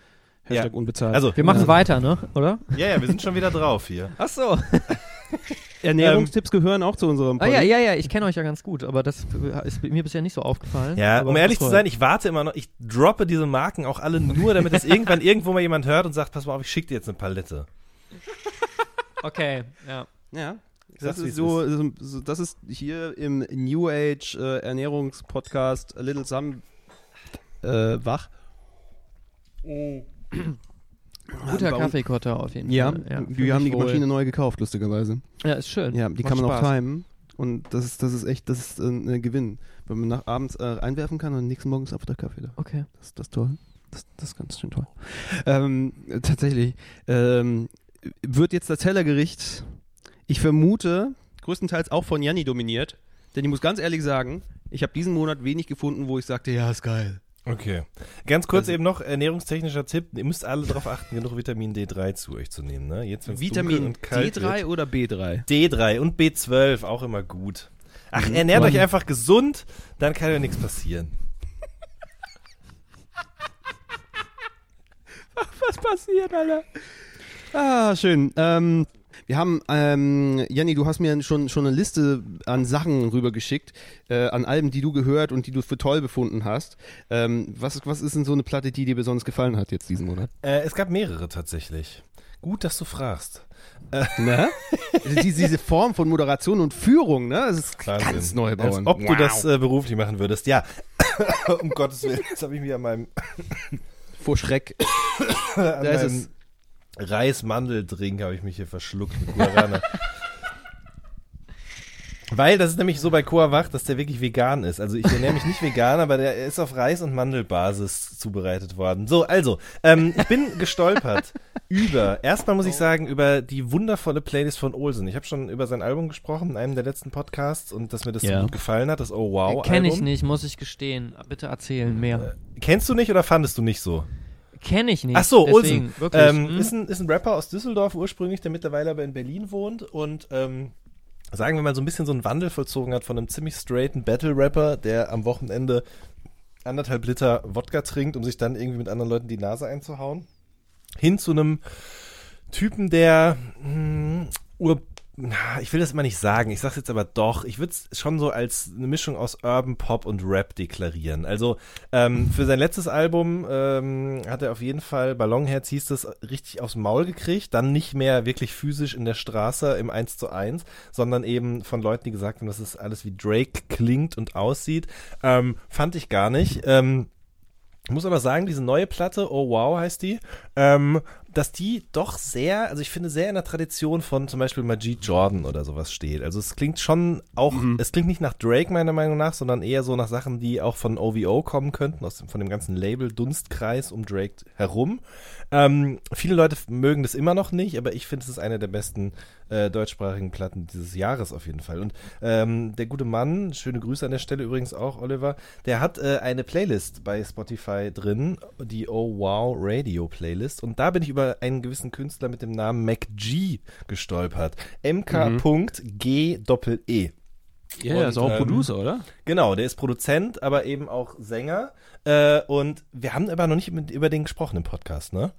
Hashtag Ja. unbezahlt. Also, wir machen es Ja. weiter, ne? Oder? ja, ja, wir sind schon wieder drauf hier. Ach so. Ernährungstipps gehören auch zu unserem Ah ja, ja, ja, ich kenne euch ja ganz gut, aber das ist mir bisher nicht so aufgefallen. Ja, aber um ehrlich zu sein, ich warte immer noch, ich droppe diese Marken auch alle nur, damit das irgendwann irgendwo mal jemand hört und sagt, pass mal auf, ich schicke dir jetzt eine Palette. Okay, ja. Ja. Das wie ist es so, so- das ist hier im New Age äh, Ernährungspodcast A Little Some äh, wach. Guter Kaffeekotter auf jeden Ja, Fall. wir fühl haben die wohl. Maschine neu gekauft, lustigerweise. Ja, ist schön. Ja, die Macht kann man auch Spaß. timen. Und das ist, das ist echt, das ist äh, ein Gewinn. Wenn man nach abends äh, einwerfen kann und nächsten Morgen ist einfach der Kaffee da. Okay. Das, das ist toll. Das, das ist ganz schön toll. Ähm, tatsächlich. Ähm, wird jetzt das Tellergericht, ich vermute, größtenteils auch von Janni dominiert. Denn ich muss ganz ehrlich sagen, ich habe diesen Monat wenig gefunden, wo ich sagte, ja, ist geil. Okay. Ganz kurz Also- eben noch ernährungstechnischer Tipp. Ihr müsst alle darauf achten, genug Vitamin D3 zu euch zu nehmen. Ne? Jetzt, Vitamin und kalt D3 Wird. oder B3? D3 und B12 auch immer gut. Ach, Mhm. ernährt Mann. euch einfach gesund, dann kann ja nichts passieren. Was passiert, Alter? Ah, schön. Ähm, wir haben, ähm, Janni, du hast mir schon, schon eine Liste an Sachen rübergeschickt, äh, an Alben, die du gehört und die du für toll befunden hast. Ähm, was, was ist denn so eine Platte, die dir besonders gefallen hat jetzt diesen Monat? Äh, es gab mehrere tatsächlich. Gut, dass du fragst. Ne? diese, diese Form von Moderation und Führung, ne? Das ist Wahnsinn. ganz neu Als bauen. ob du das äh, beruflich machen würdest. Ja, um Gottes Willen. Jetzt habe ich mich an meinem, Vor Schreck. Da ist es. Reis-Mandeldrink habe ich mich hier verschluckt mit Guarana. Weil das ist nämlich so bei Coa Wach, dass der wirklich vegan ist. Also ich ernähre mich nicht vegan, aber der ist auf Reis- und Mandelbasis zubereitet worden. So, also, ähm, ich bin gestolpert über, erstmal muss ich sagen, über die wundervolle Playlist von Olsen. Ich habe schon über sein Album gesprochen in einem der letzten Podcasts und dass mir das Ja. so gut gefallen hat, das Oh Wow Kenne ich nicht, muss ich gestehen. Bitte erzählen mehr. Kennst du nicht oder fandest du nicht so? Kenne ich nicht. Ach so, deswegen, Olsen. Wirklich. Ähm, hm? ist, ein, ist ein Rapper aus Düsseldorf ursprünglich, der mittlerweile aber in Berlin wohnt und ähm, sagen wir mal so ein bisschen so einen Wandel vollzogen hat von einem ziemlich straighten Battle-Rapper, der am Wochenende anderthalb Liter Wodka trinkt, um sich dann irgendwie mit anderen Leuten die Nase einzuhauen, hin zu einem Typen, der mh, na, ich will das immer nicht sagen, ich sag's jetzt aber doch. Ich würde es schon so als eine Mischung aus Urban Pop und Rap deklarieren. Also ähm, für sein letztes Album ähm, hat er auf jeden Fall, Ballonherz hieß das, richtig aufs Maul gekriegt. Dann nicht mehr wirklich physisch in der Straße im 1 zu 1, sondern eben von Leuten, die gesagt haben, dass es alles wie Drake klingt und aussieht. Ähm, fand ich gar nicht. Ähm, muss aber sagen, diese neue Platte, Oh Wow heißt die, ähm, dass die doch sehr, also ich finde sehr in der Tradition von zum Beispiel Majid Jordan oder sowas steht. Also es klingt schon auch, es klingt nicht nach Drake meiner Meinung nach, sondern eher so nach Sachen, die auch von OVO kommen könnten, aus dem, von dem ganzen Label Dunstkreis um Drake herum. Ähm, viele Leute mögen das immer noch nicht, aber ich finde, es ist eine der besten äh, deutschsprachigen Platten dieses Jahres auf jeden Fall. Und ähm, der gute Mann, schöne Grüße an der Stelle übrigens auch, Oliver, der hat äh, eine Playlist bei Spotify drin, die Oh Wow Radio Playlist. Und da bin ich über einen gewissen Künstler mit dem Namen MacG gestolpert. MK.G-E. Ja, Und, ist auch ähm, Producer, oder? Genau, der ist Produzent, aber eben auch Sänger. Äh, und wir haben aber noch nicht mit, über den gesprochen im Podcast, ne?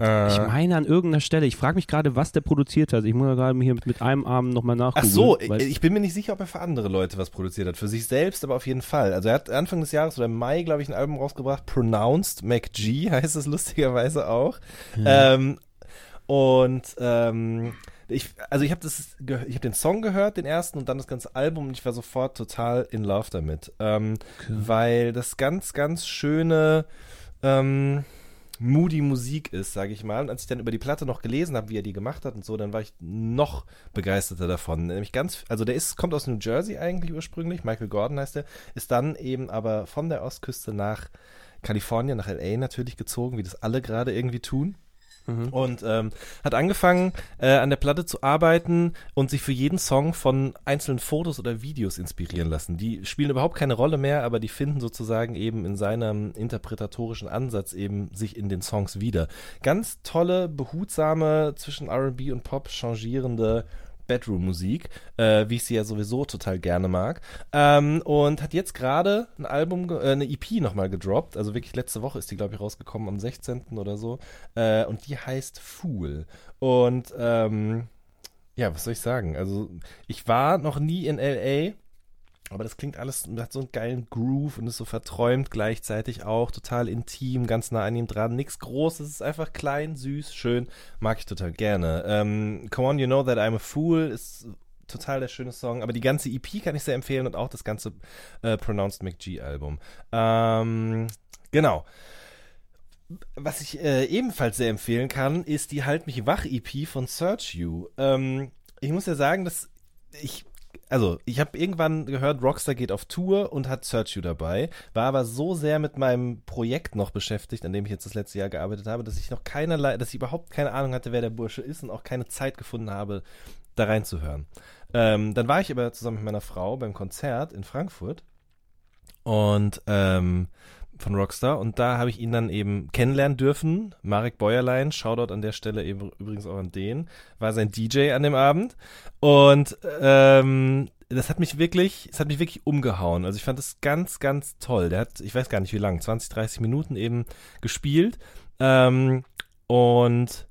Äh, Ich meine an irgendeiner Stelle, ich frage mich gerade, was der produziert hat. Ich muss ja gerade hier mit, mit einem Arm nochmal Ach nachgucken. so, weil- ich bin mir nicht sicher, ob er für andere Leute was produziert hat. Für sich selbst, aber auf jeden Fall. Also er hat Anfang des Jahres oder im Mai, glaube ich, ein Album rausgebracht. Pronounced MacG heißt es lustigerweise auch. Ähm, und ähm, ich, also ich habe das, ich habe den Song gehört, den ersten und dann das ganze Album und ich war sofort total in Love damit, ähm, weil das ganz, ganz schöne ähm, moody Musik ist, sage ich mal. Und als ich dann über die Platte noch gelesen habe, wie er die gemacht hat und so, dann war ich noch begeisterter davon. Nämlich ganz, also der ist, kommt aus New Jersey eigentlich ursprünglich, Michael Gordon heißt er, ist dann eben aber von der Ostküste nach Kalifornien, nach LA natürlich gezogen, wie das alle gerade irgendwie tun. Und ähm, hat angefangen, äh, an der Platte zu arbeiten und sich für jeden Song von einzelnen Fotos oder Videos inspirieren lassen. Die spielen überhaupt keine Rolle mehr, aber die finden sozusagen eben in seinem interpretatorischen Ansatz eben sich in den Songs wieder. Ganz tolle, behutsame, zwischen RB und Pop changierende Bedroom-Musik, äh, wie ich sie ja sowieso total gerne mag. Ähm, und hat jetzt gerade ein Album, äh, eine EP nochmal gedroppt. Also wirklich letzte Woche ist die, glaube ich, rausgekommen, am 16. oder so. Äh, und die heißt Fool. Und ähm, ja, was soll ich sagen? Also, ich war noch nie in L.A., aber das klingt alles, hat so einen geilen Groove und ist so verträumt gleichzeitig auch, total intim, ganz nah an ihm dran. Nichts Großes, es ist einfach klein, süß, schön, mag ich total gerne. Ähm, Come on, you know that I'm a fool ist total der schöne Song, aber die ganze EP kann ich sehr empfehlen und auch das ganze äh, Pronounced McG Album. Ähm, genau. Was ich äh, ebenfalls sehr empfehlen kann, ist die Halt mich wach EP von Search You. Ähm, ich muss ja sagen, dass ich also ich habe irgendwann gehört, Rockstar geht auf Tour und hat Search You dabei, war aber so sehr mit meinem Projekt noch beschäftigt, an dem ich jetzt das letzte Jahr gearbeitet habe, dass ich noch keinerlei, dass ich überhaupt keine Ahnung hatte, wer der Bursche ist und auch keine Zeit gefunden habe, da reinzuhören. Ähm, dann war ich aber zusammen mit meiner Frau beim Konzert in Frankfurt und ähm, von Rockstar und da habe ich ihn dann eben kennenlernen dürfen. Marek Bäuerlein, Shoutout an der Stelle eben übrigens auch an den, war sein DJ an dem Abend und ähm, das hat mich wirklich, es hat mich wirklich umgehauen. Also ich fand das ganz, ganz toll. Der hat, ich weiß gar nicht wie lang, 20, 30 Minuten eben gespielt ähm, und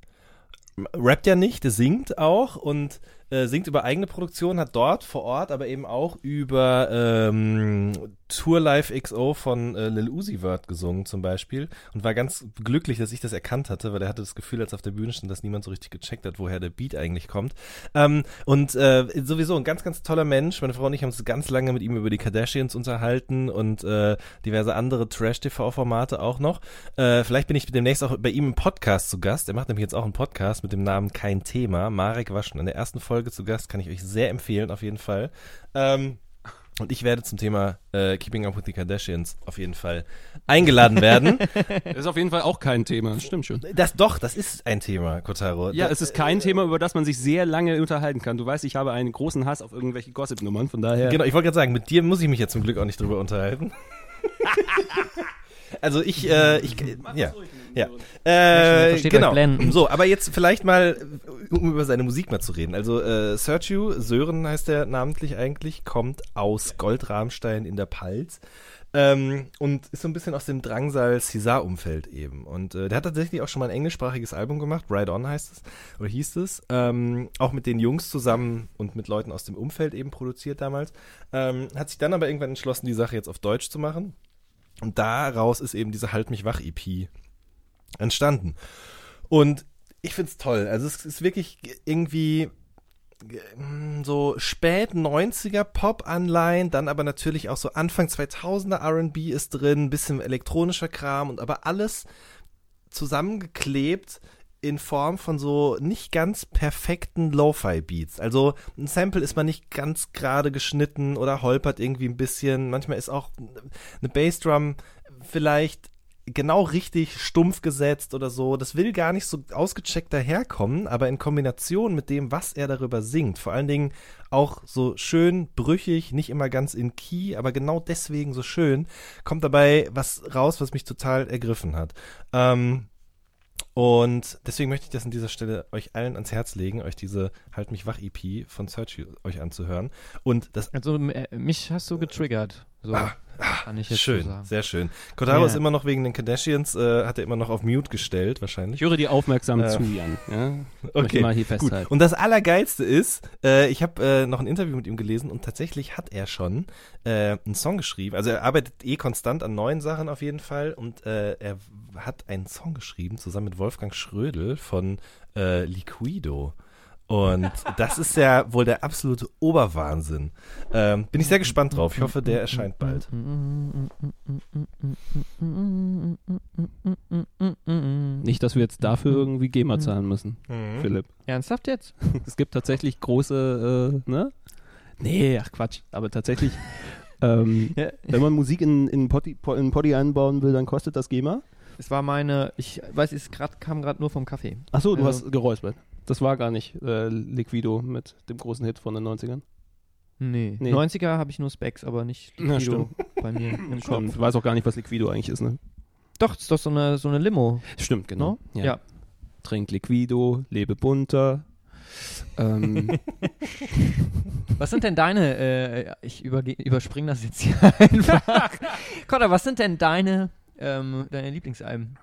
rappt ja nicht, der singt auch und äh, singt über eigene Produktion, hat dort vor Ort aber eben auch über ähm, Tour Live XO von äh, Lil Uzi Vert gesungen zum Beispiel und war ganz glücklich, dass ich das erkannt hatte, weil er hatte das Gefühl, als auf der Bühne stand, dass niemand so richtig gecheckt hat, woher der Beat eigentlich kommt. Ähm, und äh, sowieso ein ganz, ganz toller Mensch. Meine Frau und ich haben uns ganz lange mit ihm über die Kardashians unterhalten und äh, diverse andere Trash-TV-Formate auch noch. Äh, vielleicht bin ich demnächst auch bei ihm im Podcast zu Gast. Er macht nämlich jetzt auch einen Podcast mit dem Namen Kein Thema. Marek war schon in der ersten Folge zu Gast, kann ich euch sehr empfehlen, auf jeden Fall. Ähm, und ich werde zum Thema äh, Keeping Up with the Kardashians auf jeden Fall eingeladen werden. Das ist auf jeden Fall auch kein Thema, das stimmt schon. das doch, das ist ein Thema, Kotaro. Ja, das, es ist kein Thema, über das man sich sehr lange unterhalten kann. Du weißt, ich habe einen großen Hass auf irgendwelche Gossip-Nummern, von daher. Genau, ich wollte gerade sagen, mit dir muss ich mich ja zum Glück auch nicht drüber unterhalten. also ich, äh, ich, ja, ja, äh, genau. So, aber jetzt vielleicht mal, um über seine Musik mal zu reden. Also äh, Sergio Sören heißt er namentlich eigentlich, kommt aus Goldrahmstein in der Pals. Ähm, und ist so ein bisschen aus dem Drangsal César-Umfeld eben. Und äh, der hat tatsächlich auch schon mal ein englischsprachiges Album gemacht, Ride On heißt es, oder hieß es. Ähm, auch mit den Jungs zusammen und mit Leuten aus dem Umfeld eben produziert damals. Ähm, hat sich dann aber irgendwann entschlossen, die Sache jetzt auf Deutsch zu machen. Und daraus ist eben diese Halt mich wach EP entstanden. Und ich find's toll. Also es ist wirklich irgendwie mm, so spät 90er Pop-Anleihen, dann aber natürlich auch so Anfang 2000er R&B ist drin, bisschen elektronischer Kram und aber alles zusammengeklebt in Form von so nicht ganz perfekten Lo-Fi-Beats. Also ein Sample ist mal nicht ganz gerade geschnitten oder holpert irgendwie ein bisschen. Manchmal ist auch eine Bassdrum vielleicht genau richtig stumpf gesetzt oder so. Das will gar nicht so ausgecheckt daherkommen, aber in Kombination mit dem, was er darüber singt, vor allen Dingen auch so schön brüchig, nicht immer ganz in Key, aber genau deswegen so schön, kommt dabei was raus, was mich total ergriffen hat. Ähm, und deswegen möchte ich das an dieser Stelle euch allen ans Herz legen, euch diese Halt mich wach EP von Search euch anzuhören. Und das Also äh, mich hast du getriggert. So. Ah, ah, Kann ich jetzt Schön, so sagen. sehr schön. Kotaro Ja. ist immer noch wegen den Kardashians, äh, hat er immer noch auf Mute gestellt, wahrscheinlich. Ich höre dir aufmerksam Äh, zu, Jan. Ja? Okay, mal hier Gut. festhalten. Und das Allergeilste ist, äh, ich habe äh, noch ein Interview mit ihm gelesen und tatsächlich hat er schon äh, einen Song geschrieben. Also er arbeitet eh konstant an neuen Sachen auf jeden Fall und äh, er hat einen Song geschrieben zusammen mit Wolfgang Schrödel von Liquido. Und das ist ja wohl der absolute Oberwahnsinn. Ähm, bin ich sehr gespannt drauf. Ich hoffe, der erscheint bald. Nicht, dass wir jetzt dafür irgendwie GEMA zahlen müssen, Mhm. Philipp. Ernsthaft jetzt? Es gibt tatsächlich große, äh, ne? Nee, ach Quatsch. Aber tatsächlich, ähm, Ja. wenn man Musik in, in, Potti, Po- in einbauen will, dann kostet das GEMA. Es war meine, ich weiß, es grad, kam gerade nur vom Kaffee. Achso, du Also- hast geräuspert. Das war gar nicht äh, Liquido mit dem großen Hit von den 90ern. Nee. Nee. 90er habe ich nur Specs, aber nicht Ja, Liquido bei mir im Stimmt. Kopf. Du weißt auch gar nicht, was Liquido eigentlich ist, ne? Doch, ist doch so eine, so eine Limo. Stimmt, genau. No? Ja. Trink Liquido, lebe bunter. ähm, Was sind denn deine, äh, ich überspringe das jetzt hier einfach. Kotter, was sind denn deine, ähm, deine Lieblingsalben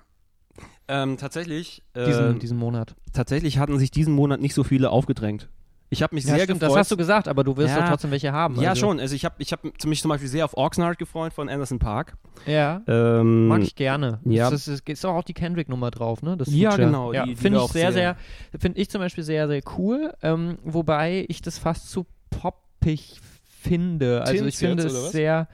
ähm, tatsächlich, äh, diesen, diesen Monat? tatsächlich hatten sich diesen Monat nicht so viele aufgedrängt. Ich habe mich sehr stimmt, gefreut. das hast du gesagt, aber du wirst Ja. doch trotzdem welche haben. ja, also. schon. Also ich habe ich hab mich zum Beispiel sehr auf Oxnard gefreut von Anderson Park. Ja, Ähm, mag ich gerne. ja. Das ist, ist auch die Kendrick-Nummer drauf, ne? Das Ja, Feature. genau, Ja, finde ich sehr, sehr, sehr- finde ich zum Beispiel sehr, sehr cool, ähm, wobei ich das fast zu poppig finde. Also Tints ich finde es sehr,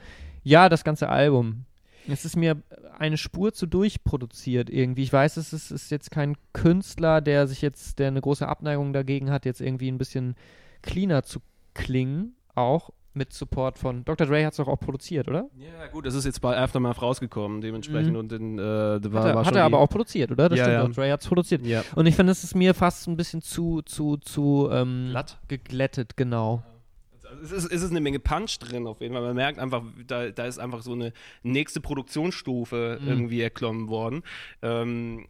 ja, das ganze Album. Es ist mir eine Spur zu durchproduziert irgendwie. Ich weiß, es ist, ist jetzt kein Künstler, der sich jetzt, der eine große Abneigung dagegen hat, jetzt irgendwie ein bisschen cleaner zu klingen, auch mit Support von Dr. Dre hat es doch auch produziert, oder? Ja, gut, das ist jetzt bei Aftermath rausgekommen, dementsprechend Mhm. und in, äh, war, Hat er, war hat er aber auch produziert, oder? Das Ja, stimmt ja. auch. Dre hat es produziert. Ja. Und ich finde, es ist mir fast ein bisschen zu, zu, zu ähm, Glatt? geglättet, genau. Es, ist, es ist eine Menge Punch drin auf jeden Fall. Man merkt einfach, da, da ist einfach so eine nächste Produktionsstufe Mhm. irgendwie erklommen worden. Ähm,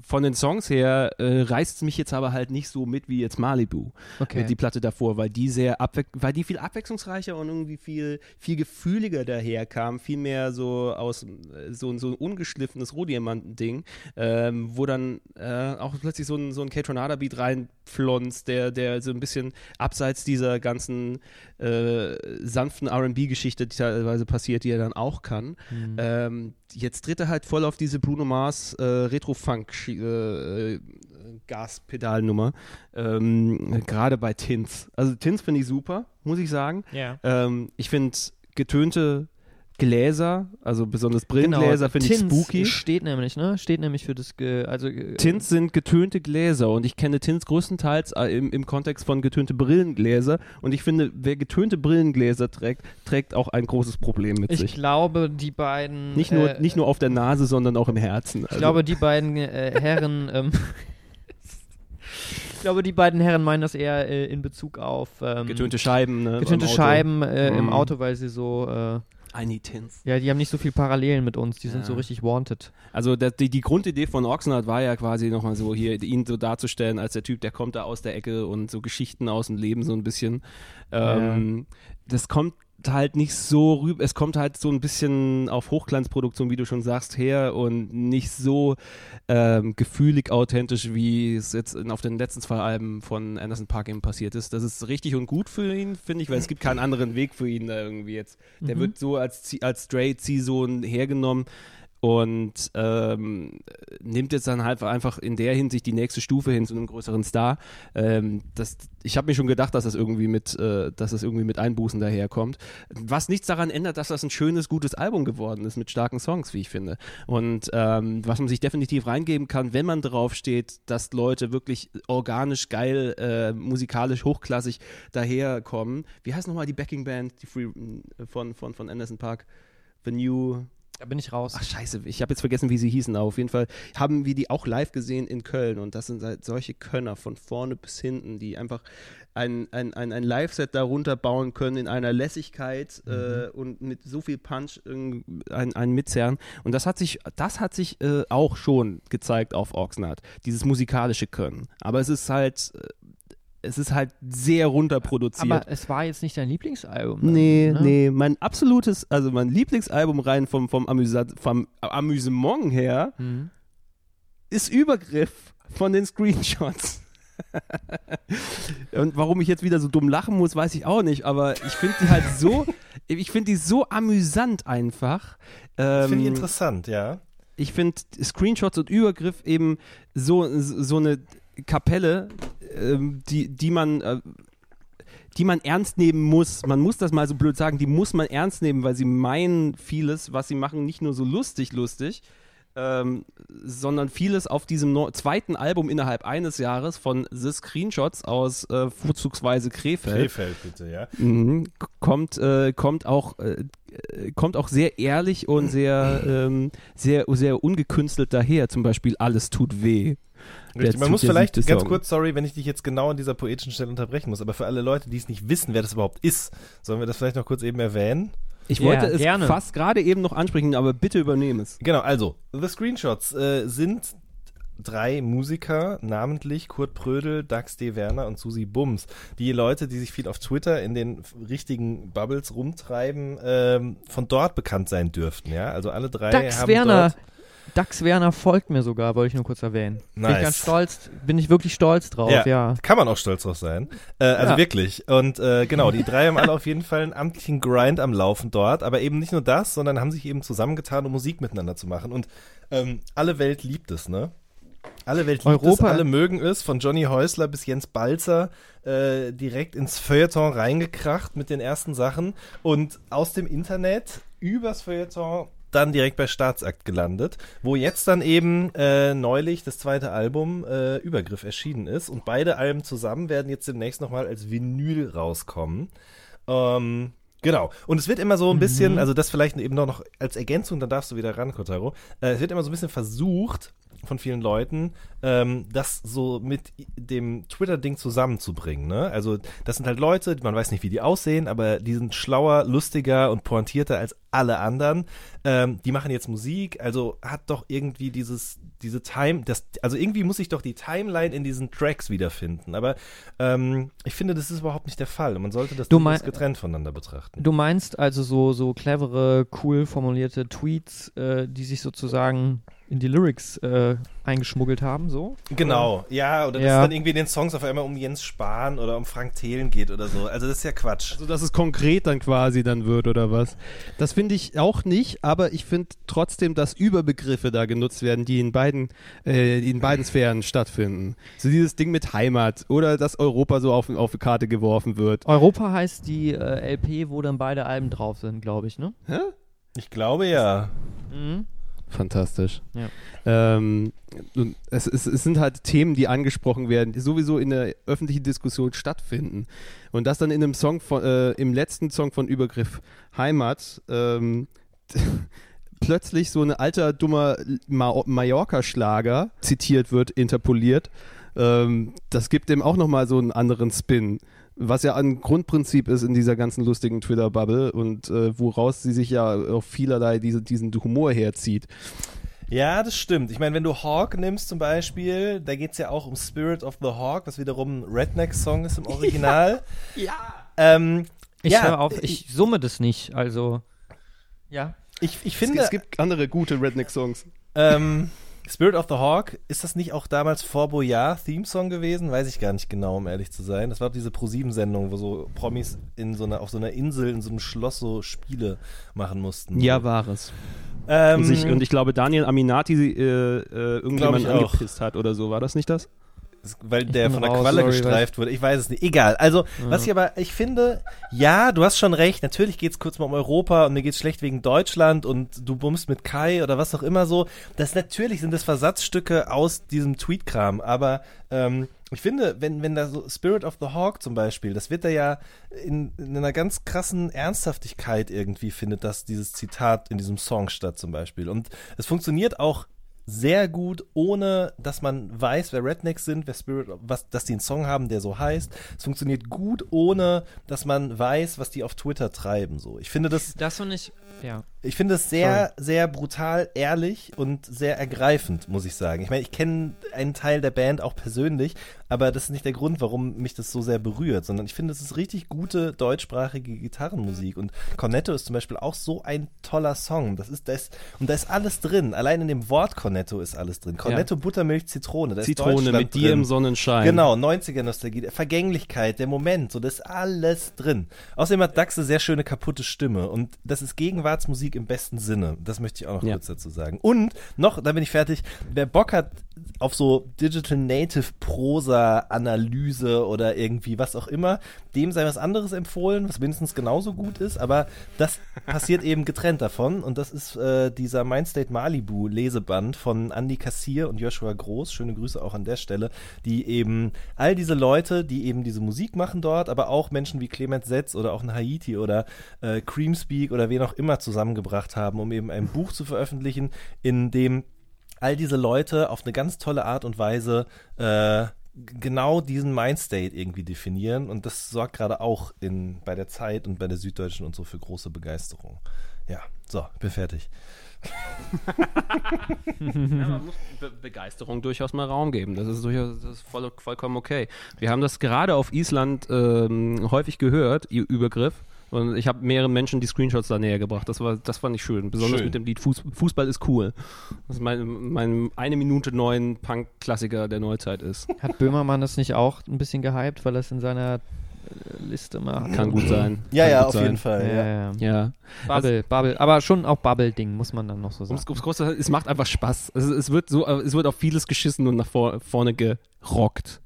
von den Songs her äh, reißt es mich jetzt aber halt nicht so mit wie jetzt Malibu, Okay. äh, die Platte davor, weil die sehr abwe weil die viel abwechslungsreicher und irgendwie viel, viel gefühliger daherkam, viel mehr so aus äh, so, so ein ungeschliffenes Rohdiamanten-Ding, ähm, wo dann äh, auch plötzlich so ein, so ein K-Tornado-Beat reinflonzt, der, der so ein bisschen abseits dieser ganzen äh, sanften RB-Geschichte, die teilweise passiert, die er dann auch kann. Mhm. Ähm, jetzt tritt er halt voll auf diese Bruno Mars äh, Retro-Funk äh, Gaspedalnummer. Ähm, Gerade bei Tins. Also Tins finde ich super, muss ich sagen. ja. Ähm, ich finde getönte Gläser, also besonders Brillengläser, finde ich Genau, Tins spooky. steht nämlich, ne? Steht nämlich für das, Ge also äh, Tins sind getönte Gläser und ich kenne Tins größtenteils äh, im, im Kontext von getönte Brillengläser und ich finde, wer getönte Brillengläser trägt, trägt auch ein großes Problem mit ich sich. glaube, die beiden Nicht nur, äh, nicht nur auf der Nase, sondern auch im Herzen. Also Ich glaube, die beiden äh, Herren ähm, Ich glaube, die beiden Herren meinen das eher äh, in Bezug auf ähm, getönte Scheiben, ne? getönte. Scheiben äh, im Mhm. Auto, weil sie so äh, Need Tins. ja, die haben nicht so viel Parallelen mit uns, die sind Ja. so richtig wanted. Also das, die, die Grundidee von Oxnard war ja quasi nochmal so hier, ihn so darzustellen als der Typ, der kommt da aus der Ecke und so Geschichten aus dem Leben so ein bisschen. Ähm, Das kommt halt nicht so rüber, es kommt halt so ein bisschen auf Hochglanzproduktion, wie du schon sagst, her und nicht so ähm, gefühlig authentisch, wie es jetzt auf den letzten zwei Alben von Anderson Park eben passiert ist. Das ist richtig und gut für ihn, finde ich, weil es gibt keinen anderen Weg für ihn da irgendwie jetzt. Der Mhm. wird so als, als Stray-Ziehsohn hergenommen und ähm, nimmt jetzt dann halt einfach in der Hinsicht die nächste Stufe hin zu einem größeren Star. Ähm, das, ich habe mir schon gedacht, dass das irgendwie mit, äh, dass das irgendwie mit Einbußen daherkommt. Was nichts daran ändert, dass das ein schönes, gutes Album geworden ist mit starken Songs, wie ich finde. Und ähm, was man sich definitiv reingeben kann, wenn man drauf steht, dass Leute wirklich organisch geil, äh, musikalisch hochklassig daherkommen. Wie heißt nochmal die Backing Band, die Free von, von, von Anderson Park? The New Da bin ich raus. Ach scheiße, ich habe jetzt vergessen, wie sie hießen, aber auf jeden Fall haben wir die auch live gesehen in Köln und das sind halt solche Könner von vorne bis hinten, die einfach ein, ein, ein, ein Live-Set darunter bauen können in einer Lässigkeit äh, und mit so viel Punch irgend- ein, ein Mitzerren. Und das hat sich, das hat sich äh, auch schon gezeigt auf Oxnard, dieses musikalische Können. Aber es ist halt äh, es ist halt sehr runterproduziert. Aber es war jetzt nicht dein Lieblingsalbum. Nee, ne? nee, mein absolutes, also mein Lieblingsalbum rein vom, vom, Amüsa vom Amüsement her Mhm. ist Übergriff von den Screenshots. Und warum ich jetzt wieder so dumm lachen muss, weiß ich auch nicht, aber ich finde die halt so, ich finde die so amüsant einfach. Finde ich Ähm, interessant, ja. ich finde Screenshots und Übergriff eben so, so eine Kapelle, ähm, die, die man. Äh, die man ernst nehmen muss. Man muss das mal so blöd sagen, die muss man ernst nehmen, weil sie meinen vieles, was sie machen, nicht nur so lustig, lustig, ähm, sondern vieles auf diesem no zweiten Album innerhalb eines Jahres von The Screenshots aus äh, vorzugsweise Krefeld. Krefeld, bitte, ja. Mhm. Kommt, äh, kommt, auch, äh, kommt auch sehr ehrlich und sehr, ähm, sehr, sehr ungekünstelt daher. Zum Beispiel Alles tut weh. Richtig, man muss vielleicht ganz Song. kurz, sorry, wenn ich dich jetzt genau an dieser poetischen Stelle unterbrechen muss, aber für alle Leute, die es nicht wissen, wer das überhaupt ist, sollen wir das vielleicht noch kurz eben erwähnen? Ich wollte es gerne. fast gerade eben noch ansprechen, aber bitte übernehme es. Genau, also, The Screenshots äh, sind drei Musiker, namentlich Kurt Prödel, Dax D. Werner und Susi Bums. Die Leute, die sich viel auf Twitter in den richtigen Bubbles rumtreiben, ähm, von dort bekannt sein dürften, ja? Also alle drei Dax haben Werner. dort Dax Werner folgt mir sogar, wollte ich nur kurz erwähnen. Bin Nice. ich ganz stolz, bin ich wirklich stolz drauf, Ja. ja. Kann man auch stolz drauf sein. Äh, also Ja. wirklich. Und äh, genau, die drei haben alle auf jeden Fall einen amtlichen Grind am Laufen dort. Aber eben nicht nur das, sondern haben sich eben zusammengetan, um Musik miteinander zu machen. Und ähm, alle Welt liebt es, ne? Alle Welt liebt es, Europa- alle mögen es, von Johnny Häusler bis Jens Balzer äh, direkt ins Feuilleton reingekracht mit den ersten Sachen und aus dem Internet übers Feuilleton dann direkt bei Staatsakt gelandet, wo jetzt dann eben äh, neulich das zweite Album äh, Übergriff erschienen ist und beide Alben zusammen werden jetzt demnächst nochmal als Vinyl rauskommen. Ähm, genau. Und es wird immer so ein bisschen, also das vielleicht eben noch, noch als Ergänzung, dann darfst du wieder ran, Kotaro. Äh, es wird immer so ein bisschen versucht von vielen Leuten, ähm, das so mit dem Twitter-Ding zusammenzubringen. Ne? Also das sind halt Leute, man weiß nicht, wie die aussehen, aber die sind schlauer, lustiger und pointierter als alle anderen. Ähm, die machen jetzt Musik, also hat doch irgendwie dieses, diese Time, das, also irgendwie muss ich doch die Timeline in diesen Tracks wiederfinden. Aber ähm, ich finde, das ist überhaupt nicht der Fall. Und man sollte das Du mein- getrennt voneinander betrachten. Du meinst also so, so clevere, cool formulierte Tweets, äh, die sich sozusagen in die Lyrics äh, eingeschmuggelt haben, so? Genau, ja, oder dass Ja. es dann irgendwie in den Songs auf einmal um Jens Spahn oder um Frank Thelen geht oder so. Also das ist ja Quatsch. Also, dass es konkret dann quasi dann wird oder was. Das finde ich auch nicht, aber ich finde trotzdem, dass Überbegriffe da genutzt werden, die in beiden, äh, die in beiden Sphären stattfinden. So dieses Ding mit Heimat oder dass Europa so auf, auf die Karte geworfen wird. Europa heißt die äh, LP, wo dann beide Alben drauf sind, glaube ich, ne? Hä? Ich glaube ja. Mhm. Fantastisch. Ja. Ähm, es, es, es sind halt Themen, die angesprochen werden, die sowieso in der öffentlichen Diskussion stattfinden. Und das dann in einem Song von, äh, im letzten Song von Übergriff Heimat, ähm, plötzlich so ein alter, dummer Ma Mallorca-Schlager zitiert wird, interpoliert. Ähm, das gibt dem auch nochmal so einen anderen Spin. Was ja ein Grundprinzip ist in dieser ganzen lustigen Twitter-Bubble und äh, woraus sie sich ja auf vielerlei diese, diesen Humor herzieht. Ja, das stimmt. Ich meine, wenn du Hawk nimmst zum Beispiel, da geht es ja auch um Spirit of the Hawk, was wiederum ein Redneck-Song ist im Original. Ja. Ähm, Ich ja, höre auf, ich summe das nicht, also. Ja. ich, ich Es, finde, es gibt andere gute Redneck-Songs. ähm, Spirit of the Hawk, ist das nicht auch damals vor Boyard Theme-Song gewesen? Weiß ich gar nicht genau, um ehrlich zu sein. Das war diese Pro-7-Sendung, wo so Promis in so einer, auf so einer Insel, in so einem Schloss so Spiele machen mussten. Ja, war es. ähm, und, ich, und ich glaube, Daniel Aminati äh, äh, irgendjemand angepisst hat oder so. War das nicht das? Weil der von der raus, Qualle sorry, gestreift wurde. Ich weiß es nicht. Egal. Also, was ich aber, ich finde, ja, du hast schon recht. Natürlich geht es kurz mal um Europa und mir geht es schlecht wegen Deutschland und du bummst mit Kai oder was auch immer so. Das natürlich sind das Versatzstücke aus diesem Tweet-Kram, aber ähm, ich finde, wenn, wenn da so Spirit of the Hawk zum Beispiel, das wird da ja in, in einer ganz krassen Ernsthaftigkeit irgendwie findet das dieses Zitat in diesem Song statt zum Beispiel. Und es funktioniert auch sehr gut, ohne dass man weiß, wer Rednecks sind, wer Spirit, was, dass die einen Song haben, der so heißt. Es funktioniert gut, ohne dass man weiß, was die auf Twitter treiben. So, ich finde das, Das finde ich, ja. ich finde es sehr, sehr brutal, ehrlich und sehr ergreifend, muss ich sagen. Ich meine, ich kenne einen Teil der Band auch persönlich, aber das ist nicht der Grund, warum mich das so sehr berührt, sondern ich finde, es ist richtig gute deutschsprachige Gitarrenmusik und Cornetto ist zum Beispiel auch so ein toller Song. Das ist das und da ist alles drin. Allein in dem Wort Cornetto ist alles drin. Cornetto, Buttermilch, Zitrone. Da Zitrone mit dir drin. im Sonnenschein. Genau, 90er Nostalgie, Vergänglichkeit, der Moment, so das ist alles drin. Außerdem hat Dax eine sehr schöne kaputte Stimme und das ist Gegenwartsmusik im besten Sinne. Das möchte ich auch noch Ja. kurz dazu sagen. Und noch, da bin ich fertig, wer Bock hat auf so Digital Native Prosa Analyse oder irgendwie was auch immer, dem sei was anderes empfohlen, was mindestens genauso gut ist, aber das passiert eben getrennt davon und das ist äh, dieser Mindstate Malibu Leseband von Andy Kassier und Joshua Groß, schöne Grüße auch an der Stelle, die eben all diese Leute, die eben diese Musik machen dort, aber auch Menschen wie Clement Setz oder auch ein Haiti oder äh, Creamspeak oder wen auch immer zusammengebracht haben, um eben ein Buch zu veröffentlichen, in dem all diese Leute auf eine ganz tolle Art und Weise äh, genau diesen Mindstate irgendwie definieren und das sorgt gerade auch in, bei der Zeit und bei der Süddeutschen und so für große Begeisterung. Ja, so, ich bin fertig. Ja, man muss Be Begeisterung durchaus mal Raum geben. Das ist durchaus das ist voll, vollkommen okay. Wir haben das gerade auf Island ähm, häufig gehört, ihr Übergriff. Und ich habe mehreren Menschen die Screenshots da näher gebracht. Das war, das fand ich schön. Besonders Schön. mit dem Lied Fuß, Fußball ist cool. Das ist mein, mein eine Minute neuen Punk-Klassiker der Neuzeit ist. Hat Böhmermann das nicht auch ein bisschen gehypt, weil er es in seiner äh, Liste macht? Kann gut sein. Ja, Kann ja, auf sein. jeden Fall. Ja, Ja. ja. Ja. Bubble, Bubble. Aber schon auch Bubble-Ding, muss man dann noch so sagen. Ums, ums Große, es macht einfach Spaß. Es, es, wird so, es wird auf vieles geschissen und nach vor, vorne gerockt.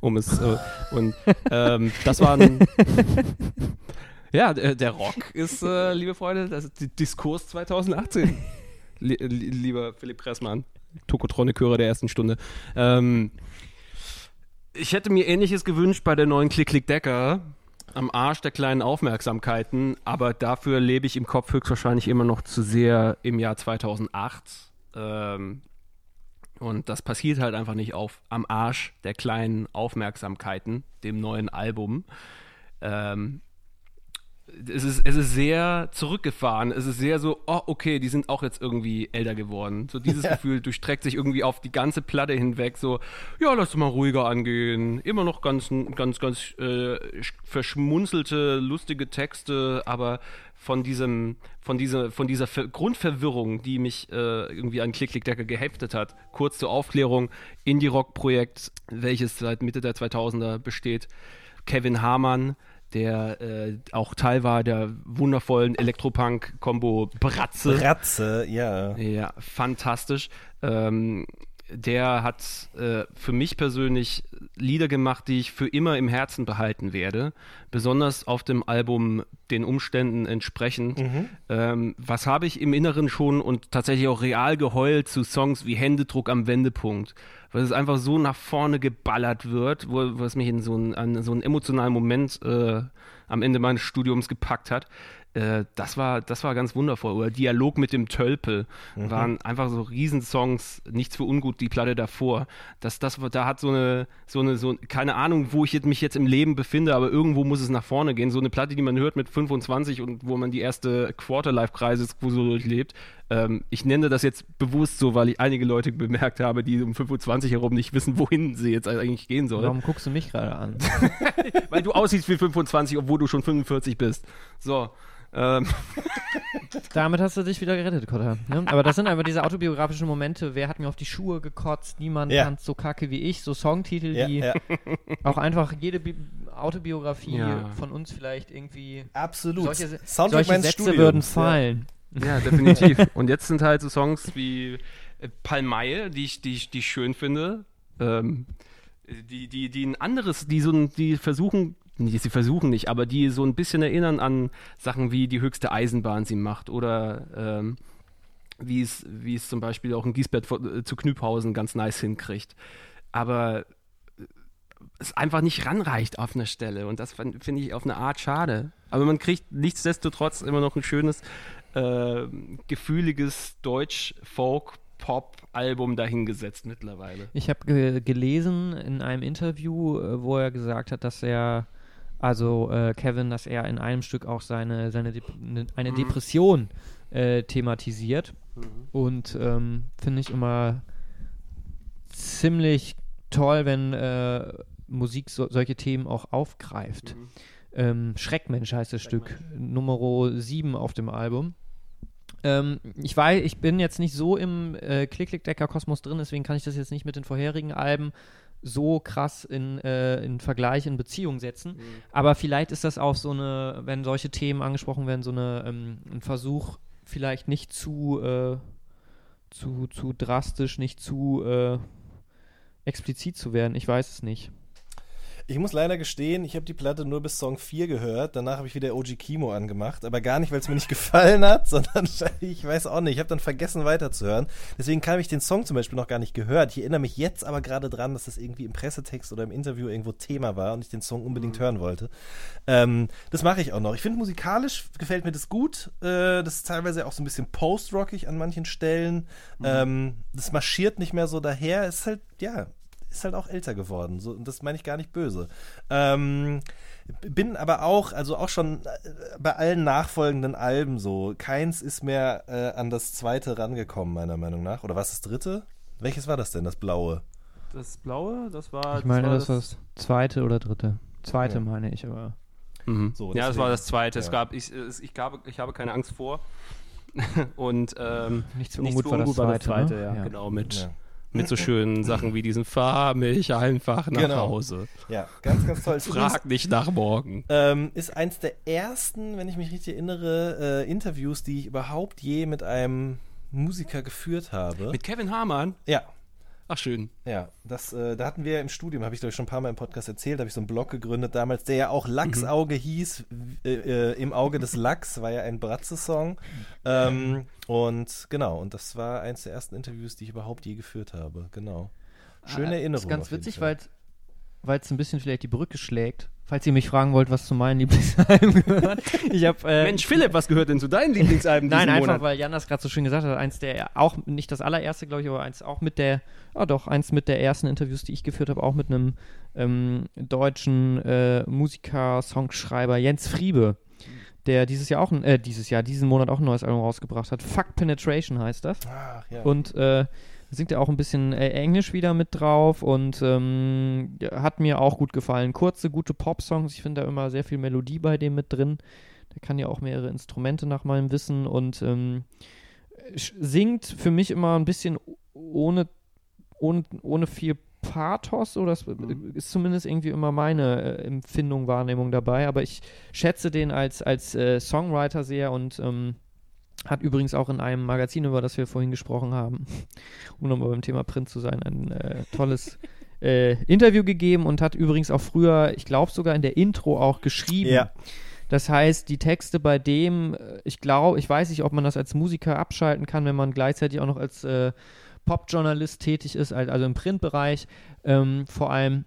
Um es äh, und ähm, das war ein ja der, der Rock ist äh, liebe Freunde das ist die Diskurs 2018 Li li lieber Philipp Pressmann Tokotronic-Hörer der ersten Stunde ähm, ich hätte mir ähnliches gewünscht bei der neuen Klick Klick Decker am Arsch der kleinen Aufmerksamkeiten, aber dafür lebe ich im Kopf höchstwahrscheinlich immer noch zu sehr im Jahr 2008. Ähm, und das passiert halt einfach nicht auf am Arsch der kleinen Aufmerksamkeiten, dem neuen Album. Ähm, es ist, es ist sehr zurückgefahren. Es ist sehr so, oh, okay, die sind auch jetzt irgendwie älter geworden. So dieses Gefühl durchträgt sich irgendwie auf die ganze Platte hinweg. So, ja, lass doch mal ruhiger angehen. Immer noch ganz, ganz, ganz äh, sch- verschmunzelte, lustige Texte, aber von diesem, von dieser, von dieser Ver Grundverwirrung, die mich äh, irgendwie an Klick Klick Decker geheftet hat. Kurz zur Aufklärung: Indie-Rock-Projekt, welches seit Mitte der 2000er besteht. Kevin Hamann, der äh, auch Teil war der wundervollen Elektropunk-Kombo Bratze. Ratze, ja. Ja, fantastisch. Ähm, der hat äh, für mich persönlich Lieder gemacht, die ich für immer im Herzen behalten werde. Besonders auf dem Album den Umständen entsprechend. Ähm, was habe ich im Inneren schon und tatsächlich auch real geheult zu Songs wie Händedruck am Wendepunkt, weil es einfach so nach vorne geballert wird, wo, es mich in so einen, an so einen emotionalen Moment äh, am Ende meines Studiums gepackt hat. Äh, das war, das war ganz wundervoll. Oder Dialog mit dem Tölpel waren einfach so Riesensongs, nichts für ungut, die Platte davor. Das, das, da hat so eine, so eine, so, keine Ahnung, wo ich jetzt, mich jetzt im Leben befinde, aber irgendwo muss es nach vorne gehen. So eine Platte, die man hört mit 25 und wo man die erste Quarterlife-Kreise so durchlebt. Ähm, ich nenne das jetzt bewusst so, weil ich einige Leute bemerkt habe, die um 25 herum nicht wissen, wohin sie jetzt eigentlich gehen sollen. Warum guckst du mich gerade an? Weil du aussiehst wie 25, obwohl du schon 45 bist. So. Ähm, Damit hast du dich wieder gerettet, Kotter. Ne? Aber das sind einfach diese autobiografischen Momente. Wer hat mir auf die Schuhe gekotzt? Niemand Ja. tanzt so kacke wie ich. So Songtitel, Ja, die ja. auch einfach jede Bi Autobiografie Ja. von uns vielleicht irgendwie. Absolut. Solche, Soundtrack solche Sätze Studiums, würden fallen. ja, definitiv. Und jetzt sind halt so Songs wie äh, Palmaie, die ich, die, ich, die ich schön finde. Ähm, die, die, die ein anderes, die so ein, die versuchen, nee, sie versuchen nicht, aber die so ein bisschen erinnern an Sachen wie die höchste Eisenbahn sie macht oder ähm, wie es, wie es zum Beispiel auch in Giesbert äh, zu Knüphausen ganz nice hinkriegt. Aber äh, es einfach nicht ranreicht auf einer Stelle und das fin- finde ich auf eine Art schade. Aber man kriegt nichtsdestotrotz immer noch ein schönes, äh, gefühliges Deutsch-Folk-Pop-Album dahingesetzt mittlerweile. Ich habe ge gelesen in einem Interview, äh, wo er gesagt hat, dass er, also äh, Kevin, dass er in einem Stück auch seine, seine Dep ne, eine Depression äh, thematisiert. Und ähm, finde ich immer ziemlich toll, wenn äh, Musik so, solche Themen auch aufgreift. Ähm, Schreckmensch heißt das Stück, Nummer 7 auf dem Album. Ähm, ich weiß, ich bin jetzt nicht so im äh, Klick-Klick-Decker-Kosmos drin, deswegen kann ich das jetzt nicht mit den vorherigen Alben so krass in, äh, in Vergleich, in Beziehung setzen. Aber vielleicht ist das auch so eine, wenn solche Themen angesprochen werden, so eine, ähm, ein Versuch, vielleicht nicht zu, äh, zu, zu drastisch, nicht zu äh, explizit zu werden. Ich weiß es nicht. Ich muss leider gestehen, ich habe die Platte nur bis Song 4 gehört. Danach habe ich wieder OG Kimo angemacht. Aber gar nicht, weil es mir nicht gefallen hat, sondern ich weiß auch nicht. Ich habe dann vergessen weiterzuhören. Deswegen habe ich den Song zum Beispiel noch gar nicht gehört. Ich erinnere mich jetzt aber gerade dran, dass das irgendwie im Pressetext oder im Interview irgendwo Thema war und ich den Song unbedingt hören wollte. Ähm, das mache ich auch noch. Ich finde, musikalisch gefällt mir das gut. Äh, das ist teilweise auch so ein bisschen post-rockig an manchen Stellen. Ähm, das marschiert nicht mehr so daher. Ist halt, ja, ist halt auch älter geworden. So, und das meine ich gar nicht böse. Ähm, bin aber auch, also auch schon äh, bei allen nachfolgenden Alben so, keins ist mehr äh, an das zweite rangekommen, meiner Meinung nach. Oder was das dritte? Welches war das denn, das blaue? Das blaue, das war. Ich meine, das das war das zweite oder dritte. Zweite Ja. meine ich, aber. Mhm. So, ja, das war das zweite. Es Ja. gab, ich, es- ich, habe, ich habe keine Angst vor. Und ähm, Nichts für nichts ungut für war das ungut war das zweite, zweite, ne? ja, Ja. genau, mit, Ja. Mit so schönen Sachen wie diesen Fahr mich einfach nach Genau. Hause. Ja, ganz, ganz toll. Frag nicht nach morgen. Ähm, ist eins der ersten, wenn ich mich richtig erinnere, äh, Interviews, die ich überhaupt je mit einem Musiker geführt habe. Mit Kevin Hamann? ja, Ach, schön. ja. Das, äh, da hatten wir im Studium, habe ich glaube ich schon ein paar Mal im Podcast erzählt, habe ich so einen Blog gegründet damals, der ja auch Lachsauge hieß. Äh, äh, Im Auge des Lachs war ja ein Bratze-Song. Ähm, und genau, und das war eins der ersten Interviews, die ich überhaupt je geführt habe. Genau. Schöne Ah, Erinnerung. Ist ganz witzig, weil weil es ein bisschen vielleicht die Brücke schlägt. Falls ihr mich fragen wollt, was zu meinen Lieblingsalben gehört. Ich habe äh, Mensch, Philipp, was gehört denn zu deinen Lieblingsalben Nein, einfach Monat? weil Jan das gerade so schön gesagt hat. Eins der auch nicht das allererste, glaube ich, aber eins auch mit der, ah doch, eins mit der ersten Interviews, die ich geführt habe, auch mit einem ähm, deutschen äh, Musiker, Songschreiber Jens Friebe, der dieses Jahr auch, ein- äh, dieses Jahr, diesen Monat auch ein neues Album rausgebracht hat. Fuck Penetration heißt das. Ach, ja. Und äh, singt er auch ein bisschen äh, Englisch wieder mit drauf und ähm, ja, hat mir auch gut gefallen. Kurze, gute Pop-Songs. Ich finde da immer sehr viel Melodie bei dem mit drin. Der kann ja auch mehrere Instrumente nach meinem Wissen und ähm, singt für mich immer ein bisschen ohne, ohne, ohne viel Pathos, oder das ist zumindest irgendwie immer meine äh, Empfindung, Wahrnehmung dabei. Aber ich schätze den als, als äh, Songwriter sehr und ähm, hat übrigens auch in einem Magazin, über das wir vorhin gesprochen haben, um nochmal beim Thema Print zu sein, ein äh, tolles äh, Interview gegeben und hat übrigens auch früher, ich glaube sogar in der Intro auch geschrieben. Ja. Das heißt, die Texte bei dem, äh, ich glaube, ich weiß nicht, ob man das als Musiker abschalten kann, wenn man gleichzeitig auch noch als äh, Popjournalist tätig ist, al- also im Printbereich ähm, vor allem.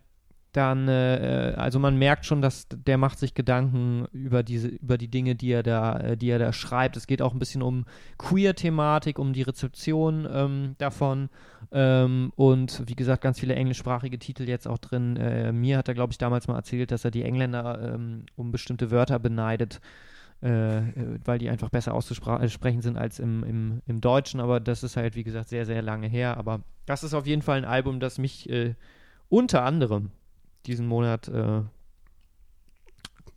Dann, äh, also man merkt schon, dass der macht sich Gedanken über diese, über die Dinge, die er da, äh, die er da schreibt. Es geht auch ein bisschen um Queer-Thematik, um die Rezeption ähm, davon ähm, und wie gesagt ganz viele englischsprachige Titel jetzt auch drin. Äh, mir hat er, glaube ich, damals mal erzählt, dass er die Engländer ähm, um bestimmte Wörter beneidet, äh, äh, weil die einfach besser auszusprechen sind als im, im, im Deutschen. Aber das ist halt, wie gesagt, sehr, sehr lange her. Aber das ist auf jeden Fall ein Album, das mich äh, unter anderem diesen Monat äh,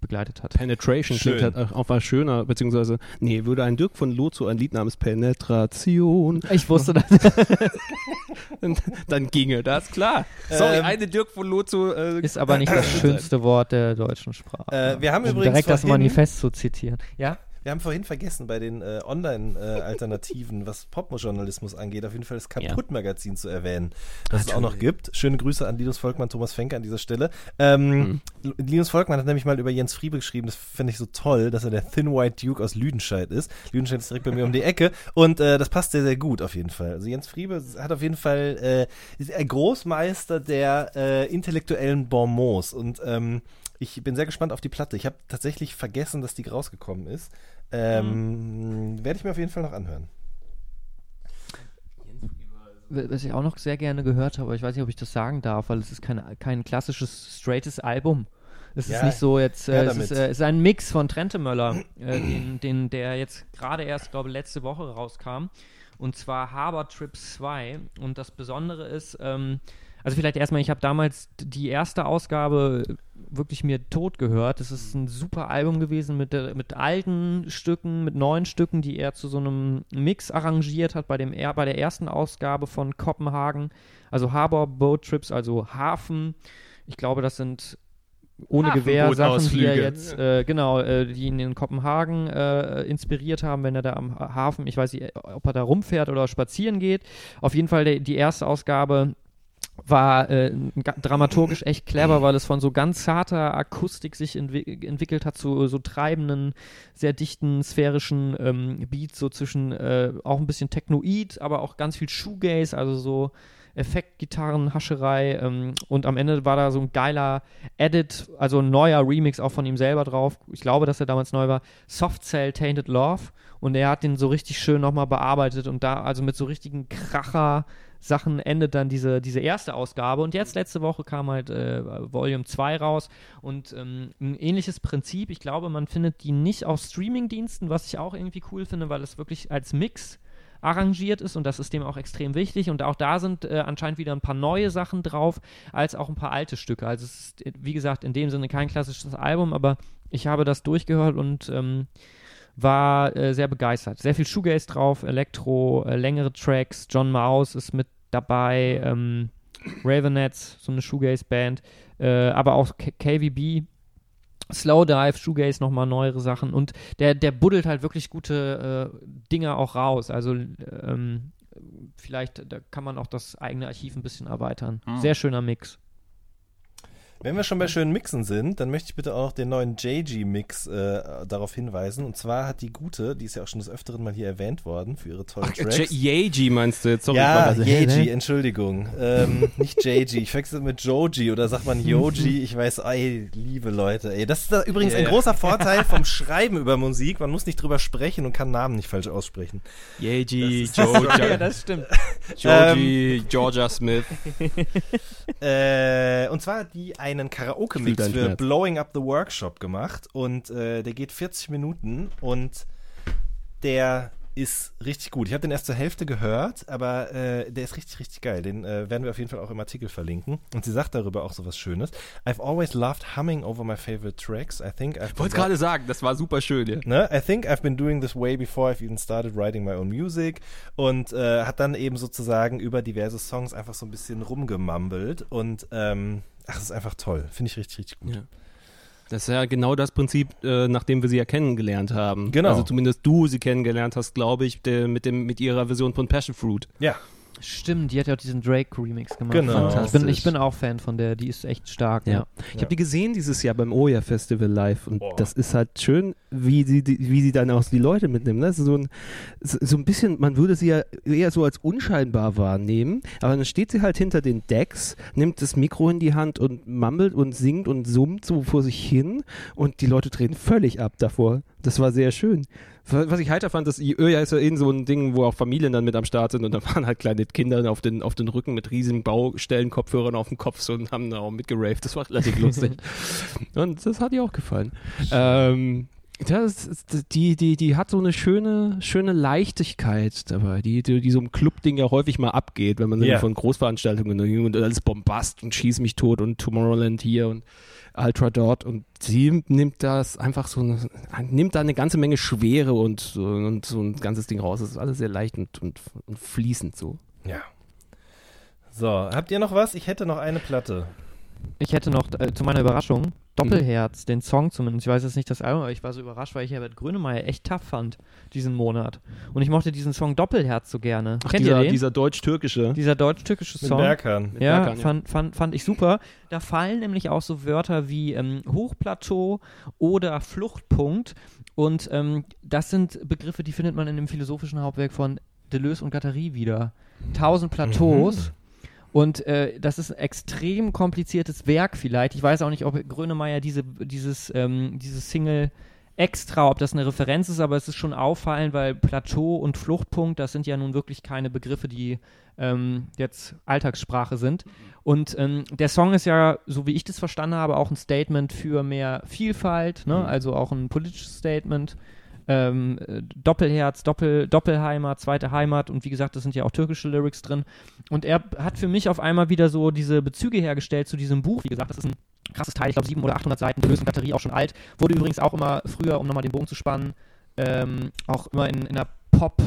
begleitet hat. Penetration Schön. klingt halt auch was schöner, beziehungsweise, nee, würde ein Dirk von Lozo ein Lied namens Penetration, Ich wusste das. dann, ginge das, klar. Sorry, Ähm, eine Dirk von Lozo äh, Ist aber nicht das schönste Wort der deutschen Sprache. Äh, wir haben um übrigens direkt das Manifest zu zitieren. Ja? Wir haben vorhin vergessen, bei den äh, Online-Alternativen, was Popjournalismus angeht, auf jeden Fall das Kaputt-Magazin zu erwähnen, das es auch noch gibt. Schöne Grüße an Linus Volkmann, Thomas Fenke an dieser Stelle. Ähm, Linus Volkmann hat nämlich mal über Jens Friebe geschrieben, das finde ich so toll, dass er der Thin White Duke aus Lüdenscheid ist. Lüdenscheid ist direkt bei mir um die Ecke und äh, das passt sehr, sehr gut auf jeden Fall. Also Jens Friebe hat auf jeden Fall, äh, ist ein Großmeister der äh, intellektuellen Bonmots und ähm, ich bin sehr gespannt auf die Platte. Ich habe tatsächlich vergessen, dass die rausgekommen ist. Ähm, Werde ich mir auf jeden Fall noch anhören. Was ich auch noch sehr gerne gehört habe, aber ich weiß nicht, ob ich das sagen darf, weil es ist kein, kein klassisches, straightes Album. Es Ja, ist nicht so jetzt, äh, es, ist, äh, es ist ein Mix von Trente Möller, äh, den, den, der jetzt gerade erst, glaube letzte Woche rauskam. Und zwar Harbor Trip 2. Und das Besondere ist, ähm, also vielleicht erstmal, ich habe damals die erste Ausgabe wirklich mir tot gehört. Das ist ein super Album gewesen mit, der- mit alten Stücken, mit neuen Stücken, die er zu so einem Mix arrangiert hat bei, dem, bei der ersten Ausgabe von Kopenhagen. Also Harbor Boat Trips, also Hafen. Ich glaube, das sind ohne Gewehr Sachen, die er jetzt, äh, genau, äh, die ihn in Kopenhagen äh, inspiriert haben, wenn er da am Hafen, ich weiß nicht, ob er da rumfährt oder spazieren geht. Auf jeden Fall der, die erste Ausgabe war äh, dramaturgisch echt clever, weil es von so ganz zarter Akustik sich entwi entwickelt hat zu so treibenden, sehr dichten, sphärischen ähm, Beats, so zwischen äh, auch ein bisschen Technoid, aber auch ganz viel Shoegaze, also so Effektgitarren, Hascherei ähm, und am Ende war da so ein geiler Edit, also ein neuer Remix auch von ihm selber drauf. Ich glaube, dass er damals neu war. Soft Cell Tainted Love und er hat den so richtig schön nochmal bearbeitet und da also mit so richtigen Kracher Sachen endet dann diese, diese erste Ausgabe. Und jetzt letzte Woche kam halt äh, Volume 2 raus und ähm, ein ähnliches Prinzip. Ich glaube, man findet die nicht auf Streaming-Diensten, was ich auch irgendwie cool finde, weil es wirklich als Mix arrangiert ist und das ist dem auch extrem wichtig. Und auch da sind äh, anscheinend wieder ein paar neue Sachen drauf, als auch ein paar alte Stücke. Also es ist, wie gesagt, in dem Sinne kein klassisches Album, aber ich habe das durchgehört und ähm, war äh, sehr begeistert. Sehr viel Shoegaze drauf, Elektro, äh, längere Tracks. John Mouse ist mit dabei, ähm, Ravenettes, so eine Shoegaze-Band, äh, aber auch K KVB. Slowdive, Shoegaze, nochmal neuere Sachen und der, der buddelt halt wirklich gute äh, Dinge auch raus. Also ähm, vielleicht, da kann man auch das eigene Archiv ein bisschen erweitern. Sehr schöner Mix. Wenn wir schon bei schönen Mixen sind, dann möchte ich bitte auch noch den neuen JG-Mix äh, darauf hinweisen. Und zwar hat die Gute, die ist ja auch schon des Öfteren mal hier erwähnt worden für ihre tollen Tracks. Yeji meinst du jetzt? Sorry, ja, Yeji, Entschuldigung. Ähm, nicht JG. Ich wechsle mit Joji oder sagt man Yoji. Ich weiß, ey, liebe Leute, ey. Das ist da übrigens ein Yeah. großer Vorteil vom Schreiben über Musik. Man muss nicht drüber sprechen und kann Namen nicht falsch aussprechen. Yeji, ja, Georgia, das stimmt. Georgie, Georgia Smith. Äh, und zwar hat die einen Karaoke-Mix für Schmerz. Blowing Up the Workshop gemacht und äh, der geht 40 Minuten und der ist richtig gut. Ich habe den erst zur Hälfte gehört, aber äh, der ist richtig, richtig geil. Den äh, werden wir auf jeden Fall auch im Artikel verlinken. Und sie sagt darüber auch so was Schönes. I've always loved humming over my favorite tracks. I think I've Ich wollte gerade sagen, das war super schön, ja. Ne? I think I've been doing this way before I've even started writing my own music und äh, hat dann eben sozusagen über diverse Songs einfach so ein bisschen rumgemambelt und ähm, ach, das ist einfach toll. Finde ich richtig, richtig gut. Ja. Das ist ja genau das Prinzip, äh, nachdem wir sie ja kennengelernt haben. Genau. Also zumindest du sie kennengelernt hast, glaube ich, der, mit, dem, mit ihrer Version von Passion Fruit. Ja, Stimmt, die hat ja auch diesen Drake-Remix gemacht. Genau. Fantastisch. Ich bin, ich bin auch Fan von der, die ist echt stark. Ja. Ich habe die gesehen dieses Jahr beim Oya Festival live und das ist halt schön, wie sie, die, wie sie dann auch die Leute mitnehmen. Das ist so ein, so ein bisschen, man würde sie ja eher so als unscheinbar wahrnehmen, aber dann steht sie halt hinter den Decks, nimmt das Mikro in die Hand und mammelt und singt und summt so vor sich hin und die Leute drehen völlig ab davor. Das war sehr schön. Was ich heiter fand, dass Öja ist ja eben so ein Ding, wo auch Familien dann mit am Start sind und da waren halt kleine Kinder auf den, auf den Rücken mit riesigen Baustellenkopfhörern auf dem Kopf so und haben da auch mitgeraved. Das war relativ lustig. Und das hat ihr auch gefallen. Ähm, das, die, die, die hat so eine schöne, schöne Leichtigkeit dabei, die, die, die so im Club-Ding ja häufig mal abgeht, wenn man Ja. von Großveranstaltungen und alles Bombast und Schieß mich tot und Tomorrowland hier und Ultra dort und sie nimmt das einfach so eine, nimmt da eine ganze Menge Schwere und, so- und so ein ganzes Ding raus. Das ist alles sehr leicht und, und, und fließend so. ja. So, habt ihr noch was? Ich hätte noch eine Platte. Ich hätte noch äh, zu meiner Überraschung Doppelherz, den Song zumindest. Ich weiß jetzt nicht das Album, aber ich war so überrascht, weil ich Herbert Grönemeyer echt tough fand diesen Monat. Und ich mochte diesen Song Doppelherz so gerne. Kennt dieser, ihr den? dieser deutsch-türkische. Dieser deutsch-türkische Mit Song. Berkan. Ja, Berkan, ja. fand, fand, fand ich super. Da fallen nämlich auch so Wörter wie ähm, Hochplateau oder Fluchtpunkt. Und ähm, das sind Begriffe, die findet man in dem philosophischen Hauptwerk von Deleuze und Guattari wieder. Tausend Plateaus. Und äh, das ist ein extrem kompliziertes Werk vielleicht. Ich weiß auch nicht, ob Grönemeyer diese, dieses, ähm, dieses Single extra, ob das eine Referenz ist, aber es ist schon auffallend, weil Plateau und Fluchtpunkt, das sind ja nun wirklich keine Begriffe, die ähm, jetzt Alltagssprache sind. Und ähm, der Song ist ja, so wie ich das verstanden habe, auch ein Statement für mehr Vielfalt, ne? also auch ein politisches Statement. Ähm, äh, Doppelherz, Doppel, Doppelheimat, zweite Heimat und wie gesagt, das sind ja auch türkische Lyrics drin. Und er hat für mich auf einmal wieder so diese Bezüge hergestellt zu diesem Buch. Wie gesagt, das ist ein krasses Teil, ich glaube 700 oder 800 Seiten, Lösung Batterie auch schon alt. Wurde übrigens auch immer früher, um nochmal den Bogen zu spannen, ähm, auch immer in, in der Pop-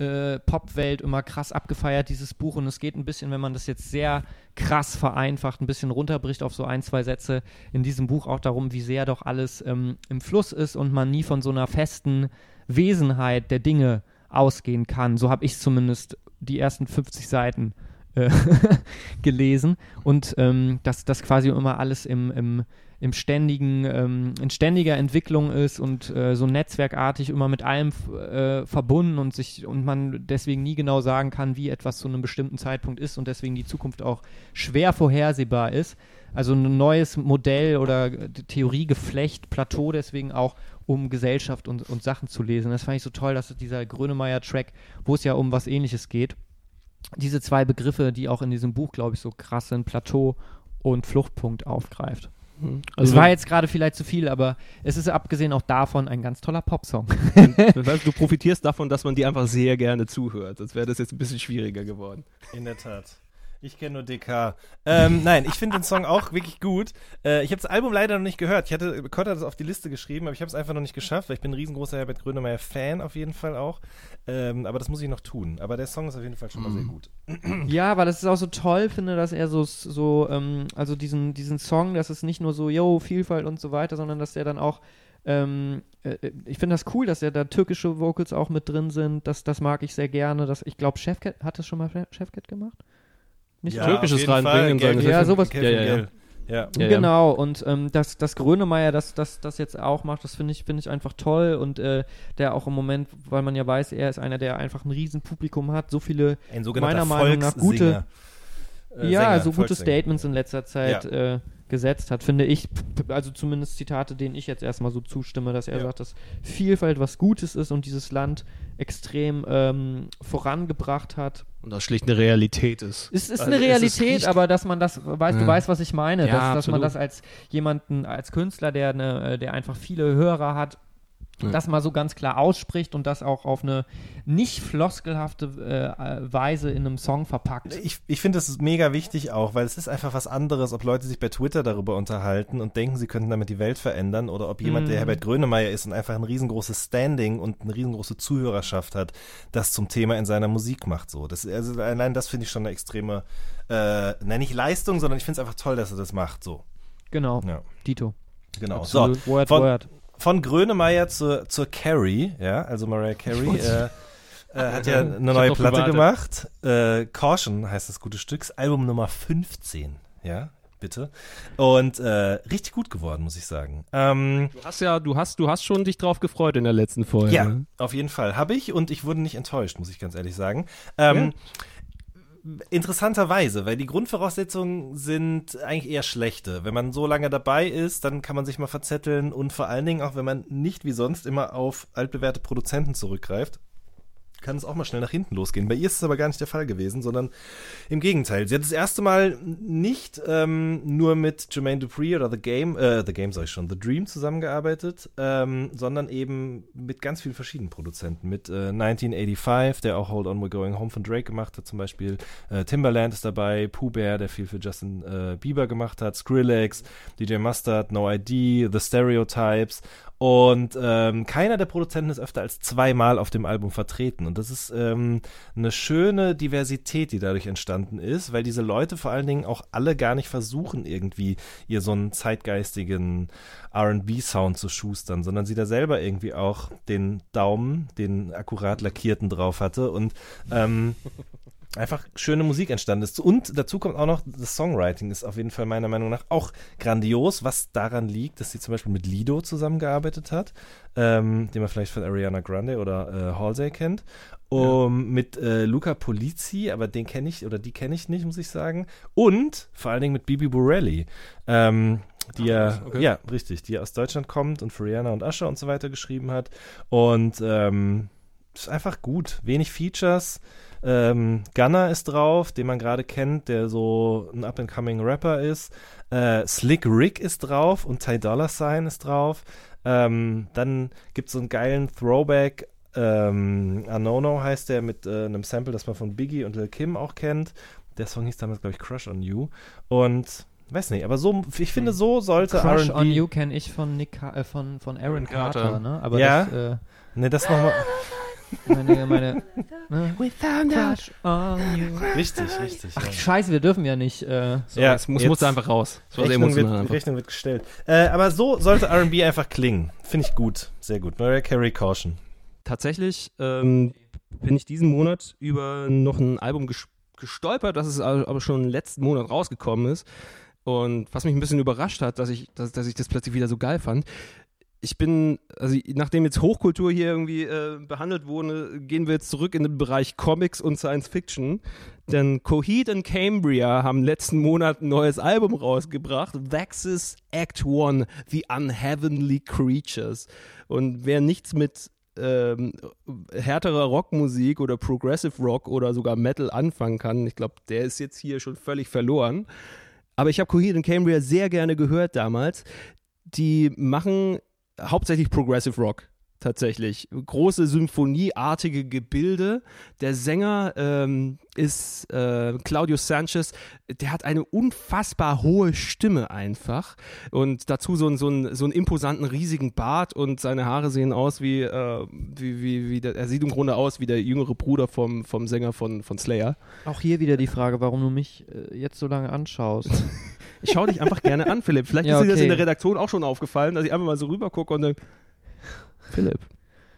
äh, Popwelt immer krass abgefeiert, dieses Buch. Und es geht ein bisschen, wenn man das jetzt sehr krass vereinfacht, ein bisschen runterbricht auf so ein, zwei Sätze in diesem Buch auch darum, wie sehr doch alles ähm, im Fluss ist und man nie von so einer festen Wesenheit der Dinge ausgehen kann. So habe ich zumindest die ersten 50 Seiten äh, gelesen. Und ähm, dass das quasi immer alles im, im im ständigen, ähm, in ständiger Entwicklung ist und äh, so netzwerkartig immer mit allem äh, verbunden und sich und man deswegen nie genau sagen kann, wie etwas zu einem bestimmten Zeitpunkt ist und deswegen die Zukunft auch schwer vorhersehbar ist. Also ein neues Modell oder Theoriegeflecht, Plateau deswegen auch, um Gesellschaft und, und Sachen zu lesen. Das fand ich so toll, dass dieser Grönemeyer-Track, wo es ja um was ähnliches geht, diese zwei Begriffe, die auch in diesem Buch, glaube ich, so krass sind, Plateau und Fluchtpunkt aufgreift. Also es war jetzt gerade vielleicht zu viel, aber es ist abgesehen auch davon ein ganz toller Popsong. Das heißt, du profitierst davon, dass man dir einfach sehr gerne zuhört. Sonst wäre das jetzt ein bisschen schwieriger geworden. In der Tat. Ich kenne nur DK. Ähm, nein, ich finde den Song auch wirklich gut. Äh, ich habe das Album leider noch nicht gehört. Ich hatte, hat es auf die Liste geschrieben, aber ich habe es einfach noch nicht geschafft, weil ich bin ein riesengroßer Herbert Grönemeyer-Fan auf jeden Fall auch. Ähm, aber das muss ich noch tun. Aber der Song ist auf jeden Fall schon mal sehr gut. Ja, weil das ist auch so toll, finde, dass er so, so ähm, also diesen, diesen Song, dass es nicht nur so, yo, Vielfalt und so weiter, sondern dass der dann auch ähm, äh, ich finde das cool, dass ja da türkische Vocals auch mit drin sind. Das, das mag ich sehr gerne. Das, ich glaube, Chefcat hat das schon mal Chefcat gemacht? Nicht Ja, Türkisches reinbringen in Fall. seine Gel- Ja, sowas- Kevin Ja, ja, ja. Ja. Ja, ja. genau, und ähm, dass, dass Grönemeyer das, das, das jetzt auch macht, das finde ich, finde ich einfach toll und äh, der auch im Moment, weil man ja weiß, er ist einer, der einfach ein riesen Publikum hat, so viele, meiner Meinung nach, gute, Äh, ja, Sänger, so gute. Statements in letzter Zeit äh, gesetzt hat, finde ich, also zumindest Zitate, denen ich jetzt erstmal so zustimme, dass er Ja. sagt, dass Vielfalt was Gutes ist und dieses Land extrem ähm, vorangebracht hat. Und das schlicht eine Realität ist. Es ist Also eine Realität, aber dass man das, weißt du, Ja. weißt, was ich meine, Ja, dass, dass man das als jemanden, als Künstler, der eine, äh, der einfach viele Hörer hat, Ja. das mal so ganz klar ausspricht und das auch auf eine nicht floskelhafte äh, Weise in einem Song verpackt. Ich, ich finde das mega wichtig auch, weil es ist einfach was anderes, ob Leute sich bei Twitter darüber unterhalten und denken, sie könnten damit die Welt verändern oder ob jemand, der Mhm. Herbert Grönemeyer ist und einfach ein riesengroßes Standing und eine riesengroße Zuhörerschaft hat, das zum Thema in seiner Musik macht. So, das, also allein das finde ich schon eine extreme, äh, nenne ich Leistung, sondern ich finde es einfach toll, dass er das macht. So, Genau, ja, Dito. genau. Absolut. So, Word, von- Word. Von Grönemeyer zur, zur Carrie, ja, also Mariah Carey, äh, äh, hat ja eine neue Platte gewartet. gemacht. Äh, Caution heißt das gute Stück, Album Nummer 15, ja, bitte. Und äh, richtig gut geworden, muss ich sagen. Ähm, Du hast ja, du hast, du hast schon dich drauf gefreut in der letzten Folge. ja, auf jeden Fall habe ich und ich wurde nicht enttäuscht, muss ich ganz ehrlich sagen. Ähm, Interessanterweise, weil die Grundvoraussetzungen sind eigentlich eher schlechte. Wenn man so lange dabei ist, dann kann man sich mal verzetteln und vor allen Dingen auch, wenn man nicht wie sonst immer auf altbewährte Produzenten zurückgreift, kann es auch mal schnell nach hinten losgehen. Bei ihr ist es aber gar nicht der Fall gewesen, sondern im Gegenteil. Sie hat das erste Mal nicht ähm, nur mit Jermaine Dupri oder The Game, äh, The Game sag ich schon, The Dream zusammengearbeitet, ähm, sondern eben mit ganz vielen verschiedenen Produzenten. Mit äh, 1985, der auch Hold On We're Going Home von Drake gemacht hat zum Beispiel. Äh, Timbaland ist dabei, Pooh Bear, der viel für Justin äh, Bieber gemacht hat, Skrillex, DJ Mustard, No ID, The Stereotypes und ähm, keiner der Produzenten ist öfter als zweimal auf dem Album vertreten. Und das ist ähm, eine schöne Diversität, die dadurch entstanden ist, weil diese Leute vor allen Dingen auch alle gar nicht versuchen, irgendwie ihr so einen zeitgeistigen RB-Sound zu schustern, sondern sie da selber irgendwie auch den Daumen, den akkurat lackierten drauf hatte und ähm, einfach schöne Musik entstanden ist. Und dazu kommt auch noch, das Songwriting ist auf jeden Fall meiner Meinung nach auch grandios, was daran liegt, dass sie zum Beispiel mit Lido zusammengearbeitet hat, ähm, den man vielleicht von Ariana Grande oder äh, Halsey kennt. Um, Mit äh, Luca Polizzi, aber den kenne ich, oder die kenne ich nicht, muss ich sagen. Und vor allen Dingen mit Bibi Borelli, ähm, die ja, okay. ja, richtig, die aus Deutschland kommt und für Rihanna und Usher und so weiter geschrieben hat. Und ähm, ist einfach gut. Wenig Features, Ähm, Gunner ist drauf, den man gerade kennt, der so ein up-and-coming Rapper ist. Äh, Slick Rick ist drauf und Ty Dolla Sign ist drauf. Ähm, dann gibt es so einen geilen Throwback. Ähm, Anono heißt der mit äh, einem Sample, das man von Biggie und Lil Kim auch kennt. Der Song hieß damals, glaube ich, Crush on You. Und weiß nicht, aber so, ich finde, so sollte Crush R&B on You kenne ich von Nick äh, von, von Aaron Carter, Carter. ne? Aber Ja. das, äh, Ne, das nochmal. Meine, meine ne? Crush on You. Richtig, richtig. Ach ja. scheiße, wir dürfen ja nicht. Äh, So, Ja, jetzt muss, musste einfach raus. Das war sehr Rechnung wird, einfach. Rechnung wird gestellt. Äh, aber so sollte RB einfach klingen. Finde ich gut. Sehr gut. Mariah Carey Caution. Tatsächlich ähm, bin ich diesen Monat über noch ein Album ges gestolpert, das ist aber aber schon letzten Monat rausgekommen ist. Und was mich ein bisschen überrascht hat, dass ich, dass, dass ich das plötzlich wieder so geil fand. Ich bin, also nachdem jetzt Hochkultur hier irgendwie äh, behandelt wurde, gehen wir jetzt zurück in den Bereich Comics und Science Fiction. Denn Coheed und Cambria haben letzten Monat ein neues Album rausgebracht. Vaxis Act One, The Unheavenly Creatures. Und wer nichts mit ähm, härterer Rockmusik oder Progressive Rock oder sogar Metal anfangen kann, ich glaube, der ist jetzt hier schon völlig verloren. Aber ich habe Coheed und Cambria sehr gerne gehört damals. Die machen hauptsächlich Progressive Rock. Tatsächlich. Große symphonieartige Gebilde. Der Sänger ähm, ist äh, Claudio Sanchez. Der hat eine unfassbar hohe Stimme einfach. Und dazu so, einen- so, einen, so einen imposanten, riesigen Bart. Und seine Haare sehen aus wie, äh, wie, wie, wie der, er sieht im Grunde aus wie der jüngere Bruder vom, vom Sänger von, von Slayer. auch hier wieder die Frage, warum du mich äh, jetzt so lange anschaust. Ich schaue dich einfach gerne an, Philipp. Vielleicht Ja, ist dir das in der Redaktion auch schon aufgefallen, dass ich einfach mal so rüber gucke und denke, Philipp,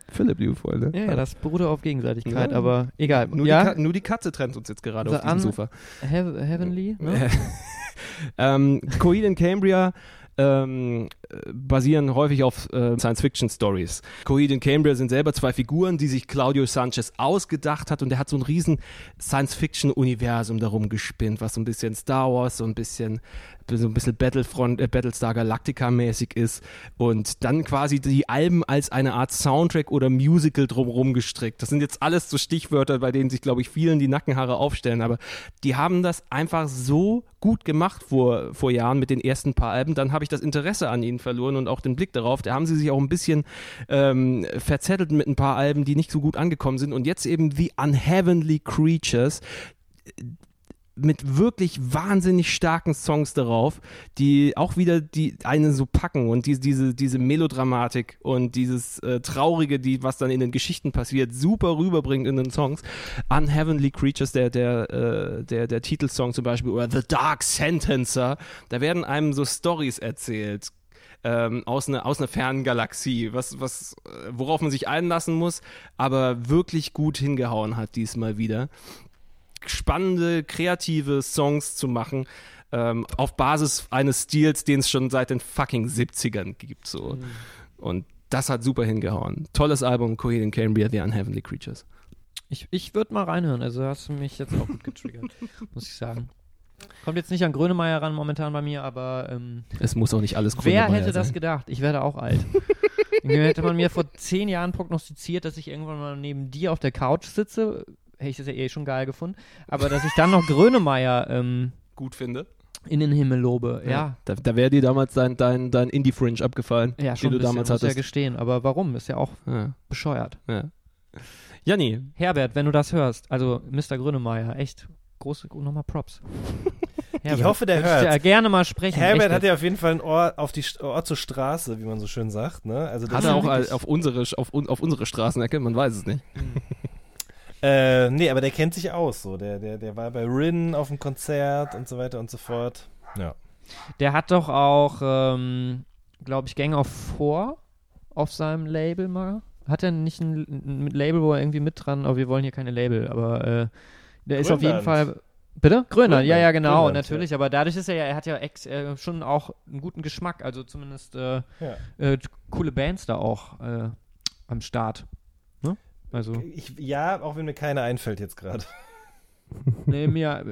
Philipp, liebe Freunde. ja, ja, das beruht auf Gegenseitigkeit, Ja. aber egal. Nur, die ja, Ka- nur die Katze trennt uns jetzt gerade The auf diesem Sofa. Heav Heavenly, ne? ähm, Coheed und Cambria ähm, äh, basieren häufig auf äh, Science-Fiction-Stories. Coheed und Cambria sind selber zwei Figuren, die sich Claudio Sanchez ausgedacht hat und der hat so ein riesen Science-Fiction-Universum darum gespinnt, was so ein bisschen Star Wars, so ein bisschen so ein bisschen Battlefront, äh, Battlestar Galactica mäßig ist und dann quasi die Alben als eine Art Soundtrack oder Musical drumherum gestrickt. Das sind jetzt alles so Stichwörter, bei denen sich, glaube ich, vielen die Nackenhaare aufstellen, aber die haben das einfach so gut gemacht vor, vor Jahren mit den ersten paar Alben. Dann habe ich das Interesse an ihnen verloren und auch den Blick darauf. Da haben sie sich auch ein bisschen ähm, verzettelt mit ein paar Alben, die nicht so gut angekommen sind. Und jetzt eben The Unheavenly Creatures mit wirklich wahnsinnig starken Songs darauf, die auch wieder die einen so packen und die, diese, diese Melodramatik und dieses äh, Traurige, die, was dann in den Geschichten passiert, super rüberbringt in den Songs. Unheavenly Creatures, der, der, äh, der, der Titelsong zum Beispiel, oder The Dark Sentencer, da werden einem so Stories erzählt. Ähm, aus einer aus einer fernen Galaxie, was, was, äh, worauf man sich einlassen muss, aber wirklich gut hingehauen hat diesmal wieder spannende, kreative Songs zu machen, ähm, auf Basis eines Stils, den es schon seit den fucking 70ern gibt. So. Und das hat super hingehauen. Tolles Album, Coheed and Cambria, The Unheavenly Creatures. Ich, ich würde mal reinhören, also hast du mich jetzt auch gut getriggert, muss ich sagen. Kommt jetzt nicht an Grönemeyer ran momentan bei mir, aber ähm, Es muss auch nicht alles wer Grünemeyer hätte das sein. gedacht? Ich werde auch alt. Hätte man mir vor zehn Jahren prognostiziert, dass ich irgendwann mal neben dir auf der Couch sitze, hätte ich das ja eh schon geil gefunden, aber dass ich dann noch Grönemeyer ähm, gut finde. in den Himmel lobe, ja. Da, da wäre dir damals dein, dein, dein Indie-Fringe abgefallen, Ja, schon den du bisschen, damals muss ja hattest. gestehen, aber warum? Ist ja auch Ja, bescheuert. ja. Janni, Herbert, wenn du das hörst, also Mr. Grönemeyer, echt große, nochmal Props. Herbert, hoffe, der ich hört. dir gerne mal sprechen. Herbert echt hat ja auf jeden Fall ein Ohr auf die Ohr zur Straße, wie man so schön sagt. Ne? Also hat er auch auf unsere, auf, auf unsere Straßenecke, man weiß es nicht. Äh, nee, aber der kennt sich aus. So. Der, der, der war bei Rin auf dem Konzert und so weiter und so fort. Ja. Der hat doch auch, ähm, glaube ich, Gang of Four auf seinem Label mal. Hat er nicht ein, ein Label, wo er irgendwie mit dran, aber wir wollen hier keine Label, aber äh, der ist auf jeden. Fall. Bitte? Grönland, ja, Grönland, ja, genau, Grönland, natürlich, aber dadurch ist er ja, er hat ja ex, äh, schon auch einen guten Geschmack, also zumindest äh, Ja. äh, coole Bands da auch äh, am Start. Also, Ich, ja, auch wenn mir keine einfällt jetzt gerade. nee, mir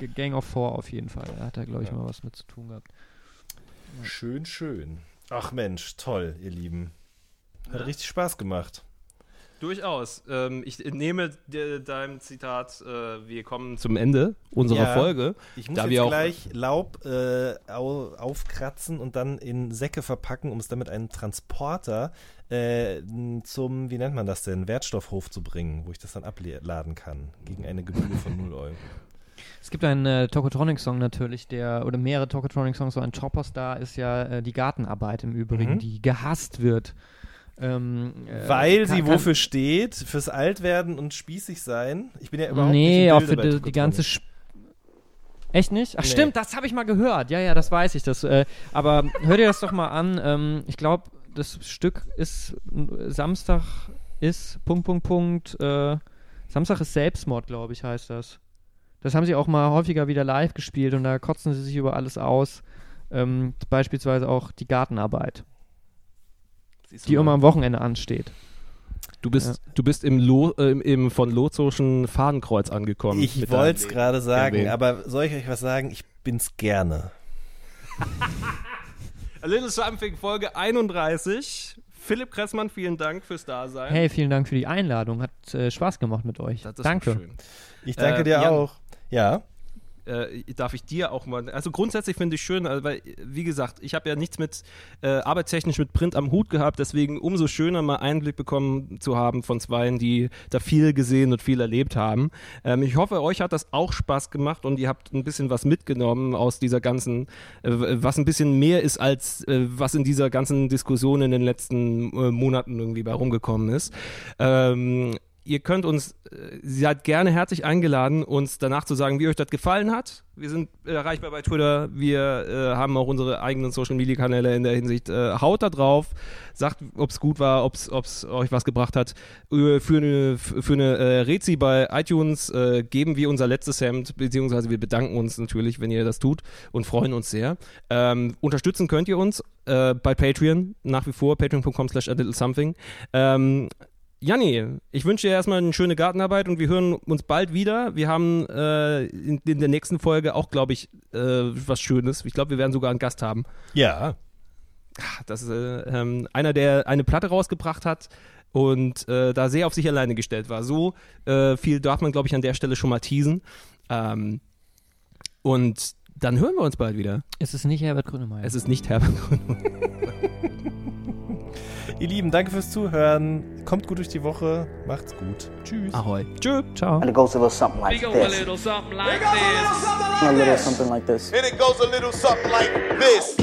äh, Gang of Four auf jeden Fall. Da hat er, glaube ich, Ja. mal was mit zu tun gehabt. Schön, schön. Ach Mensch, toll, ihr Lieben. Hat richtig Spaß gemacht. Durchaus. Ähm, ich nehme dir dein Zitat, äh, wir kommen zum Ende unserer Ja. Folge. Ich muss Da jetzt wir auch- gleich Laub äh, au, aufkratzen und dann in Säcke verpacken, um es dann mit einem Transporter äh, zum, wie nennt man das denn, Wertstoffhof zu bringen, wo ich das dann abladen kann, gegen eine Gebühr von 0 Euro. Es gibt einen äh, Tokotronic-Song natürlich, der, oder mehrere Tokotronic-Songs, so ein Chopper Star ist ja äh, die Gartenarbeit im Übrigen, Mhm. die gehasst wird. Ähm, äh, Weil kann- sie kann- wofür steht, fürs Altwerden und spießig sein. Ich bin ja überhaupt nee, nicht auch im für die, die ganze. Sp Echt nicht? Ach Nee. stimmt, das habe ich mal gehört. Ja, ja, das weiß ich. Das, äh, aber hör dir das doch mal an. Ähm, ich glaube, das Stück ist Samstag ist Punkt Punkt Punkt. Äh, Samstag ist Selbstmord, glaube ich, heißt das. Das haben sie auch mal häufiger wieder live gespielt und da kotzen sie sich über alles aus. Ähm, beispielsweise auch die Gartenarbeit, die immer am Wochenende ansteht. Du bist, du bist im, Lo, äh, im von Lozoschen Fadenkreuz angekommen. Ich wollte es gerade sagen, aber soll ich euch was sagen? Ich bin's gerne. A Little Something, Folge 31. Philipp Kressmann, vielen Dank fürs Dasein. Hey, vielen Dank für die Einladung. Hat äh, Spaß gemacht mit euch. Danke. schön. Ich danke Äh, dir Jan. auch. Ja. Äh, darf ich dir auch mal. Also grundsätzlich finde ich schön, also weil, wie gesagt, ich habe ja nichts mit äh, arbeitstechnisch mit Print am Hut gehabt, deswegen umso schöner mal Einblick bekommen zu haben von Zweien, die da viel gesehen und viel erlebt haben. Ähm, ich hoffe, euch hat das auch Spaß gemacht und ihr habt ein bisschen was mitgenommen aus dieser ganzen, äh, was ein bisschen mehr ist als äh, was in dieser ganzen Diskussion in den letzten äh, Monaten irgendwie bei rumgekommen ist. Ähm, Ihr könnt uns, äh, seid gerne herzlich eingeladen, uns danach zu sagen, wie euch das gefallen hat. Wir sind erreichbar bei Twitter. Wir äh, haben auch unsere eigenen Social Media Kanäle in der Hinsicht. Äh, haut da drauf, sagt, ob es gut war, ob es euch was gebracht hat. Äh, für eine, für eine äh, Rezi bei iTunes äh, geben wir unser letztes Hemd, beziehungsweise wir bedanken uns natürlich, wenn ihr das tut und freuen uns sehr. Ähm, unterstützen könnt ihr uns äh, bei Patreon, nach wie vor, patreon.com slash a little something. Ähm, Janni, ich wünsche dir erstmal eine schöne Gartenarbeit und wir hören uns bald wieder. Wir haben äh, in, in der nächsten Folge auch, glaube ich, äh, was Schönes. Ich glaube, wir werden sogar einen Gast haben. Ja. Das ist äh, ähm, einer, der eine Platte rausgebracht hat und äh, da sehr auf sich alleine gestellt war. So äh, viel darf man, glaube ich, an der Stelle schon mal teasen. Ähm, und dann hören wir uns bald wieder. Es ist nicht Herbert Grönemeyer. Es ist nicht Herbert Grönemeyer. Ihr Lieben, danke fürs Zuhören. Kommt gut durch die Woche. Macht's gut. Tschüss. Ahoi. Tschö. Ciao. And it goes a little something like this. It goes a this. little something like A little this. something like this. And it goes a little something like this.